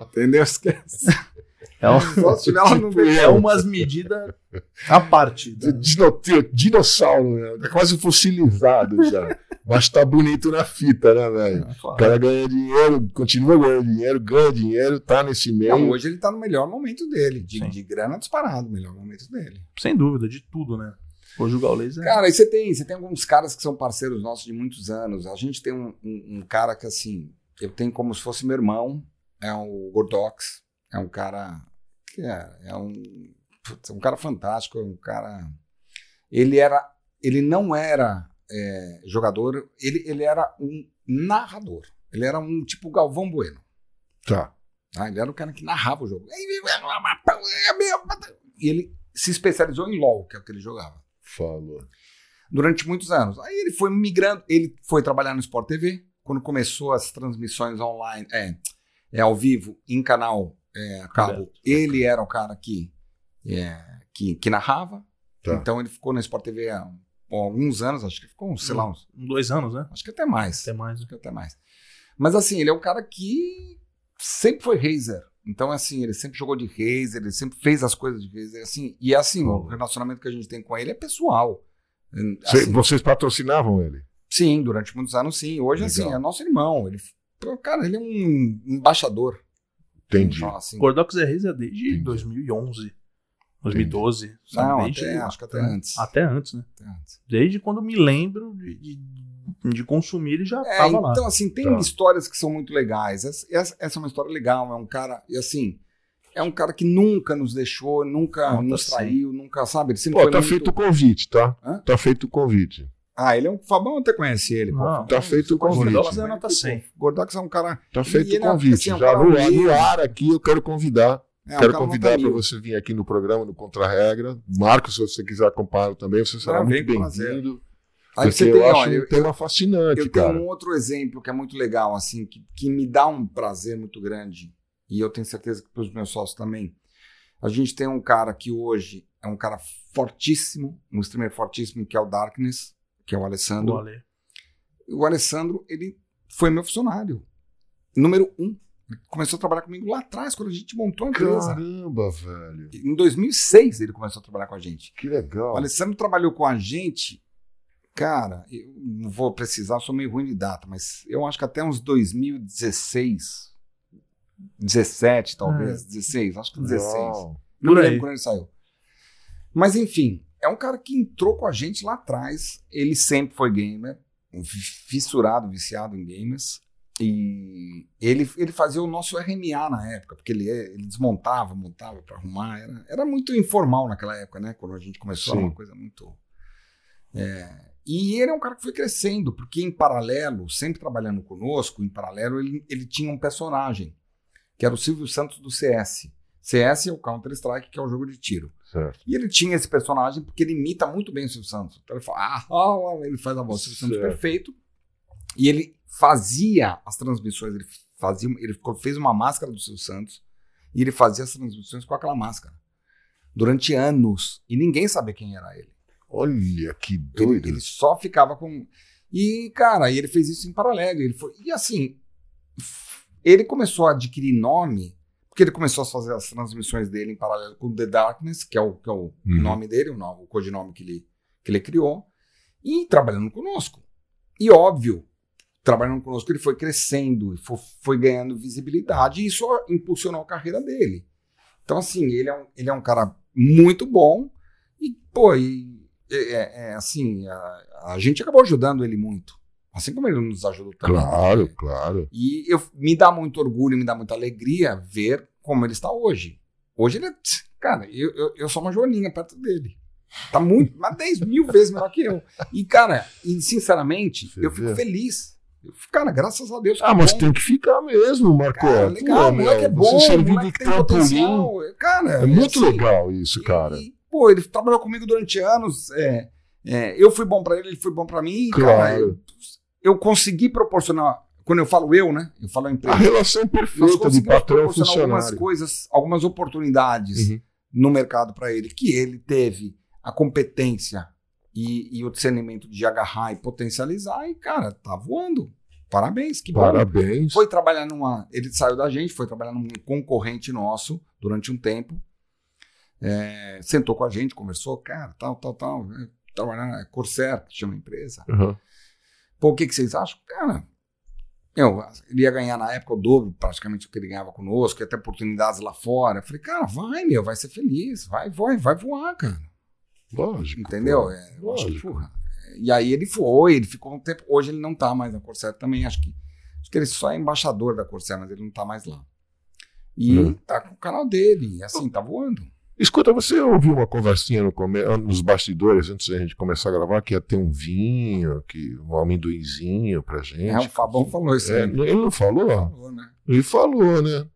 Entendeu? Esquece. É, um- Só se tiver lá no Tipo é umas medidas à parte. da- Dino- dinossauro, né? Tá quase fossilizado já. Mas tá bonito na fita, né, velho? É, O claro. cara ganha dinheiro, continua ganhando dinheiro, ganha dinheiro, tá nesse meio. Não, hoje ele tá no melhor momento dele. De, de grana disparado, melhor momento dele. Sem dúvida, de tudo, né? Hoje o Gaules é. Cara, e você tem, você tem alguns caras que são parceiros nossos de muitos anos. A gente tem um, um- um cara que, assim, eu tenho como se fosse meu irmão, é o Gordox. É um cara é, é um, putz, um cara fantástico, é um cara... Ele era, ele não era é, jogador, ele, ele era um narrador. Ele era um tipo Galvão Bueno. Tá. tá? Ele era o cara que narrava o jogo. E ele se especializou em LoL, que é o que ele jogava Falou. durante muitos anos. Aí ele foi migrando, ele foi trabalhar no Sport TV, quando começou as transmissões online, é, é ao vivo, em canal é, cabo, Aberto. ele era o cara que, é, que, que narrava, Tá. então ele ficou no Sport TV há, há alguns anos, acho que ficou, sei lá, uns, Um, Dois anos, né? acho que até mais. Até mais. Acho que até mais. Mas assim, ele é um cara que sempre foi Razer. Então, assim, ele sempre jogou de Razer, ele sempre fez as coisas de Razer, assim, e assim, o relacionamento que a gente tem com ele é pessoal. Cê- Assim, vocês patrocinavam ele? Sim, durante muitos anos, sim. Hoje, Legal. assim, é nosso irmão. Ele, cara, ele é um embaixador. Entendi. Fala assim. Gordox é Reza desde Entendi. 2011, 2012. sabe? Não, desde, até, acho que até antes. até antes, né? Até antes. Desde quando me lembro de, de, de consumir, ele já É, tava lá. então, assim, tem Tá. histórias que são muito legais. Essa, essa- essa é uma história legal. É um cara, e assim, é um cara que nunca nos deixou, nunca Não, tá nos sim. traiu, nunca, sabe? Ele sempre Pô, foi tá muito- feito o convite, tá? Hã? Tá feito o convite. Ah, ele é um. Fabão até conhece ele, pô. Não, tá feito o convite. Gordox é nota 100. Gordox é um cara. Tá feito o é, convite. assim, é um Já no, ar aqui eu quero convidar. É, quero convidar para você vir aqui no programa, no Contra-Regra. Marcos, se você quiser acompanhar também, você será Não, muito bem-vindo. Aí você eu tem, acho ó, eu, um tema fascinante, Eu tenho cara. um outro exemplo que é muito legal, assim, que, que me dá um prazer muito grande, e eu tenho certeza que para os meus sócios também. A gente tem um cara que hoje é um cara fortíssimo, um streamer fortíssimo, que é o Darkness, que é o Alessandro. O Ale. O Alessandro, ele foi meu funcionário. Número um. Ele começou a trabalhar comigo lá atrás, quando a gente montou a empresa. Caramba, velho. Em 2006 ele começou a trabalhar com a gente. Que legal. O Alessandro trabalhou com a gente, cara, eu não vou precisar, sou meio ruim de data, mas eu acho que até uns 2016, 17 talvez, 16, acho que 16. Legal. Não Por me aí. lembro quando ele saiu. Mas enfim, é um cara que entrou com a gente lá atrás, ele sempre foi gamer, fi- fissurado, viciado em gamers. E ele, ele fazia o nosso RMA na época, porque ele, ele desmontava, montava para arrumar. Era, era muito informal naquela época, né? Quando a gente começou, era Sim. uma coisa muito. É, e ele é um cara que foi crescendo, porque em paralelo, sempre trabalhando conosco, em paralelo, ele, ele tinha um personagem, que era o Silvio Santos do CS. CS é o Counter-Strike, que é o jogo de tiro. Certo. E ele tinha esse personagem porque ele imita muito bem o Silvio Santos. Então ele fala, ah, ah, ah", ele faz a voz do Silvio Santos perfeito. E ele fazia as transmissões, ele fazia, ele fez uma máscara do Silvio Santos e ele fazia as transmissões com aquela máscara durante anos e ninguém sabia quem era ele. Olha que Ele, doido. ele só ficava com. E, cara, e ele fez isso em paralelo. Ele foi... E assim, ele começou a adquirir nome, porque ele começou a fazer as transmissões dele em paralelo com The Darkness, que é o, que é o Uhum. nome dele, o, nome, o codinome que ele, que ele criou, e trabalhando conosco. E óbvio, trabalhando conosco, ele foi crescendo, e fo- foi, ganhando visibilidade, e isso impulsionou a carreira dele. Então, assim, ele é um, ele é um cara muito bom, e, pô, e, é, é, assim, a, a gente acabou ajudando ele muito. Assim como ele nos ajudou também. Claro, claro. E eu, me dá muito orgulho, me dá muita alegria ver como ele está hoje. Hoje ele é. Cara, eu, eu, eu sou uma joaninha perto dele. Tá muito, mas 10 mil vezes melhor que eu. E, cara, e sinceramente, Você eu fico vê? feliz. Eu fico, cara, graças a Deus. Ah, mas bom. tem que ficar mesmo, Marco. Cara, legal, Pô, moleque é bom, Você servir de trampolim. Cara, É muito assim, legal isso, cara. e, pô, ele trabalhou comigo durante anos. é, é, eu fui bom pra ele, ele foi bom pra mim. e, Cara, Claro. eu, eu consegui proporcionar. Quando eu falo eu, né? Eu falo a A empresa. relação Nós perfeita de patrão proporcionar algumas coisas, algumas oportunidades Uhum. no mercado para ele, que ele teve a competência e, e o discernimento de agarrar e potencializar, e, cara, tá voando. Parabéns, que bom. Parabéns. Foi trabalhar numa. Ele saiu da gente, foi trabalhar num concorrente nosso durante um tempo. É, sentou com a gente, conversou, cara, tal, tal, tal. né, Trabalhar na Corsair, que chama a empresa. Uhum. Pô, o que, que vocês acham? Cara, eu, ele ia ganhar na época o dobro, praticamente, do que ele ganhava conosco, ia ter oportunidades lá fora. Eu falei, cara, vai, meu, vai ser feliz, vai, vai, vai voar, cara. Lógico. Entendeu? É, Lógico. porra. E aí ele foi, ele ficou um tempo. Hoje ele não tá mais na Corsair também, acho que. Acho que ele só é embaixador da Corsair, mas ele não tá mais lá. E Hum. tá com o canal dele, assim, tá voando. Escuta, você ouviu uma conversinha no come... nos bastidores antes da gente começar a gravar que ia ter um vinho, que um amendoinzinho pra gente? É, o Fabão falou isso É, aí. ele não falou? Falou, né? Ele falou, né?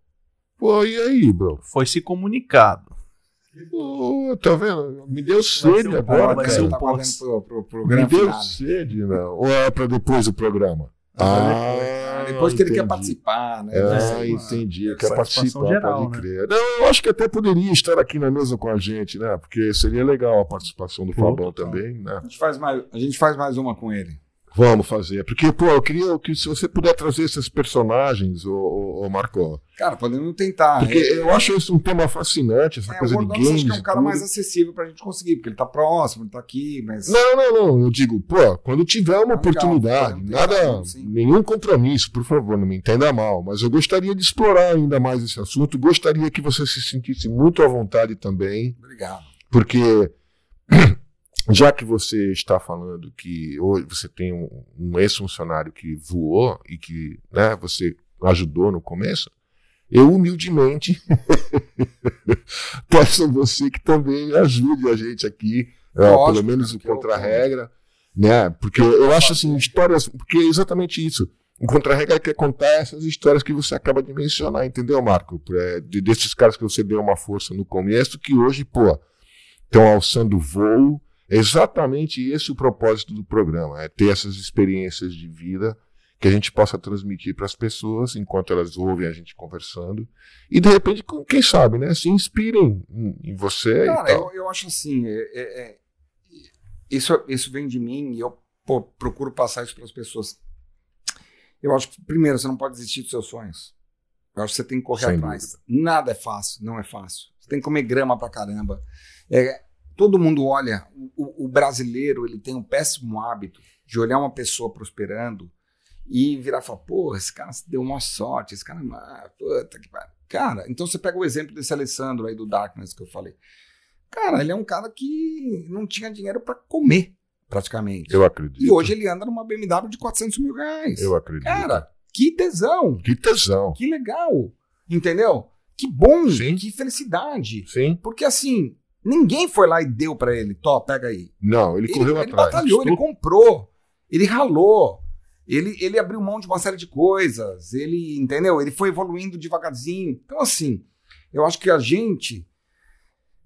Pô, e aí, bro? Foi se comunicado. Pô, tá vendo? Me deu sede um agora, vai cara. um tá pro, pro, pro Me deu sede, não. Ou é pra depois do programa? Ah, depois que ele quer participar, né? É, ser uma- entendi. é Quer participação participar, geral, pode né? crer. Não, eu acho que até poderia estar aqui na mesa com a gente, né? Porque seria legal a participação do Pô, Fabão também, né? A gente, faz mais, a gente faz mais uma com ele. Vamos fazer. Porque, pô, eu queria que se você puder trazer esses personagens, ô, ô, Marco. Cara, podemos tentar. Porque É, eu acho isso um tema fascinante, essa é, coisa de games. acho que é um cara tudo. mais acessível pra gente conseguir, porque ele tá próximo, ele tá aqui, mas. Não, não, não. Eu digo, pô, quando tiver uma Legal, oportunidade, podemos nada, sim. nenhum compromisso, por favor, não me entenda mal, mas eu gostaria de explorar ainda mais esse assunto, gostaria que você se sentisse muito à vontade também, Obrigado. porque já que você está falando que hoje você tem um, um ex-funcionário que voou e que né, você ajudou no começo, eu humildemente peço a você que também ajude a gente aqui, é, Lógico, pelo menos o que eu- contra-regra, né? Porque eu acho assim, histórias, porque é exatamente isso. O contra-regra quer contar essas histórias que você acaba de mencionar, entendeu, Marco? É, de- desses caras que você deu uma força no começo, que hoje, pô, estão alçando voo. É exatamente esse o propósito do programa, é ter essas experiências de vida que a gente possa transmitir para as pessoas enquanto elas ouvem a gente conversando e de repente, quem sabe, né, se inspirem em, você Cara, eu, eu acho assim, é- é- é- isso, isso vem de mim e eu pô, procuro passar isso para as pessoas. Eu acho que, primeiro, você não pode desistir dos seus sonhos. Eu acho que você tem que correr Sem atrás. Nada é fácil, não é fácil. Você tem que comer grama pra caramba. É, todo mundo olha, o, o brasileiro ele tem um péssimo hábito de olhar uma pessoa prosperando e virar e falar, pô, esse cara deu uma sorte, esse cara, ah, puta que pariu. Cara, então você pega o exemplo desse Alessandro aí do Darkness que eu falei. Cara, ele é um cara que não tinha dinheiro pra comer, praticamente. Eu acredito. E hoje ele anda numa BMW de 400 mil reais. eu acredito. Cara, que tesão, que tesão. que legal, entendeu? Que bom, Sim. que felicidade. Sim. Porque assim, Ninguém foi lá e deu pra ele. Tó, pega aí. Não, ele, Ele, correu ele atrás. batalhou, ele comprou, ele ralou, ele, ele abriu mão de uma série de coisas, ele, entendeu? Ele foi evoluindo devagarzinho. Então, assim, eu acho que a gente,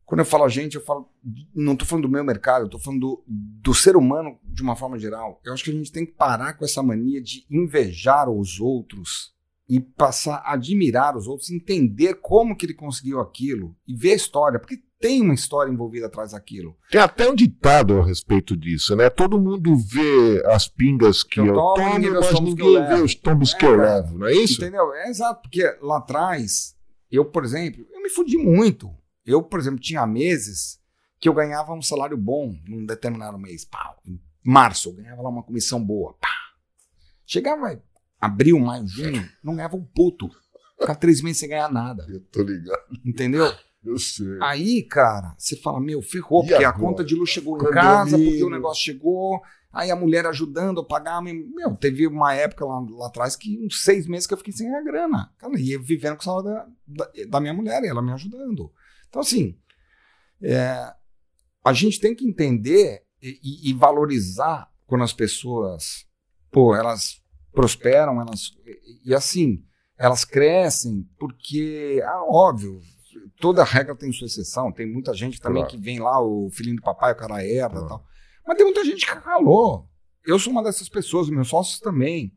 quando eu falo a gente, eu falo, não tô falando do meu mercado, eu tô falando do, do ser humano de uma forma geral. Eu acho que a gente tem que parar com essa mania de invejar os outros e passar a admirar os outros, entender como que ele conseguiu aquilo e ver a história, porque tem uma história envolvida atrás daquilo. Tem até um ditado a respeito disso, né? Todo mundo vê as pingas que Eu eu, tomo, tomo, mas ninguém vê os tombos É, que eu levo, não é isso? Entendeu? É exato, porque lá atrás, eu, por exemplo, eu me fudi muito. Eu, por exemplo, tinha meses que eu ganhava um salário bom num determinado mês. Pau. Em março, eu ganhava lá uma comissão boa. Pá. Chegava abril, maio, junho, não ganhava um puto. Ficava três meses sem ganhar nada. Eu tô ligado, Entendeu? Eu sei. Aí, cara, você fala, meu, ferrou, E porque a agora? conta de luz chegou em casa, porque o negócio chegou, aí a mulher ajudando a pagar. Meu, teve uma época lá, lá atrás que uns seis meses que eu fiquei sem ganhar grana. Cara, e vivendo com o salário da, da, da minha mulher, e ela me ajudando. Então, assim, é, a gente tem que entender e, e- e valorizar quando as pessoas, pô, elas prosperam, elas. E, e assim, elas crescem, porque, ah, óbvio, toda regra tem sua exceção. Tem muita gente também Claro. que vem lá, o filhinho do papai, o cara herda e Claro. tal. Mas tem muita gente que ralou. Eu sou uma dessas pessoas, meus sócios também.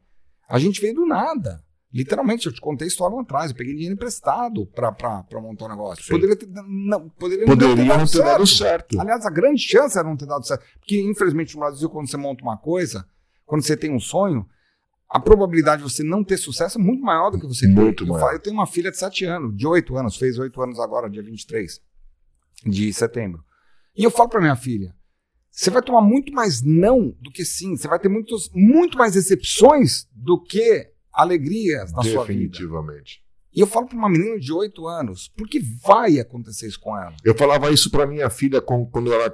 A gente veio do nada. Literalmente, eu te contei a história lá atrás. Eu peguei dinheiro emprestado pra montar um negócio. Sim. Poderia ter, não, poderia Poderia não não ter dado certo. Aliás, a grande chance era não ter dado certo. Porque, infelizmente, no Brasil, quando você monta uma coisa, quando você tem um sonho, a probabilidade de você não ter sucesso é muito maior do que você ter. Muito eu, maior. eu tenho uma filha de 7 anos, de 8 anos, fez 8 anos agora, dia 23 de setembro. E eu falo pra minha filha: você vai tomar muito mais não do que sim. Você vai ter muitos, muito mais decepções do que alegrias na sua vida. Definitivamente. E eu falo pra uma menina de 8 anos, porque vai acontecer isso com ela. Eu falava isso pra minha filha quando ela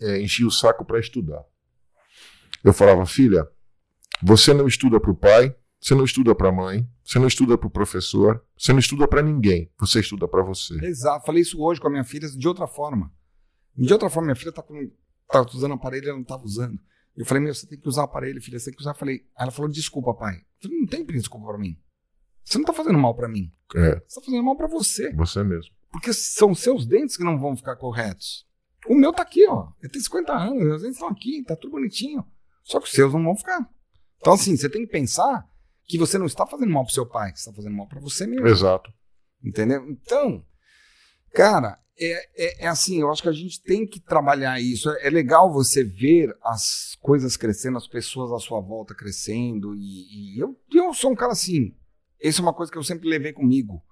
eh, enchia o saco pra estudar. Eu falava, filha, você não estuda pro pai, você não estuda pra mãe, você não estuda pro professor, você não estuda pra ninguém, você estuda pra você. Exato. Falei isso hoje com a minha filha de outra forma. De outra forma, minha filha tá, com, tá usando aparelho e ela não tava usando. Eu falei, meu, você tem que usar o aparelho, filha, você tem que usar. Eu falei, ela falou, desculpa, pai. Eu falei, não tem desculpa pra mim. Você não tá fazendo mal pra mim. É, Você tá fazendo mal pra você. você mesmo. Porque são seus dentes que não vão ficar corretos. O meu tá aqui, ó. Eu tenho 50 anos, meus dentes estão aqui, tá tudo bonitinho. Só que os seus não vão ficar. Então, assim, você tem que pensar que você não está fazendo mal pro seu pai, que você está fazendo mal pra você mesmo. Exato. Entendeu? Então, cara, é, é, é assim, eu acho que a gente tem que trabalhar isso. É, é legal você ver as coisas crescendo, as pessoas à sua volta crescendo. E, e eu, eu sou um cara assim. Isso é uma coisa que eu sempre levei comigo.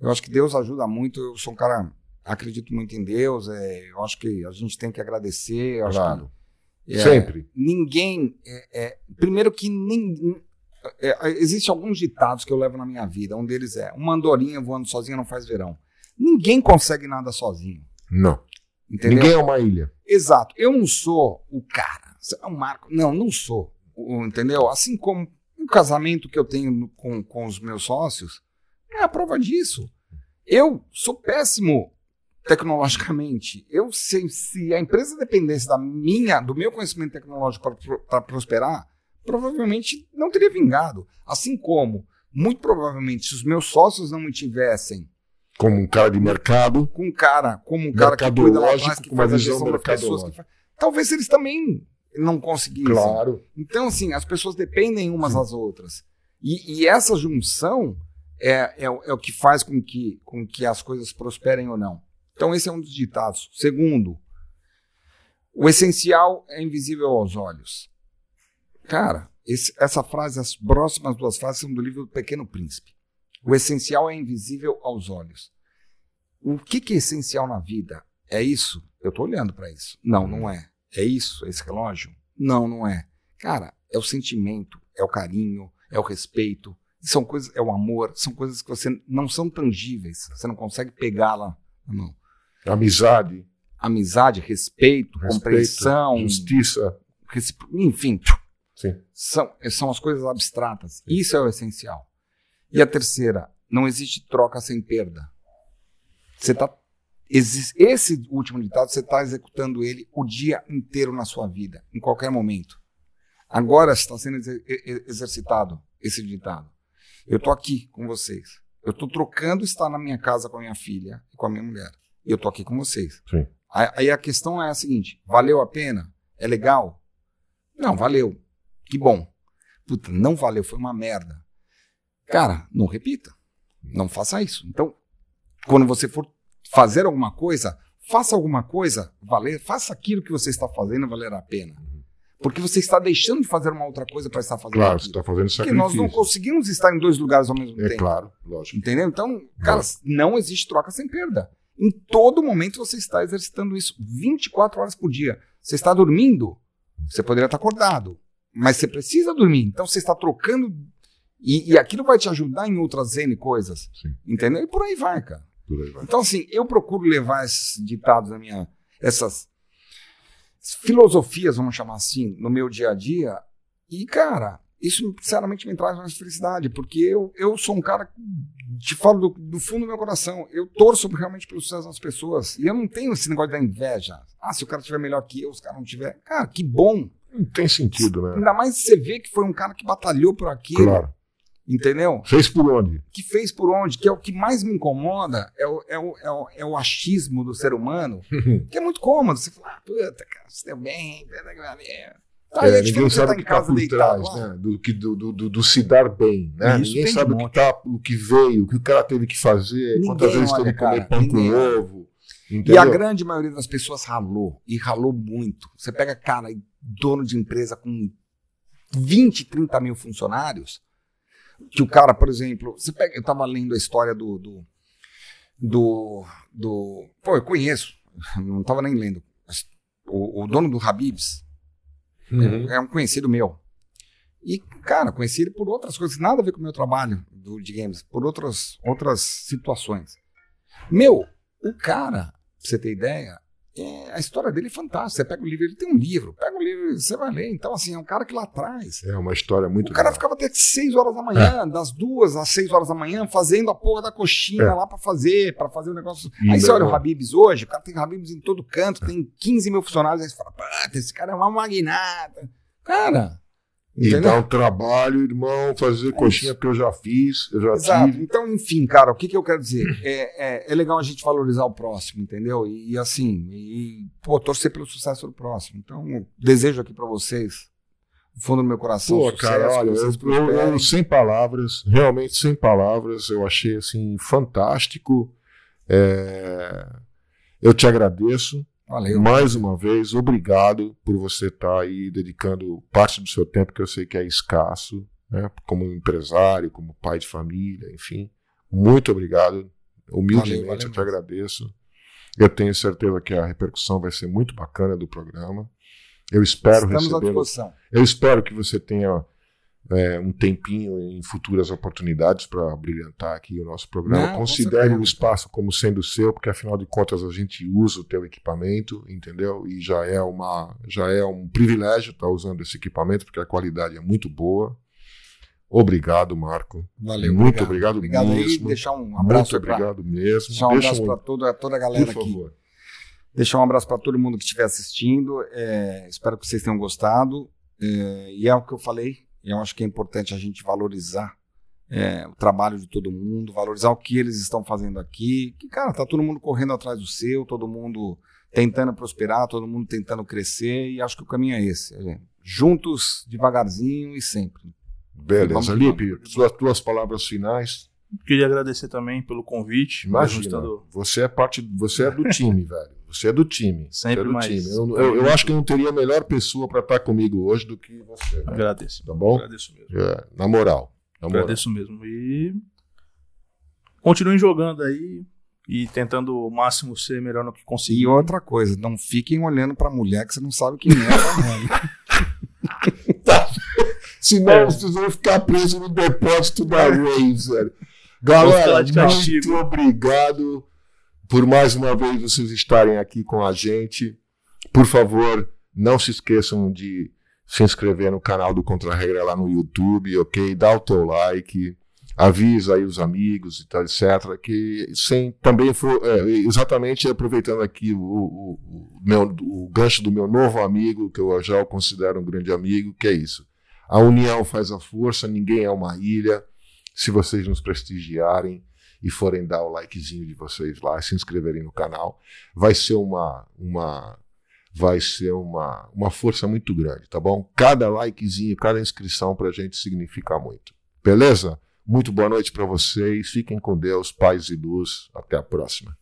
Eu acho que Deus ajuda muito. Eu sou um cara, acredito muito em Deus. É, eu acho que a gente tem que agradecer. Claro. É, Sempre. ninguém. é, é, primeiro que nem. É, Existem alguns ditados que eu levo na minha vida. Um deles é: uma andorinha voando sozinha não faz verão. Ninguém consegue nada sozinho. Não. Entendeu? Ninguém é uma ilha. Exato. Eu não sou o cara. Você é um Marco. Não, não sou. O- Entendeu? Assim como o casamento que eu tenho com, com os meus sócios é a prova disso. Eu sou péssimo tecnologicamente. Eu se, se a empresa dependesse da minha, do meu conhecimento tecnológico para prosperar, provavelmente não teria vingado. Assim como, muito provavelmente, se os meus sócios não me tivessem Como um cara de mercado. com um cara, como um cara que cuida lá atrás, que faz a gestão das pessoas, que faz... talvez eles também não conseguissem. Claro. Então, assim, as pessoas dependem umas das outras. E, e essa junção é, é, o- é o que faz com que, com que as coisas prosperem ou não. Então, esse é um dos ditados. Segundo, o essencial é invisível aos olhos. Cara, esse- essa frase, as próximas duas frases são do livro do Pequeno Príncipe. O essencial é invisível aos olhos. O que, que é essencial na vida? É isso? Eu tô olhando para isso. Não, não é. É isso? Esse relógio? Não, não é. Cara, é o sentimento, é o carinho, é o respeito. São coisas, é o amor, são coisas que você não são tangíveis. Você não consegue pegá-la na mão. Amizade, Amizade, respeito, respeito, compreensão, justiça. enfim, Sim. são, são as coisas abstratas. Isso é o essencial. E a terceira, não existe troca sem perda. Você tá, Esse último ditado, você está executando ele o dia inteiro na sua vida, em qualquer momento. Agora está sendo exer- exercitado esse ditado. Eu estou aqui com vocês. Eu estou trocando estar na minha casa com a minha filha e com a minha mulher. E eu estou aqui com vocês. Sim. Aí a questão é a seguinte: valeu a pena? É legal? Não, valeu. Que bom. Puta, não valeu, foi uma merda. Cara, não repita. Não faça isso. Então, quando você for fazer alguma coisa, faça alguma coisa valer, faça aquilo que você está fazendo valer a pena. Porque você está deixando de fazer uma outra coisa para estar fazendo Claro, você aquilo. está fazendo Porque nós não sacrifício. conseguimos estar em dois lugares ao mesmo É tempo. claro, lógico. Entendeu? Então, cara, não existe troca sem perda. Em todo momento você está exercitando isso 24 horas por dia. Você está dormindo, você poderia estar acordado, mas você precisa dormir. Então você está trocando e, e aquilo vai te ajudar em outras N coisas. Sim. Entendeu? E por aí vai, cara. Por aí vai. Então, assim, eu procuro levar esses ditados na minha. essas filosofias, vamos chamar assim, no meu dia a dia. E, cara, isso sinceramente me traz mais felicidade, porque eu, eu sou um cara, te falo do, do fundo do meu coração, eu torço realmente pelo sucesso das pessoas. E eu não tenho esse negócio da inveja. Ah, se o cara tiver melhor que eu, os caras não tiver. Cara, que bom. Não tem sentido, né? Ainda mais você vê que foi um cara que batalhou por aquilo. Claro. Entendeu? Fez por onde? que fez por onde, que é o que mais me incomoda, é o, é o, é o, é o achismo do ser humano, que é muito cômodo. Você fala, ah, puta, cara, você deu bem. Tá, É, e ninguém sabe o que está por deitado trás, né? Do, que, do, do, do- se dar bem, né? Isso ninguém sabe o que, tá, o que veio, o que o cara teve que fazer, Ninguém quantas vezes olha, teve que comer pão ninguém com ovo. E Entendeu? a grande maioria das pessoas ralou, e ralou muito. Você pega, cara, dono de empresa com 20, 30 mil funcionários, que o cara, por exemplo, você pega, eu tava lendo a história do, do, do, do- pô, eu conheço, não tava nem lendo, o, o dono do Habibs, Uhum. é um conhecido meu. E, cara, conheci ele por outras coisas, nada a ver com o meu trabalho do, de games, por outras, outras situações. Meu, o cara, pra você ter ideia, é, a história dele é fantástica. Você pega o livro, ele tem um livro, pega o livro, você vai ler. Então, assim, é um cara que lá atrás. É uma história muito O cara legal. ficava até 6 horas da manhã, das duas às 6 horas da manhã, fazendo a porra da coxinha É. lá pra fazer, pra fazer o negócio. E, aí você olha o irmão, Habibs hoje, o cara tem Habibs em todo canto, tem 15 mil funcionários, aí você fala, puta, esse cara é uma magnata. Cara, E entendeu? dá um trabalho, irmão, fazer coxinha que eu já fiz, eu já Exato. tive. Então, enfim, cara, o que, que eu quero dizer? É, é, é legal a gente valorizar o próximo, entendeu? E, assim, e, pô, torcer pelo sucesso do próximo. Então, desejo aqui pra vocês, do fundo do meu coração, Pô, sucesso, cara, olha, eu, eu- sem palavras, realmente sem palavras, eu achei assim fantástico. É, Eu te agradeço. Valeu. Mais uma vez, obrigado por você estar aí dedicando parte do seu tempo, que eu sei que é escasso, né? como empresário, como pai de família, enfim. Muito obrigado. Humildemente Valeu, valeu eu te agradeço. Eu tenho certeza que a repercussão vai ser muito bacana do programa. Eu espero Estamos disposição. Eu espero que você tenha é, um tempinho em futuras oportunidades para brilhantar aqui o nosso programa. Não, Considere o espaço como sendo seu, porque afinal de contas a gente usa o teu equipamento, entendeu? E já é uma já é um privilégio estar usando esse equipamento, porque a qualidade é muito boa. Obrigado, Marco. Valeu. Muito obrigado Obrigado aí. mesmo. Deixar um abraço muito pra, obrigado mesmo. deixar um abraço um- pra toda, toda a por galera aqui. favor. Deixar um abraço para todo mundo que estiver assistindo. É, espero que vocês tenham gostado. É, e é o que eu falei. Eu acho que é importante a gente valorizar é, o trabalho de todo mundo, valorizar o que eles estão fazendo aqui. Que, cara, tá todo mundo correndo atrás do seu, todo mundo tentando prosperar, todo mundo tentando crescer. E acho que o caminho é esse. é, juntos, devagarzinho e sempre. Beleza, Lipe, suas tuas palavras finais. Queria agradecer também pelo convite. Imagina, estando- você é parte, você é do time, velho. Você é do time. Sempre você é do mais. time. Eu, eu- eu acho que não teria melhor pessoa para estar comigo hoje do que você. velho. Agradeço. Tá bom? Agradeço mesmo. É, na moral. Na moral. Agradeço mesmo. E continuem jogando aí e tentando o máximo ser melhor no que E conseguir. outra coisa, não fiquem olhando pra mulher que você não sabe quem é. tá Senão É. vocês vão ficar presos no depósito da velho. Ficar Galera, muito obrigado por mais uma vez vocês estarem aqui com a gente. Por favor, não se esqueçam de se inscrever no canal do Contra Regra lá no YouTube, ok? Dá o teu like, avisa aí os amigos e tal, etc. Que sem também for, é, exatamente aproveitando aqui o, o, o, meu, o gancho do meu novo amigo, que eu já o considero um grande amigo, que é isso. A união faz a força, ninguém é uma ilha. Se vocês nos prestigiarem e forem dar o likezinho de vocês lá, se inscreverem no canal, vai ser uma, uma vai ser uma, uma força muito grande, tá bom? Cada likezinho, cada inscrição para a gente significa muito. Beleza? Muito boa noite para vocês. Fiquem com Deus, paz e luz. Até a próxima.